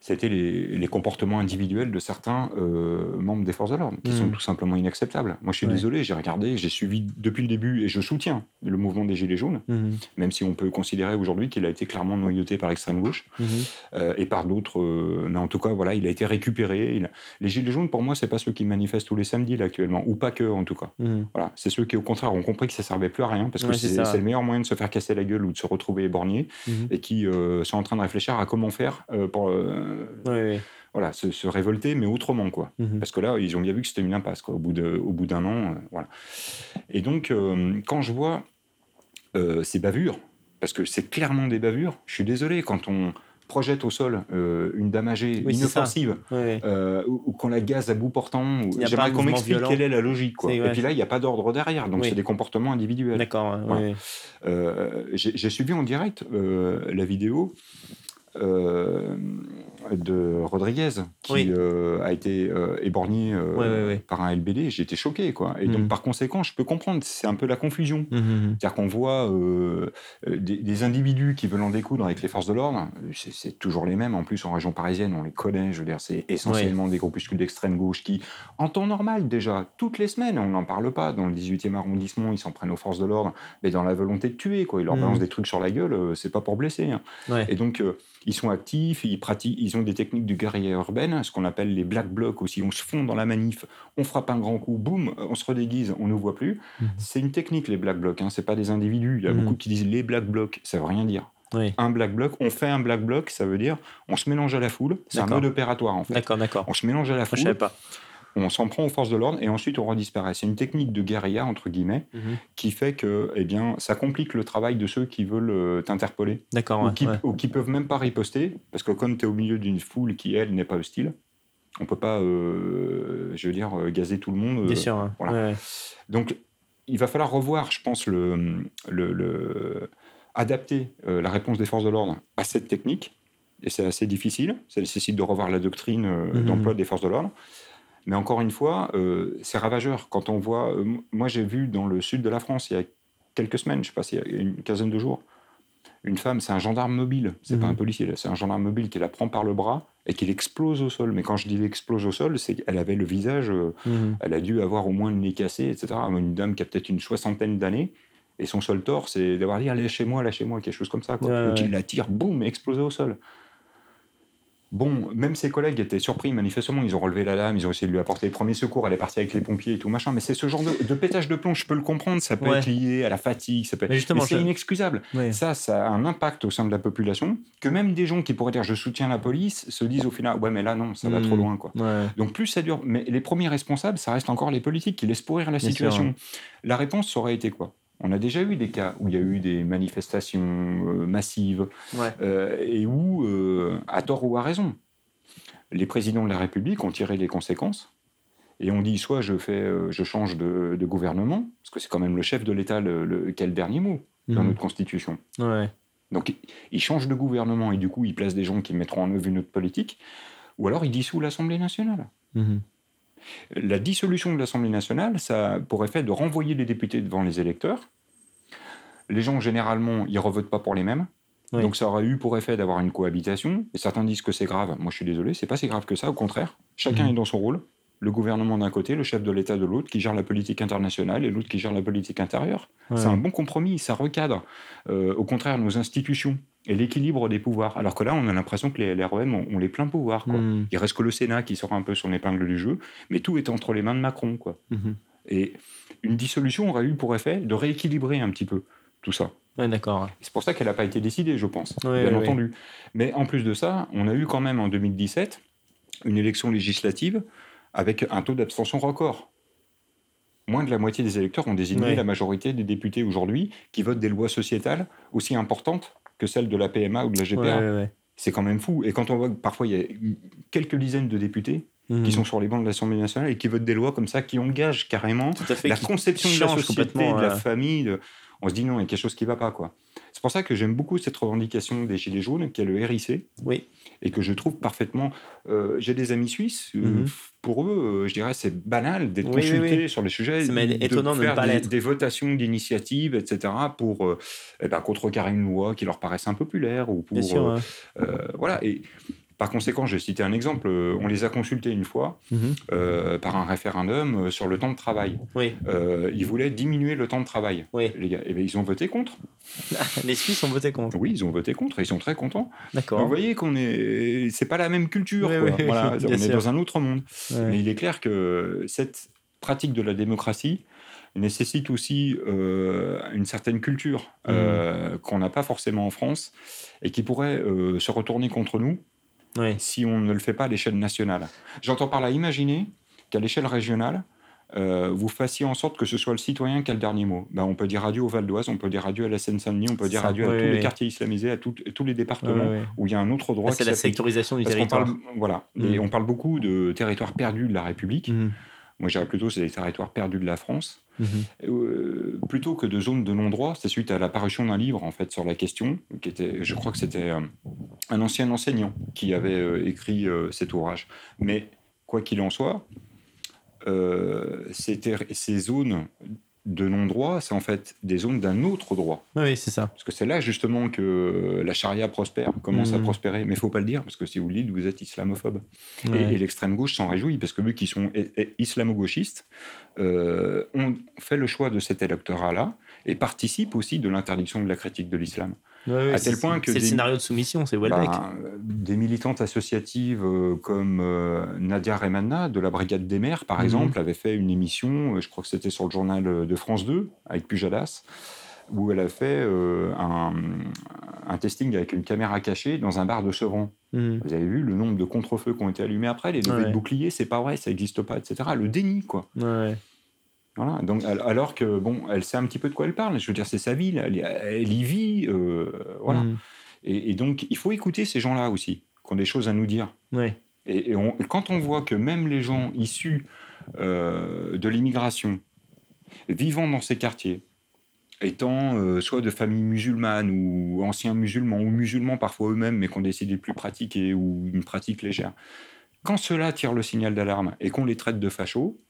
c'était les, comportements individuels de certains euh, membres des forces de l'ordre, qui sont mmh. tout simplement inacceptables. Moi, je suis désolé, j'ai regardé, j'ai suivi depuis le début, et je soutiens le mouvement des Gilets jaunes, mmh. même si on peut considérer aujourd'hui qu'il a été clairement noyauté par l'extrême gauche mmh. euh, et par d'autres. Euh, mais en tout cas, voilà, il a été récupéré. Les Gilets jaunes, pour moi, c'est pas ceux qui manifestent tous les samedis là, actuellement, ou pas que, en tout cas. Voilà, c'est ceux qui, au contraire, ont compris que ça servait plus à rien, parce que c'est le meilleur moyen de se faire casser la gueule ou de se retrouver éborgné, et qui sont en train de réfléchir à comment faire pour voilà, se, révolter, mais autrement, quoi. Mhm. Parce que là, ils ont bien vu que c'était une impasse, quoi, au bout d'un an, euh, voilà. Et donc, euh, quand je vois euh, ces bavures, parce que c'est clairement des bavures, je suis désolé, quand on projette au sol une dame âgée inoffensive, ou, quand la gaz à bout portant, j'aimerais qu'on m'explique quelle est la logique. Quoi. Et puis là, il n'y a pas d'ordre derrière, donc c'est des comportements individuels. D'accord. J'ai suivi en direct la vidéo euh, de Rodriguez qui euh, a été euh, éborgné par un LBD. J'ai été choqué, quoi. Et donc, mhm. par conséquent, je peux comprendre, c'est un peu la confusion. Mhm. C'est-à-dire qu'on voit des, individus qui veulent en découdre avec les forces de l'ordre. C'est toujours les mêmes. En plus, en région parisienne, on les connaît. Je veux dire, c'est essentiellement des groupuscules d'extrême gauche qui, en temps normal, déjà, toutes les semaines, on n'en parle pas. Dans le 18e arrondissement, ils s'en prennent aux forces de l'ordre, mais dans la volonté de tuer, quoi. Ils leur balancent des trucs sur la gueule, c'est pas pour blesser. Hein. Et donc, ils sont actifs, ils pratiquent, ils ont des techniques de guerrière urbaine, ce qu'on appelle les black blocs aussi. On se fond dans la manif, on frappe un grand coup, boum, on se redéguise, on ne voit plus. Mhm. C'est une technique les black blocs, hein, c'est pas des individus. Il y a mhm. beaucoup qui disent les black blocs, ça veut rien dire. Un black bloc, on fait un black bloc, ça veut dire on se mélange à la foule. C'est un mode opératoire en fait. D'accord, d'accord. On se mélange à la foule. Je sais pas on s'en prend aux forces de l'ordre et ensuite on redisparaît. C'est une technique de guérilla, entre guillemets, mhm. qui fait que eh bien, ça complique le travail de ceux qui veulent euh, t'interpeller. D'accord. Ou, qui, qui peuvent même pas riposter, parce que comme tu es au milieu d'une foule qui, elle, n'est pas hostile, on peut pas, euh, je veux dire, euh, gazer tout le monde. Bien sûr. Voilà. Donc, il va falloir revoir, je pense, le, le, adapter la réponse des forces de l'ordre à cette technique. Et c'est assez difficile. Ça nécessite de revoir la doctrine mhm. d'emploi des forces de l'ordre. Mais encore une fois, euh, c'est ravageur. Quand on voit. Euh, moi, j'ai vu dans le sud de la France, il y a quelques semaines, je sais pas, il y a une quinzaine de jours, une femme, c'est un gendarme mobile, c'est pas mhm. un policier, c'est un gendarme mobile qui la prend par le bras et qui l'explose au sol. Mais quand je dis l'explose au sol, c'est qu'elle avait le visage, euh, mhm. elle a dû avoir au moins le nez cassé, etc. Une dame qui a peut-être une soixantaine d'années. Et son seul tort, c'est d'avoir dit allez chez moi, lâchez-moi, quelque chose comme ça. Quoi. Donc il la tire, boum, explosé au sol. Bon, même ses collègues étaient surpris, manifestement, ils ont relevé la lame, ils ont essayé de lui apporter les premiers secours, elle est partie avec les pompiers et tout machin, mais c'est ce genre de, pétage de plomb, je peux le comprendre, ça peut être lié à la fatigue, ça peut mais, c'est inexcusable. Ça, ça a un impact au sein de la population, que même des gens qui pourraient dire je soutiens la police, se disent au final, ouais mais là non, ça va trop hmm. loin. quoi. Donc plus ça dure, mais les premiers responsables, ça reste encore les politiques qui laissent pourrir la situation. La réponse aurait été quoi? On a déjà eu des cas où il y a eu des manifestations euh, massives euh, et où, euh, à tort ou à raison, les présidents de la République ont tiré les conséquences et ont dit soit je, fais, je change de, gouvernement, parce que c'est quand même le chef de l'État le, qui a le dernier mot dans mhm. notre Constitution. Donc il change de gouvernement et du coup il place des gens qui mettront en œuvre une autre politique, ou alors il dissout l'Assemblée nationale. Mhm. La dissolution de l'Assemblée nationale, ça pourrait faire de renvoyer les députés devant les électeurs. Les gens, généralement, ils ne revotent pas pour les mêmes. Donc ça aurait eu pour effet d'avoir une cohabitation. Et certains disent que c'est grave. Moi, je suis désolé, c'est pas si grave que ça. Au contraire, chacun mhm. est dans son rôle. Le gouvernement d'un côté, le chef de l'État de l'autre, qui gère la politique internationale et l'autre qui gère la politique intérieure. C'est un bon compromis, ça recadre. Euh, au contraire, nos institutions et l'équilibre des pouvoirs. Alors que là, on a l'impression que les REM ont, les pleins pouvoirs. Quoi. Hmm. Il reste que le Sénat qui sort un peu son épingle du jeu, mais tout est entre les mains de Macron. Quoi. Mhm. Et une dissolution aurait eu pour effet de rééquilibrer un petit peu tout ça. d'accord. C'est pour ça qu'elle n'a pas été décidée, je pense, bien entendu. Mais en plus de ça, on a eu quand même en 2017 une élection législative avec un taux d'abstention record. moins de la moitié des électeurs ont désigné la majorité des députés aujourd'hui qui votent des lois sociétales aussi importantes que celles de la PMA ou de la GPA. c'est quand même fou. Et quand on voit que parfois il y a quelques dizaines de députés qui mhm. sont sur les bancs de l'Assemblée nationale et qui votent des lois comme ça, qui engagent carrément la conception de la société, de la famille, on se dit non, il y a quelque chose qui ne va pas. quoi. C'est pour ça que j'aime beaucoup cette revendication des Gilets jaunes, qui est le RIC, oui. Et que je trouve parfaitement. Euh, j'ai des amis suisses, euh, mhm. pour eux, euh, je dirais, c'est banal d'être consulté sur les sujets, de, étonnant de, faire des, des, votations d'initiatives, etc., pour eh ben, contrecarrer une loi qui leur paraisse impopulaire ou pour. voilà. Et par conséquent, je vais citer un exemple. Euh, on les a consultés une fois mhm. euh, par un référendum euh, sur le temps de travail. Oui. ils voulaient diminuer le temps de travail. Oui. Les gars, et eh bien, ils ont voté contre. les Suisses ont voté contre. Oui, ils ont voté contre et ils sont très contents. D'accord. Vous voyez qu'on est, c'est pas la même culture. voilà, on est dans un autre monde. Mais il est clair que cette pratique de la démocratie nécessite aussi une certaine culture mhm. qu'on n'a pas forcément en France et qui pourrait se retourner contre nous si on ne le fait pas à l'échelle nationale. J'entends par là imaginer qu'à l'échelle régionale, euh, vous fassiez en sorte que ce soit le citoyen qui a le dernier mot. Ben, on peut dire adieu au Val d'Oise, on peut dire adieu à la Seine-Saint-Denis, on peut dire adieu à tous les quartiers islamisés, à tous les départements où il y a un autre droit. C'est la sectorisation du territoire. voilà. Et mm. on parle beaucoup de territoires perdus de la République. Mm. Moi, je dirais plutôt c'est des territoires perdus de la France. Mhm. Euh, plutôt que de zones de non-droit, c'est suite à l'apparition d'un livre en fait sur la question, qui était, je crois que c'était euh, un ancien enseignant qui avait euh, écrit cet ouvrage. Mais quoi qu'il en soit, ces zones de non-droit, c'est en fait des zones d'un autre droit. Oui, c'est ça. Parce que c'est là justement que la charia prospère, commence à mmh. prospérer. Mais il faut pas le dire, parce que si vous le dites, vous êtes islamophobe. Et, l'extrême gauche s'en réjouit, parce que vu qu'ils sont islamo-gauchistes, euh, ont fait le choix de cet électorat-là et participent aussi de l'interdiction de la critique de l'islam à tel point que c'est le scénario de soumission, c'est Welbeck. Bah, des militantes associatives euh, comme euh, Nadia Remanna de la Brigade des Mers, par mhm. exemple, avait fait une émission, euh, je crois que c'était sur le journal de France 2 avec Pujadas, où elle a fait un, testing avec une caméra cachée dans un bar de Sevran. Mhm. Vous avez vu le nombre de contre-feux qui ont été allumés après, les levées de boucliers, c'est pas vrai, ça n'existe pas, etc. Le déni, quoi. Ouais. Voilà, donc, alors que, bon, elle sait un petit peu de quoi elle parle. Je veux dire, c'est sa vie, elle, y vit. Euh, voilà. Mm. Et, donc, il faut écouter ces gens-là aussi, qui ont des choses à nous dire. Et, quand on voit que même les gens issus euh, de l'immigration, vivant dans ces quartiers, étant euh, soit de familles musulmanes ou anciens musulmans, ou musulmans parfois eux-mêmes, mais qui ont décidé de plus pratiquer ou une pratique légère, quand cela tire le signal d'alarme et qu'on les traite de fachos,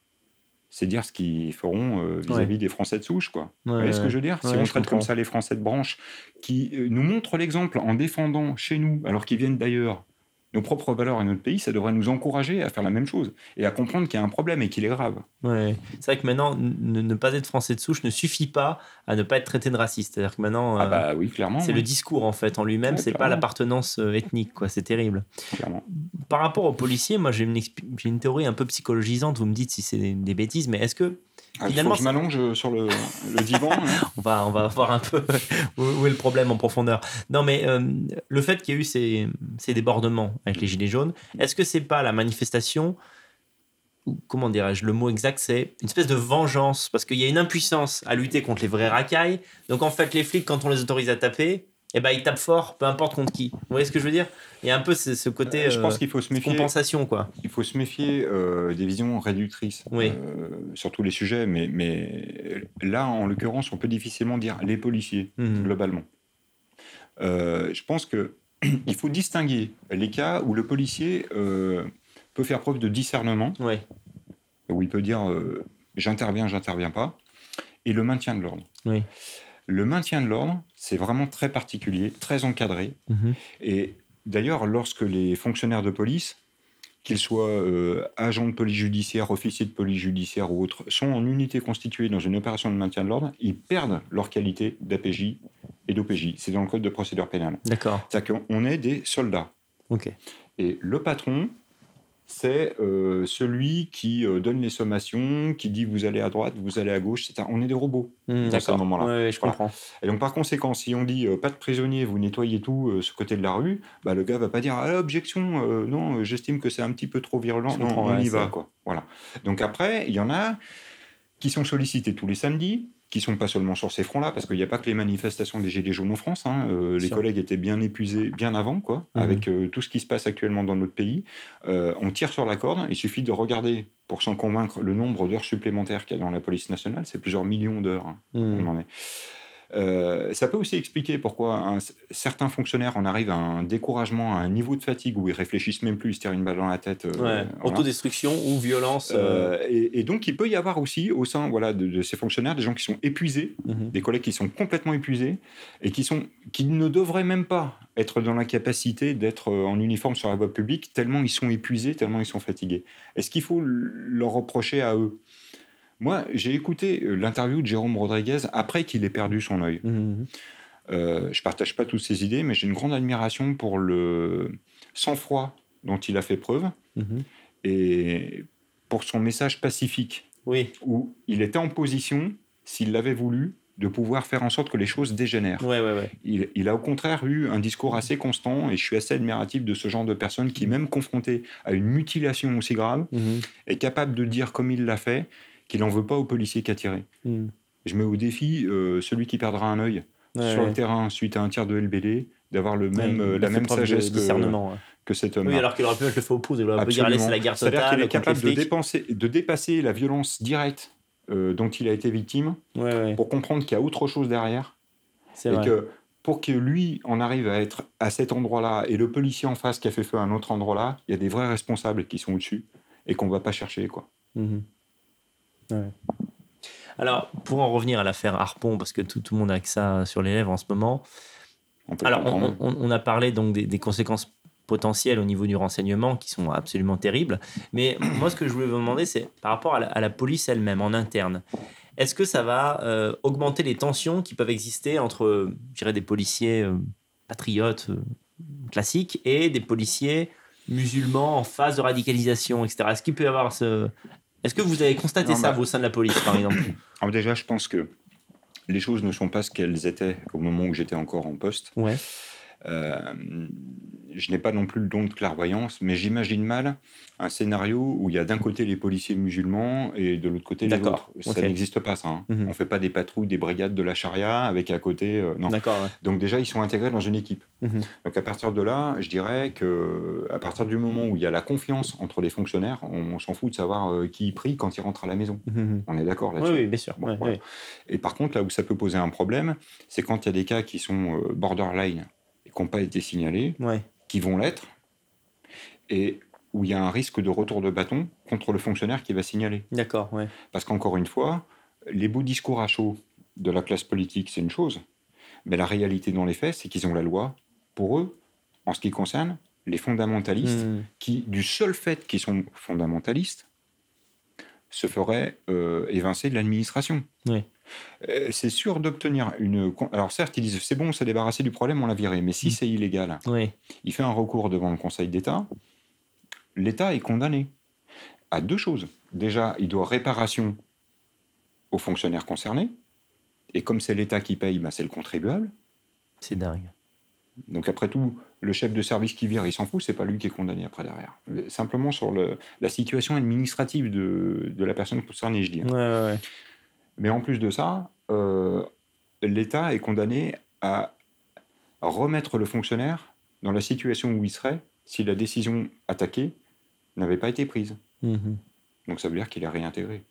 c'est dire ce qu'ils feront euh, vis-à-vis des Français de souche. Quoi. Vous voyez ce que je veux dire Si on traite comme ça les Français de branche, qui euh, nous montrent l'exemple en défendant chez nous, alors qu'ils viennent d'ailleurs, nos propres valeurs et notre pays, ça devrait nous encourager à faire la même chose et à comprendre qu'il y a un problème et qu'il est grave. Ouais. C'est vrai que maintenant, ne, pas être français de souche ne suffit pas à ne pas être traité de raciste. C'est-à-dire que maintenant, ah bah oui, clairement, c'est le discours en fait en lui-même, c'est pas l'appartenance euh, ethnique, quoi. C'est terrible. Clairement. Par rapport aux policiers, moi j'ai une, une, théorie un peu psychologisante. Vous me dites si c'est des bêtises, mais est-ce que ah, Finalement, je m'allonge sur le, divan. Hein. on, va, on va voir un peu où, est le problème en profondeur. Non, mais euh, le fait qu'il y ait eu ces, ces, débordements avec les Gilets jaunes, est-ce que c'est pas la manifestation comment dirais-je, le mot exact, c'est une espèce de vengeance, parce qu'il y a une impuissance à lutter contre les vrais racailles. Donc en fait, les flics, quand on les autorise à taper, eh ben, ils tapent fort, peu importe contre qui. Vous voyez ce que je veux dire? Il y a un peu ce, côté euh, je pense qu'il faut se méfier, compensation. Quoi. Il faut se méfier euh, des visions réductrices oui. Euh, sur tous les sujets, mais, mais là, en l'occurrence, on peut difficilement dire les policiers, mhm. globalement. je pense que il faut distinguer les cas où le policier peut faire preuve de discernement, oui. où il peut dire j'interviens, j'interviens pas, et le maintien de l'ordre. Oui. Le maintien de l'ordre, c'est vraiment très particulier, très encadré. Mhm. Et d'ailleurs, lorsque les fonctionnaires de police, qu'ils soient euh, agents de police judiciaire, officiers de police judiciaire ou autres, sont en unité constituée dans une opération de maintien de l'ordre, ils perdent leur qualité d'APJ et d'OPJ. C'est dans le code de procédure pénale. D'accord. C'est-à-dire qu'on est des soldats. Ok. Et le patron, c'est euh, celui qui euh, donne les sommations, qui dit vous allez à droite, vous allez à gauche. On est des robots mmh, à ce moment-là. Oui, je comprends. Et donc par conséquent, si on dit euh, pas de prisonniers, vous nettoyez tout ce côté de la rue, bah, le gars va pas dire ah, objection, non, j'estime que c'est un petit peu trop virulent, non, on y va quoi. Voilà. Donc après, il y en a qui sont sollicités tous les samedis, qui sont pas seulement sur ces fronts-là, parce qu'il n'y a pas que les manifestations des Gilets jaunes en France. Hein, euh, les collègues étaient bien épuisés bien avant, quoi, mhm. avec euh, tout ce qui se passe actuellement dans notre pays. Euh, on tire sur la corde. Il suffit de regarder pour s'en convaincre le nombre d'heures supplémentaires qu'il y a dans la police nationale. C'est plusieurs millions d'heures. Hein, mhm. on en est. Euh, ça peut aussi expliquer pourquoi certains fonctionnaires en arrivent à un découragement, à un niveau de fatigue où ils réfléchissent même plus, ils se tirent une balle dans la tête. Euh, Autodestruction ou violence. Euh. Et, donc, il peut y avoir aussi au sein voilà, de, ces fonctionnaires des gens qui sont épuisés, mhm. des collègues qui sont complètement épuisés et qui, sont, qui ne devraient même pas être dans la capacité d'être en uniforme sur la voie publique, tellement ils sont épuisés, tellement ils sont fatigués. Est-ce qu'il faut leur reprocher à eux? Moi, j'ai écouté euh, l'interview de Jérôme Rodriguez après qu'il ait perdu son œil. Mmh, mmh, mmh. Euh, je partage pas toutes ses idées, mais j'ai une grande admiration pour le sang-froid dont il a fait preuve et pour son message pacifique. Oui. Où il était en position, s'il l'avait voulu, de pouvoir faire en sorte que les choses dégénèrent. Ouais, ouais, ouais. Il, il, a au contraire eu un discours assez constant et je suis assez admiratif de ce genre de personne qui, même confrontée à une mutilation aussi grave, est capable de dire comme il l'a fait qu'il n'en veut pas aux policiers qui a tiré. Hmm. Je mets au défi euh, celui qui perdra un œil sur le terrain suite à un tir de LBD d'avoir le même, euh, la même sagesse que, que, cet homme. Oui, alors qu'il aurait pu le faire opposer. Il aurait pu dire allez, c'est la guerre totale. C'est-à-dire qu'il est capable de, dépenser, de dépasser la violence directe euh, dont il a été victime pour comprendre qu'il y a autre chose derrière. Et vrai. que pour que lui en arrive à être à cet endroit-là et le policier en face qui a fait feu à un autre endroit-là, il y a des vrais responsables qui sont au-dessus et qu'on ne va pas chercher. quoi. Alors, pour en revenir à l'affaire Harpon, parce que tout, le monde a que ça sur les lèvres en ce moment. On Alors, on, a parlé donc des, conséquences potentielles au niveau du renseignement qui sont absolument terribles. Mais moi, ce que je voulais vous demander, c'est par rapport à la, police elle-même, en interne. Est-ce que ça va euh, augmenter les tensions qui peuvent exister entre, je dirais, des policiers euh, patriotes euh, classiques et des policiers musulmans en phase de radicalisation, etc. Est-ce qu'il peut y avoir ce, est-ce que vous avez constaté ça au sein de la police, par exemple Alors Déjà, je pense que les choses ne sont pas ce qu'elles étaient au moment où j'étais encore en poste. Ouais. Euh, je n'ai pas non plus le don de clairvoyance, mais j'imagine mal un scénario où il y a d'un côté les policiers musulmans et de l'autre côté les autres. Ça n'existe pas, ça. Hein. Mhm. On ne fait pas des patrouilles, des brigades de la charia avec à côté. Euh, non. Donc déjà, ils sont intégrés dans une équipe. Mhm. Donc à partir de là, je dirais que à partir du moment où il y a la confiance entre les fonctionnaires, on, s'en fout de savoir euh, qui prie quand il rentre à la maison. Mhm. On est d'accord là-dessus. Oui, bien sûr. Et par contre, là où ça peut poser un problème, c'est quand il y a des cas qui sont borderline qui n'ont pas été signalés. Ouais qui vont l'être, et où il y a un risque de retour de bâton contre le fonctionnaire qui va signaler. D'accord, ouais. Parce qu'encore une fois, les beaux discours à chaud de la classe politique, c'est une chose, mais la réalité dans les faits, c'est qu'ils ont la loi pour eux, en ce qui concerne les fondamentalistes, hmm. qui, du seul fait qu'ils sont fondamentalistes, se feraient euh, évincer de l'administration. Oui. Euh, c'est sûr d'obtenir une. Alors certes, ils disent c'est bon, on s'est débarrassé du problème, on l'a viré. Mais si mm. c'est illégal, il fait un recours devant le Conseil d'État. L'État est condamné à deux choses. Déjà, il doit réparation aux fonctionnaires concernés. Et comme c'est l'État qui paye, bah, c'est le contribuable. C'est dingue. Donc après tout, le chef de service qui vire, il s'en fout, c'est pas lui qui est condamné après derrière. Simplement sur le, la situation administrative de, de, la personne concernée, je dis. Hein. Ouais, ouais, mais en plus de ça, euh, l'État est condamné à remettre le fonctionnaire dans la situation où il serait si la décision attaquée n'avait pas été prise. Mhm. Donc ça veut dire qu'il est réintégré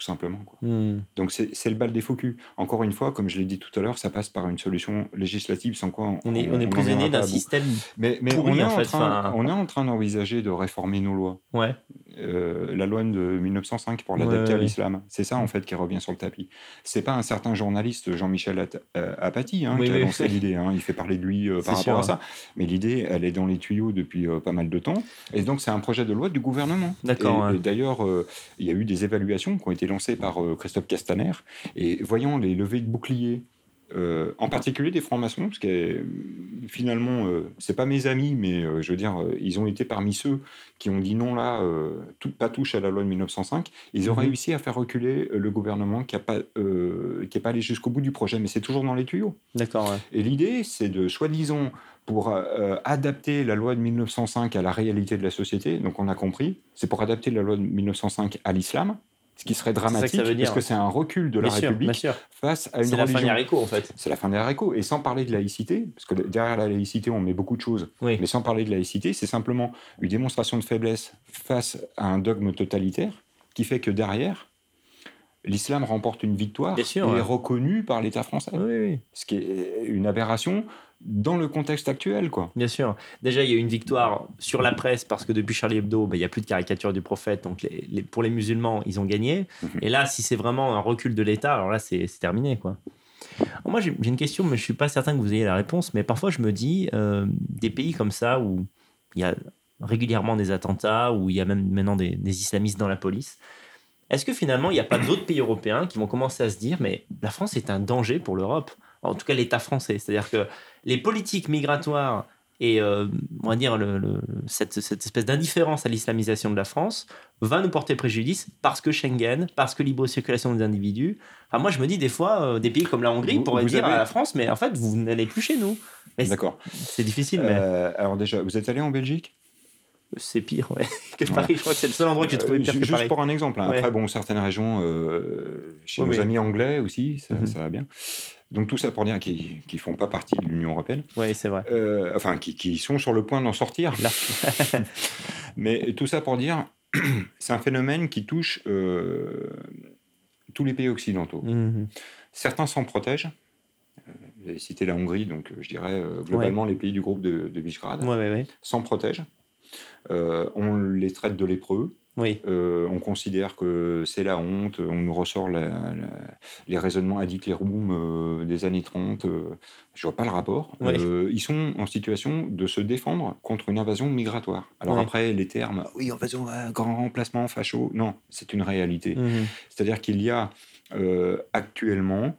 tout simplement. Quoi. Hmm. Donc c'est le bal des faux culs. Encore une fois, comme je l'ai dit tout à l'heure, ça passe par une solution législative sans quoi on, est, on, est prisonnier d'un système. Mais, mais on, est en, train, on est en train d'envisager de réformer nos lois. Ouais. Euh, la loi de 1905 pour l'adapter à l'islam. C'est ça en fait qui revient sur le tapis. C'est pas un certain journaliste Jean-Michel euh, Apathy hein, qui a lancé l'idée. Hein. Il fait parler de lui euh, par rapport à ça. Mais l'idée, elle est dans les tuyaux depuis pas mal de temps. Et donc c'est un projet de loi du gouvernement. D'accord. Et, d'ailleurs, il y a eu des évaluations qui ont été lancé par Christophe Castaner. Et voyant les levées de boucliers, euh, en particulier des francs-maçons, parce que finalement, euh, c'est pas mes amis, mais je veux dire, ils ont été parmi ceux qui ont dit non là, tout, pas touche à la loi de 1905. Ils ont mhm. réussi à faire reculer le gouvernement qui n'a pas, qui pas allé jusqu'au bout du projet, mais c'est toujours dans les tuyaux. D'accord. Et l'idée, c'est de soi-disant pour adapter la loi de 1905 à la réalité de la société. Donc on a compris, c'est pour adapter la loi de 1905 à l'islam ce qui serait dramatique, parce que c'est un recul de la République face à une religion. C'est la fin des haricots, en fait. C'est la fin des haricots. Et sans parler de laïcité, parce que derrière la laïcité, on met beaucoup de choses, mais sans parler de laïcité, c'est simplement une démonstration de faiblesse face à un dogme totalitaire qui fait que derrière, l'islam remporte une victoire et est reconnu par l'État français. Ce qui est une aberration dans le contexte actuel. Quoi. Bien sûr. Déjà, il y a eu une victoire sur la presse parce que depuis Charlie Hebdo, bah, il n'y a plus de caricature du prophète. Donc, les, pour les musulmans, ils ont gagné. Mhm. Et là, si c'est vraiment un recul de l'État, alors là, c'est terminé. Quoi. moi, j'ai une question, mais je ne suis pas certain que vous ayez la réponse. Mais parfois, je me dis, euh, des pays comme ça où il y a régulièrement des attentats, où il y a même maintenant des, des islamistes dans la police, est-ce que finalement, il n'y a pas d'autres pays européens qui vont commencer à se dire, mais la France est un danger pour l'Europe? En tout cas, l'État français. C'est-à-dire que les politiques migratoires et, euh, on va dire, le, cette, espèce d'indifférence à l'islamisation de la France va nous porter préjudice parce que Schengen, parce que libre circulation des individus. Enfin, moi, je me dis des fois, euh, des pays comme la Hongrie pourraient dire à la France, mais en fait, vous n'allez plus chez nous. D'accord. C'est difficile, mais... Euh, alors déjà, vous êtes allé en Belgique? C'est pire ouais, que Paris. Je crois que c'est le seul endroit que j'ai trouvé pire Juste que Paris. pour un exemple. Hein. Après, bon, certaines régions, euh, chez nos amis anglais aussi, mhm. ça, va bien. Donc tout ça pour dire qu'ils ne font pas partie de l'Union européenne. Oui, c'est vrai. Euh, enfin, qui, sont sur le point d'en sortir. Là. Mais tout ça pour dire, c'est un phénomène qui touche euh, tous les pays occidentaux. Mhm. Certains s'en protègent. Vous avez cité la Hongrie, donc je dirais globalement les pays du groupe de, de Visegrad s'en protègent. Euh, on les traite de lépreux. Oui. Euh, on considère que c'est la honte, on nous ressort les raisonnements Addict les euh, des années 30. Euh, je vois pas le rapport. ils sont en situation de se défendre contre une invasion migratoire. Alors après, les termes, oui, invasion, grand remplacement, facho, non, c'est une réalité. Mhm. C'est-à-dire qu'il y a actuellement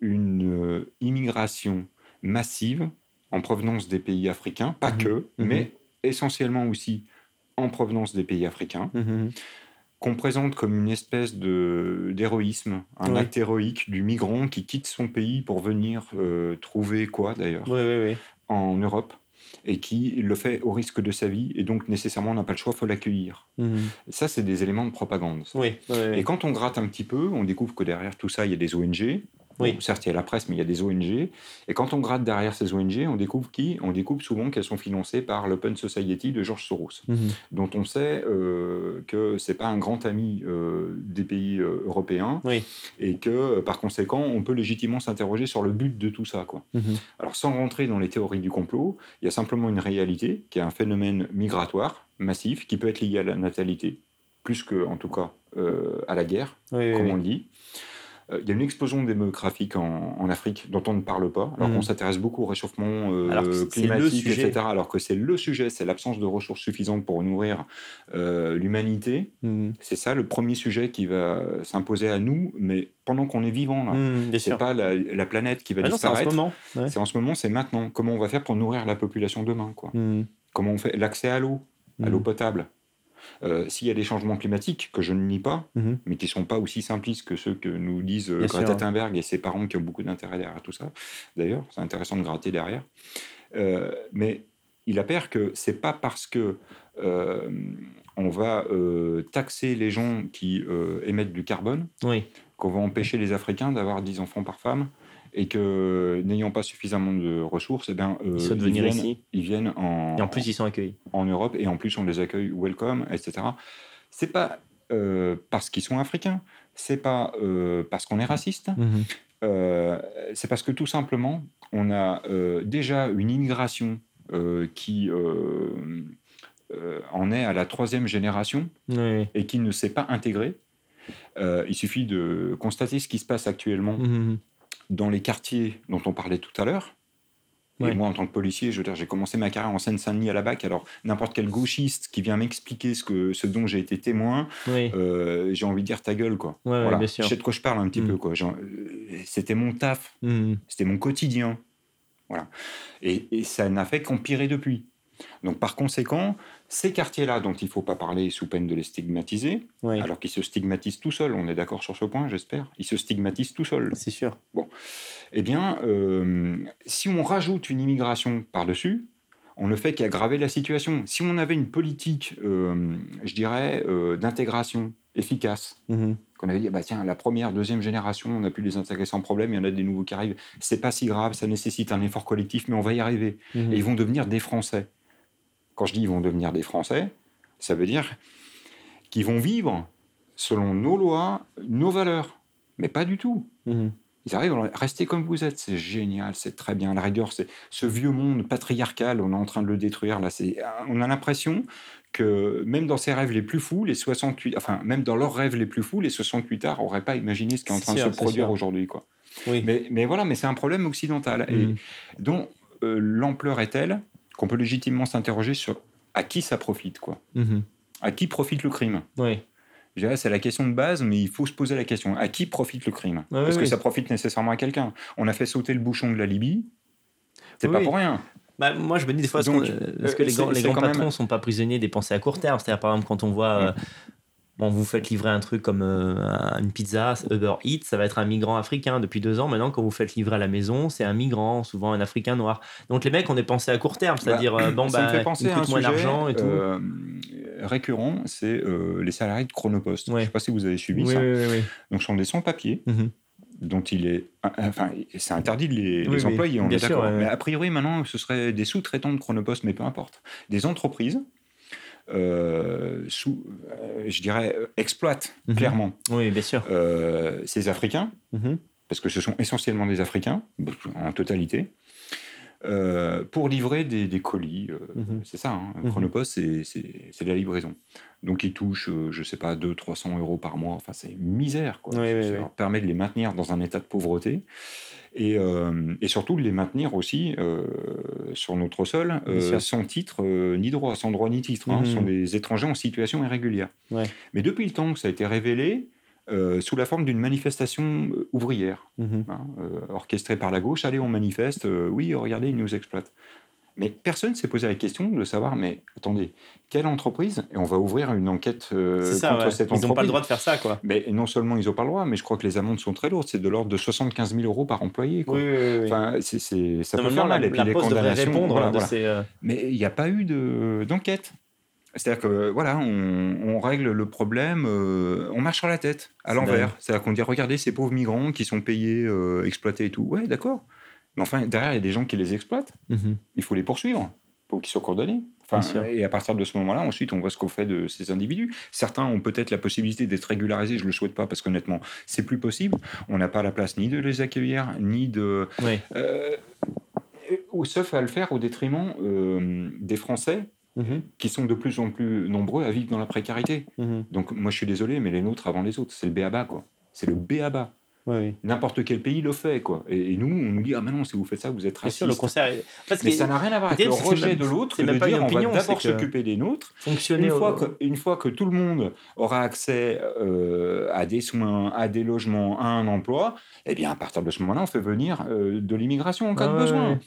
une immigration massive en provenance des pays africains, pas mhm. que, mhm. mais essentiellement aussi en provenance des pays africains, mhm. qu'on présente comme une espèce d'héroïsme, un acte héroïque du migrant qui quitte son pays pour venir euh, trouver quoi d'ailleurs en Europe et qui le fait au risque de sa vie et donc nécessairement n'a pas le choix, il faut l'accueillir. Ça, c'est des éléments de propagande. et quand on gratte un petit peu, on découvre que derrière tout ça, il y a des ONG, oui. certes, il y a la presse, mais il y a des ONG. Et quand on gratte derrière ces ONG, on découvre qui? On découvre souvent qu'elles sont financées par l'Open Society de George Soros, mhm. dont on sait euh, que c'est pas un grand ami euh, des pays euh, européens, et que par conséquent, on peut légitimement s'interroger sur le but de tout ça. Quoi. Mhm. Alors, sans rentrer dans les théories du complot, il y a simplement une réalité qui est un phénomène migratoire massif qui peut être lié à la natalité, plus que, en tout cas, à la guerre, comme on le dit. Euh, il y a une explosion démographique en, en, Afrique dont on ne parle pas, alors qu'on mm. s'intéresse beaucoup au réchauffement euh, climatique, etc. Alors que c'est le sujet, c'est l'absence de ressources suffisantes pour nourrir euh, l'humanité. Mm. C'est ça le premier sujet qui va s'imposer à nous, mais pendant qu'on est vivant, là. Mm, c'est pas la, planète qui va disparaître. C'est en ce moment. C'est en ce moment, c'est maintenant. Comment on va faire pour nourrir la population demain, quoi? Comment on fait? L'accès à l'eau, à l'eau potable euh, s'il y a des changements climatiques, que je ne nie pas, mhm. mais qui ne sont pas aussi simplistes que ceux que nous disent euh, Greta Thunberg et ses parents qui ont beaucoup d'intérêt derrière tout ça, d'ailleurs, c'est intéressant de gratter derrière. Euh, mais il appert que c'est pas parce que on va taxer les gens qui émettent du carbone qu'on va empêcher les Africains d'avoir 10 enfants par femme et que n'ayant pas suffisamment de ressources, eh bien, euh, ils, viennent, ici. ils viennent en et en plus ils sont accueillis en Europe et en plus on les accueille welcome, etc. C'est pas euh, parce qu'ils sont africains, c'est pas euh, parce qu'on est raciste, mhm. c'est parce que tout simplement on a déjà une immigration qui en est à la troisième génération et qui ne s'est pas intégrée. il suffit de constater ce qui se passe actuellement mhm dans les quartiers dont on parlait tout à l'heure. Et moi, en tant que policier, je j'ai commencé ma carrière en Seine-Saint-Denis à la BAC. Alors, n'importe quel gauchiste qui vient m'expliquer ce, que, ce dont j'ai été témoin, euh, j'ai envie de dire ta gueule, quoi. voilà. Je sais de quoi je parle un petit mm. peu, quoi. C'était mon taf, mm. c'était mon quotidien. Voilà. Et, et ça n'a fait qu'empirer depuis. Donc, par conséquent, ces quartiers-là, dont il ne faut pas parler sous peine de les stigmatiser, alors qu'ils se stigmatisent tout seuls, on est d'accord sur ce point, j'espère, ils se stigmatisent tout seuls. C'est sûr. Bon. Eh bien, euh, si on rajoute une immigration par-dessus, on ne fait qu'aggraver la situation. Si on avait une politique, euh, je dirais, euh, d'intégration efficaces. Mhm. Qu'on avait dit, bah, tiens, la première, deuxième génération, on a pu les intégrer sans problème, il y en a des nouveaux qui arrivent. C'est pas si grave, ça nécessite un effort collectif, mais on va y arriver. Mhm. Et ils vont devenir des Français. Quand je dis ils vont devenir des Français, ça veut dire qu'ils vont vivre selon nos lois, nos valeurs. Mais pas du tout. Mhm. Ils arrivent à rester comme vous êtes, c'est génial, c'est très bien. La rigueur, c'est ce vieux monde patriarcal, on est en train de le détruire. Là, on a l'impression que même dans ses rêves les plus fous, les 68, enfin même dans leurs rêves les plus fous, les 68 arts n'auraient pas imaginé ce qui est en train de se produire aujourd'hui, quoi. Oui. Mais, mais, voilà, mais c'est un problème occidental et mhm. dont euh, l'ampleur est telle qu'on peut légitimement s'interroger sur à qui ça profite, quoi. Mhm. À qui profite le crime? Oui. C'est la question de base, mais il faut se poser la question. À qui profite le crime? Parce que ça profite nécessairement à quelqu'un? On a fait sauter le bouchon de la Libye, c'est pas pour rien. Bah, moi, je me dis des fois, est-ce que, les, grands, les grands patrons ne sont pas prisonniers des pensées à court terme? C'est-à-dire, par exemple, quand on voit euh, Bon, vous faites livrer un truc comme euh, une pizza, Uber Eats, ça va être un migrant africain depuis deux ans. Maintenant, quand vous faites livrer à la maison, c'est un migrant, souvent un africain noir. Donc les mecs, on est pensé à court terme, c'est-à-dire, bah, bon, ça bah, fait penser à un moins d'argent et tout. Euh, récurrent, c'est les salariés de Chronopost. Je ne sais pas si vous avez suivi ça. Donc, ce sont des sans-papiers. Mhm. dont il est. Enfin, c'est interdit de les, employer, on est d'accord. Mais a priori, maintenant, ce serait des sous-traitants de Chronopost, mais peu importe. Des entreprises euh, sous, euh, je dirais, euh, exploite mhm. clairement oui, bien sûr. ces Africains, mhm. parce que ce sont essentiellement des Africains, en totalité, pour livrer des, colis. Mhm. C'est ça, hein, Chronopost, c'est de la livraison. Donc ils touchent, je ne sais pas, 200-300 euros par mois. Enfin, c'est misère. Quoi. ça leur permet de les maintenir dans un état de pauvreté et, euh, et, surtout de les maintenir aussi euh, sur notre sol euh, sans titre ni droit, sans droit ni titre. Hein. Ce sont mmh. des étrangers en situation irrégulière. Mais depuis le temps que ça a été révélé, sous la forme d'une manifestation ouvrière, mmh. hein, orchestrée par la gauche, allez, on manifeste, oui, regardez, ils nous exploitent. Mais personne ne s'est posé la question de savoir, mais attendez, quelle entreprise Et on va ouvrir une enquête euh, contre cette entreprise. Ils n'ont pas le droit de faire ça, quoi. Mais non seulement ils n'ont pas le droit, mais je crois que les amendes sont très lourdes. C'est de l'ordre de 75 000 euros par employé. Quoi. Oui, oui, oui. Enfin, c'est, ça peut faire mal. et puis les condamnations. Répondre de Ces, euh, Mais il n'y a pas eu de, d'enquête. C'est-à-dire que voilà, on, règle le problème, euh, on marche sur la tête, à l'envers. C'est-à-dire qu'on dit regardez ces pauvres migrants qui sont payés, exploités et tout. Ouais, d'accord. Mais enfin, derrière, il y a des gens qui les exploitent. Mhm. Il faut les poursuivre pour qu'ils soient. Enfin, et à partir de ce moment-là, ensuite, on voit ce qu'on fait de ces individus. Certains ont peut-être la possibilité d'être régularisés, je ne le souhaite pas parce qu'honnêtement, c'est plus possible. On n'a pas la place ni de les accueillir, ni de. Euh, ou sauf à le faire au détriment euh, des Français mhm. qui sont de plus en plus nombreux à vivre dans la précarité. Mhm. Donc, moi, je suis désolé, mais les nôtres avant les autres, c'est le béaba, quoi. C'est le béaba. N'importe quel pays le fait, quoi. Et, nous, on nous dit ah mais non, si vous faites ça, vous êtes raciste. le concert. mais ça n'a rien à voir avec le rejet de l'autre. C'est même pas dire, opinion, on va d'abord s'occuper des nôtres. Fonctionner une fois, que, une fois que tout le monde aura accès euh, à des soins, à des logements, à un emploi, eh bien à partir de ce moment-là, on fait venir euh, de l'immigration en cas de besoin.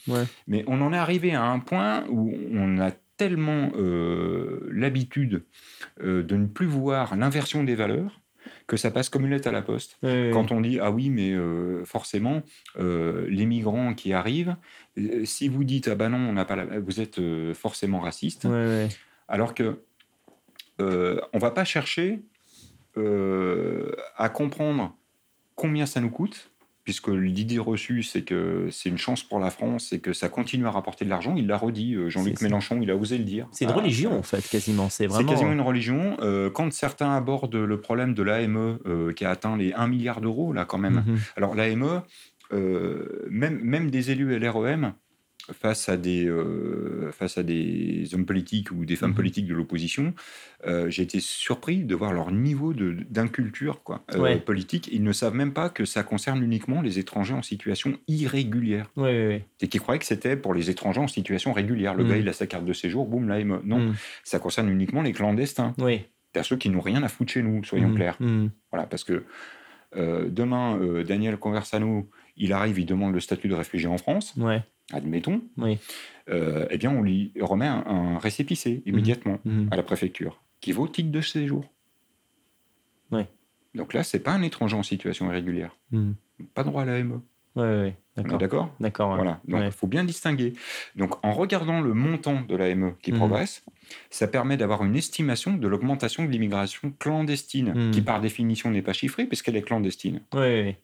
Mais on en est arrivé à un point où on a tellement euh, l'habitude de ne plus voir l'inversion des valeurs que ça passe comme une lettre à la poste. Quand on dit ah oui, mais euh, forcément, euh, les migrants qui arrivent, euh, si vous dites ah ben non, on n'a pas, vous êtes forcément raciste, alors que on va pas chercher à comprendre combien ça nous coûte puisque l'idée reçue, c'est que c'est une chance pour la France et que ça continue à rapporter de l'argent. Il l'a redit, euh, Jean-Luc Mélenchon, il a osé le dire. C'est une religion, en fait, quasiment. C'est vraiment... quasiment une religion. Euh, quand certains abordent le problème de l'AME, euh, qui a atteint les 1 milliard d'euros, là, quand même. Mhm. Alors, l'AME, même, même des élus LREM face à des, euh, face à des hommes politiques ou des femmes mmh politiques de l'opposition, euh, j'ai été surpris de voir leur niveau d'inculture quoi, euh, politique. Ils ne savent même pas que ça concerne uniquement les étrangers en situation irrégulière. Ouais, Et qu'ils croyaient que c'était pour les étrangers en situation régulière. Le gars, mmh. il a sa carte de séjour, boum, là, il me... non, mmh. ça concerne uniquement les clandestins. Oui. C'est ceux qui n'ont rien à foutre chez nous, soyons clairs. Voilà, parce que demain, Daniel Conversano, il arrive, il demande le statut de réfugié en France. Ouais admettons, euh, eh bien, on lui remet un, récépissé immédiatement mhm. Mhm. à la préfecture, qui vaut titre de séjour. Donc là, c'est pas un étranger en situation irrégulière. Mhm. Pas droit à l'AME. Ouais, d'accord. D'accord? Voilà. Donc, il faut bien distinguer. Donc, en regardant le montant de l'AME qui progresse, ça permet d'avoir une estimation de l'augmentation de l'immigration clandestine, qui par définition n'est pas chiffrée puisqu'elle est clandestine. Oui, oui, oui.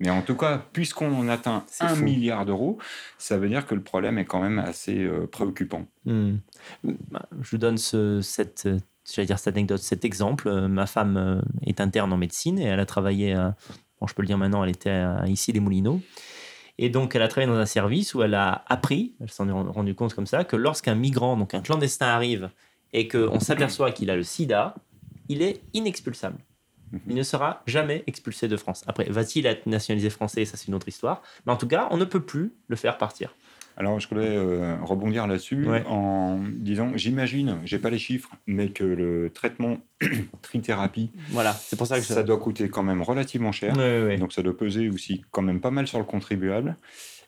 Mais en tout cas, puisqu'on en atteint un fou. milliard d'euros, ça veut dire que le problème est quand même assez euh, préoccupant. Hmm. Bah, Je vous donne ce, cette, euh, j'allais dire cette anecdote, cet exemple. Euh, Ma femme est interne en médecine et elle a travaillé, à- bon, je peux le dire maintenant, elle était à, ici les Moulineaux. Et donc, elle a travaillé dans un service où elle a appris, elle s'en est rendu compte comme ça, que lorsqu'un migrant, donc un clandestin arrive et qu'on s'aperçoit qu'il a le sida, il est inexpulsable. Il ne sera jamais expulsé de France. Après, va-t-il être nationalisé français? Ça, c'est une autre histoire. Mais en tout cas, on ne peut plus le faire partir. Alors, je voulais euh, rebondir là-dessus Ouais. en disant, j'imagine, j'ai pas les chiffres, mais que le traitement trithérapie, Voilà, c'est pour ça que ça doit coûter quand même relativement cher. Ouais, ouais, ouais. Donc ça doit peser aussi quand même pas mal sur le contribuable.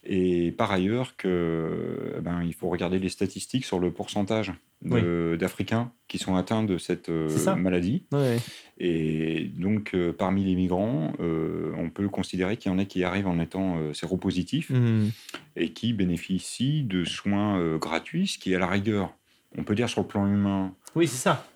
Et par ailleurs, que, ben, il faut regarder les statistiques sur le pourcentage d'Africains qui sont atteints de cette euh, maladie. Ouais. Et donc, euh, parmi les migrants, euh, on peut considérer qu'il y en a qui arrivent en étant séropositifs Mhm. et qui bénéficient de soins gratuits, ce qui, à la rigueur, on peut dire sur le plan humain, Oui, c'est ça.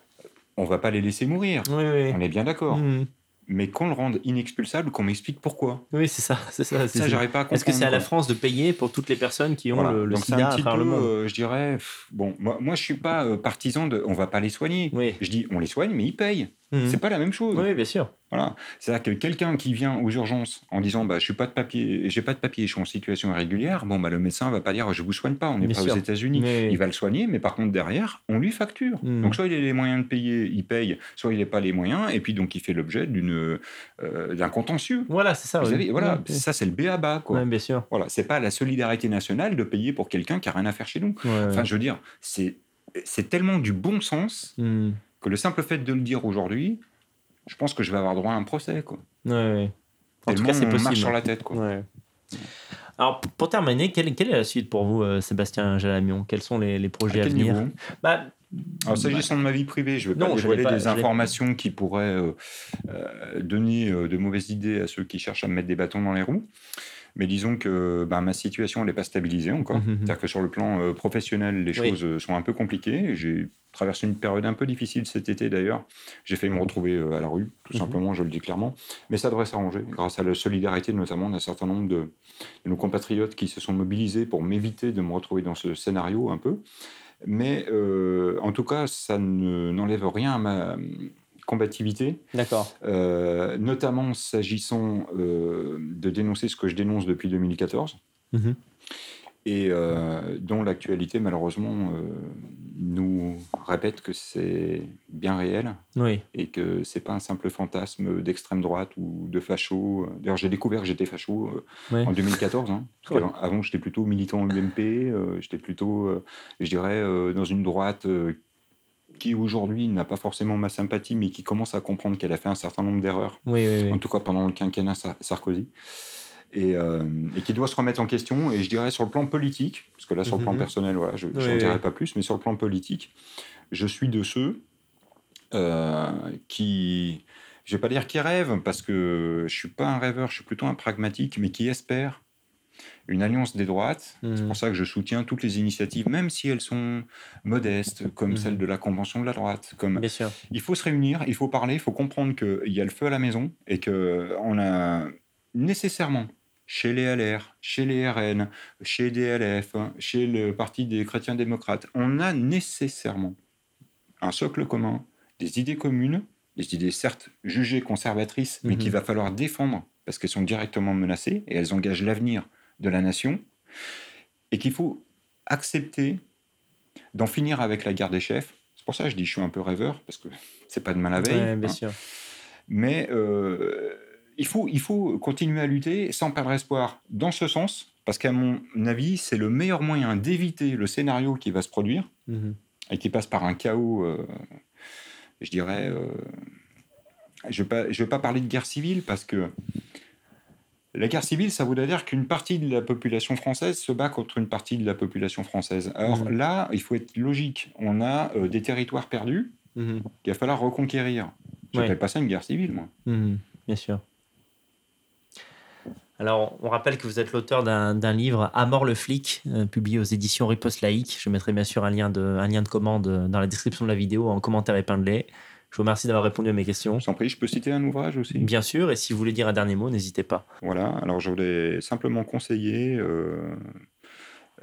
on va pas les laisser mourir. Oui, oui. On est bien d'accord. Mhm. Mais qu'on le rende inexpulsable, qu'on m'explique pourquoi. Oui, c'est ça. C'est ça. Ça, j'arrive pas à comprendre. Est-ce que c'est à la. France de payer pour toutes les personnes qui ont Voilà. le, le Donc c'est sida un à petit travers peu, le monde? euh, je dirais, bon, moi, moi je suis pas euh, partisan de, on va pas les soigner. Oui. Je dis, on les soigne, mais ils payent. Mhm. C'est pas la même chose. Oui, bien sûr. Voilà. C'est-à-dire que quelqu'un qui vient aux urgences en disant, bah, je suis pas de papier, j'ai pas de papier, je suis en situation irrégulière, bon, bah, le médecin va pas dire, je vous soigne pas, on n'est pas sûr. aux États-Unis. Mais- Il va le soigner, mais par contre derrière, on lui facture. Mhm. Donc soit il a les moyens de payer, il paye, soit il n'a pas les moyens, et puis donc il fait l'objet d'une euh, d'un contentieux. Voilà, c'est ça. Vous oui. savez, voilà, ça c'est le béaba, quoi. ouais, bien sûr. Voilà, c'est pas la solidarité nationale de payer pour quelqu'un qui a rien à faire chez nous. Ouais. Enfin, je veux dire, c'est c'est tellement du bon sens Mhm. Que le simple fait de le dire aujourd'hui, je pense que je vais avoir droit à un procès, quoi. Ouais, ouais. En tout cas, c'est on marche possible. sur la tête, quoi. Ouais. Alors, pour terminer, quelle, quelle est la suite pour vous, euh, Sébastien Jalamion? Quels sont les, projets à, venir? bah, Alors, s'agissant de ma vie privée, je ne vais Non, pas dévoiler pas- des informations qui pourraient euh, euh, donner de mauvaises idées à ceux qui cherchent à me mettre des bâtons dans les roues. Mais disons que ben, ma situation n'est pas stabilisée encore. Mhm. C'est-à-dire que sur le plan professionnel, les Oui. choses sont un peu compliquées. J'ai traversé une période un peu difficile cet été d'ailleurs. J'ai failli me retrouver euh, à la rue, tout Mhm. simplement, je le dis clairement. Mais ça devrait s'arranger grâce à la solidarité notamment d'un certain nombre de, de nos compatriotes qui se sont mobilisés pour m'éviter de me retrouver dans ce scénario un peu. Mais euh, en tout cas, ça ne- n'enlève rien à ma combativité, D'accord. euh, notamment s'agissant euh, de dénoncer ce que je dénonce depuis 2014 Mhm. Et euh, dont l'actualité malheureusement euh, nous répète que c'est bien réel Oui. et que c'est pas un simple fantasme d'extrême droite ou de facho. D'ailleurs, j'ai découvert que j'étais facho euh, Ouais. en 2014. hein, Ouais. avant, j'étais plutôt militant UMP. j'étais plutôt, je dirais, dans une droite qui aujourd'hui n'a pas forcément ma sympathie, mais qui commence à comprendre qu'elle a fait un certain nombre d'erreurs, Oui, oui, oui. en tout cas pendant le quinquennat Sar- Sarkozy. Et, euh, et qui doit se remettre en question. Et je dirais sur le plan politique, parce que là, sur le plan Mhm. personnel, voilà, je n'en oui. dirai pas plus, mais sur le plan politique, je suis de ceux euh, qui, je vais pas dire qui rêvent, parce que je suis pas un rêveur, je suis plutôt un pragmatique, mais qui espèrent une alliance des droites. C'est Mhm. pour ça que je soutiens toutes les initiatives, même si elles sont modestes, comme Mhm. celle de la Convention de la droite. Comme... Bien sûr. Il faut se réunir, il faut parler, il faut comprendre qu'il y a le feu à la maison et qu'on a nécessairement chez les LR, chez les RN, chez DLF, chez le Parti des chrétiens démocrates, on a nécessairement un socle commun, des idées communes, des idées certes jugées conservatrices, mais Mhm. qu'il va falloir défendre parce qu'elles sont directement menacées et elles engagent l'avenir de la nation, et qu'il faut accepter d'en finir avec la guerre des chefs. C'est pour ça que je dis que je suis un peu rêveur, parce que c'est pas demain la veille. Ouais, bien hein. sûr. Mais euh, il, faut, il faut continuer à lutter sans perdre espoir dans ce sens, parce qu'à mon avis, c'est le meilleur moyen d'éviter le scénario qui va se produire Mhm. et qui passe par un chaos, euh, je dirais. euh, je ne vais, vais pas parler de guerre civile parce que la guerre civile, ça voudrait dire qu'une partie de la population française se bat contre une partie de la population française. Alors Mhm. là, il faut être logique. On a euh, des territoires perdus Mhm. qu'il va falloir reconquérir. Je Ouais. n'appelle pas ça une guerre civile, moi. Mhm. Bien sûr. Alors, on rappelle que vous êtes l'auteur d'un livre À mort le flic, euh, publié aux éditions Riposte Laïque. Je mettrai bien sûr un lien, de, un lien de commande dans la description de la vidéo en commentaire épinglé. Je vous remercie d'avoir répondu à mes questions. J'en prie, je peux citer un ouvrage aussi? Bien sûr, et si vous voulez dire un dernier mot, n'hésitez pas. Voilà, alors je voulais simplement conseiller euh,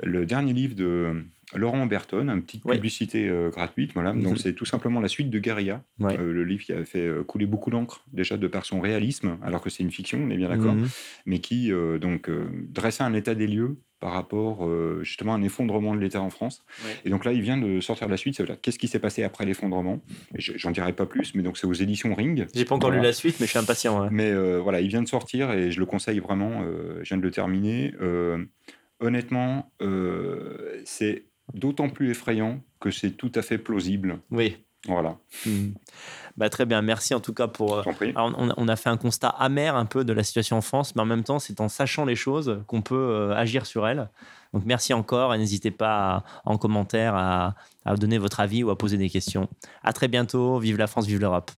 le dernier livre de Laurent Berton, une petite publicité euh, gratuite. Voilà. Donc, mhm. c'est tout simplement la suite de Guerilla, euh, le livre qui a fait euh, couler beaucoup d'encre, déjà de par son réalisme, alors que c'est une fiction, on est bien d'accord, mhm. mais qui donc dressait un état des lieux par rapport justement à un effondrement de l'État en France. Et donc là, il vient de sortir la suite. Qu'est-ce qui s'est passé après l'effondrement? J'en dirai pas plus, mais donc c'est aux éditions Ring. J'ai pas encore lu la suite, mais je suis impatient. Mais voilà, il vient de sortir et je le conseille vraiment. je viens de le terminer. honnêtement, c'est d'autant plus effrayant que c'est tout à fait plausible. Oui. Voilà. Hmm. Bah, très bien, merci en tout cas pour. Euh, on, a fait un constat amer un peu de la situation en France, mais en même temps, c'est en sachant les choses qu'on peut euh, agir sur elles. Donc merci encore et n'hésitez pas en commentaire à, à donner votre avis ou à poser des questions. À très bientôt. Vive la France, vive l'Europe.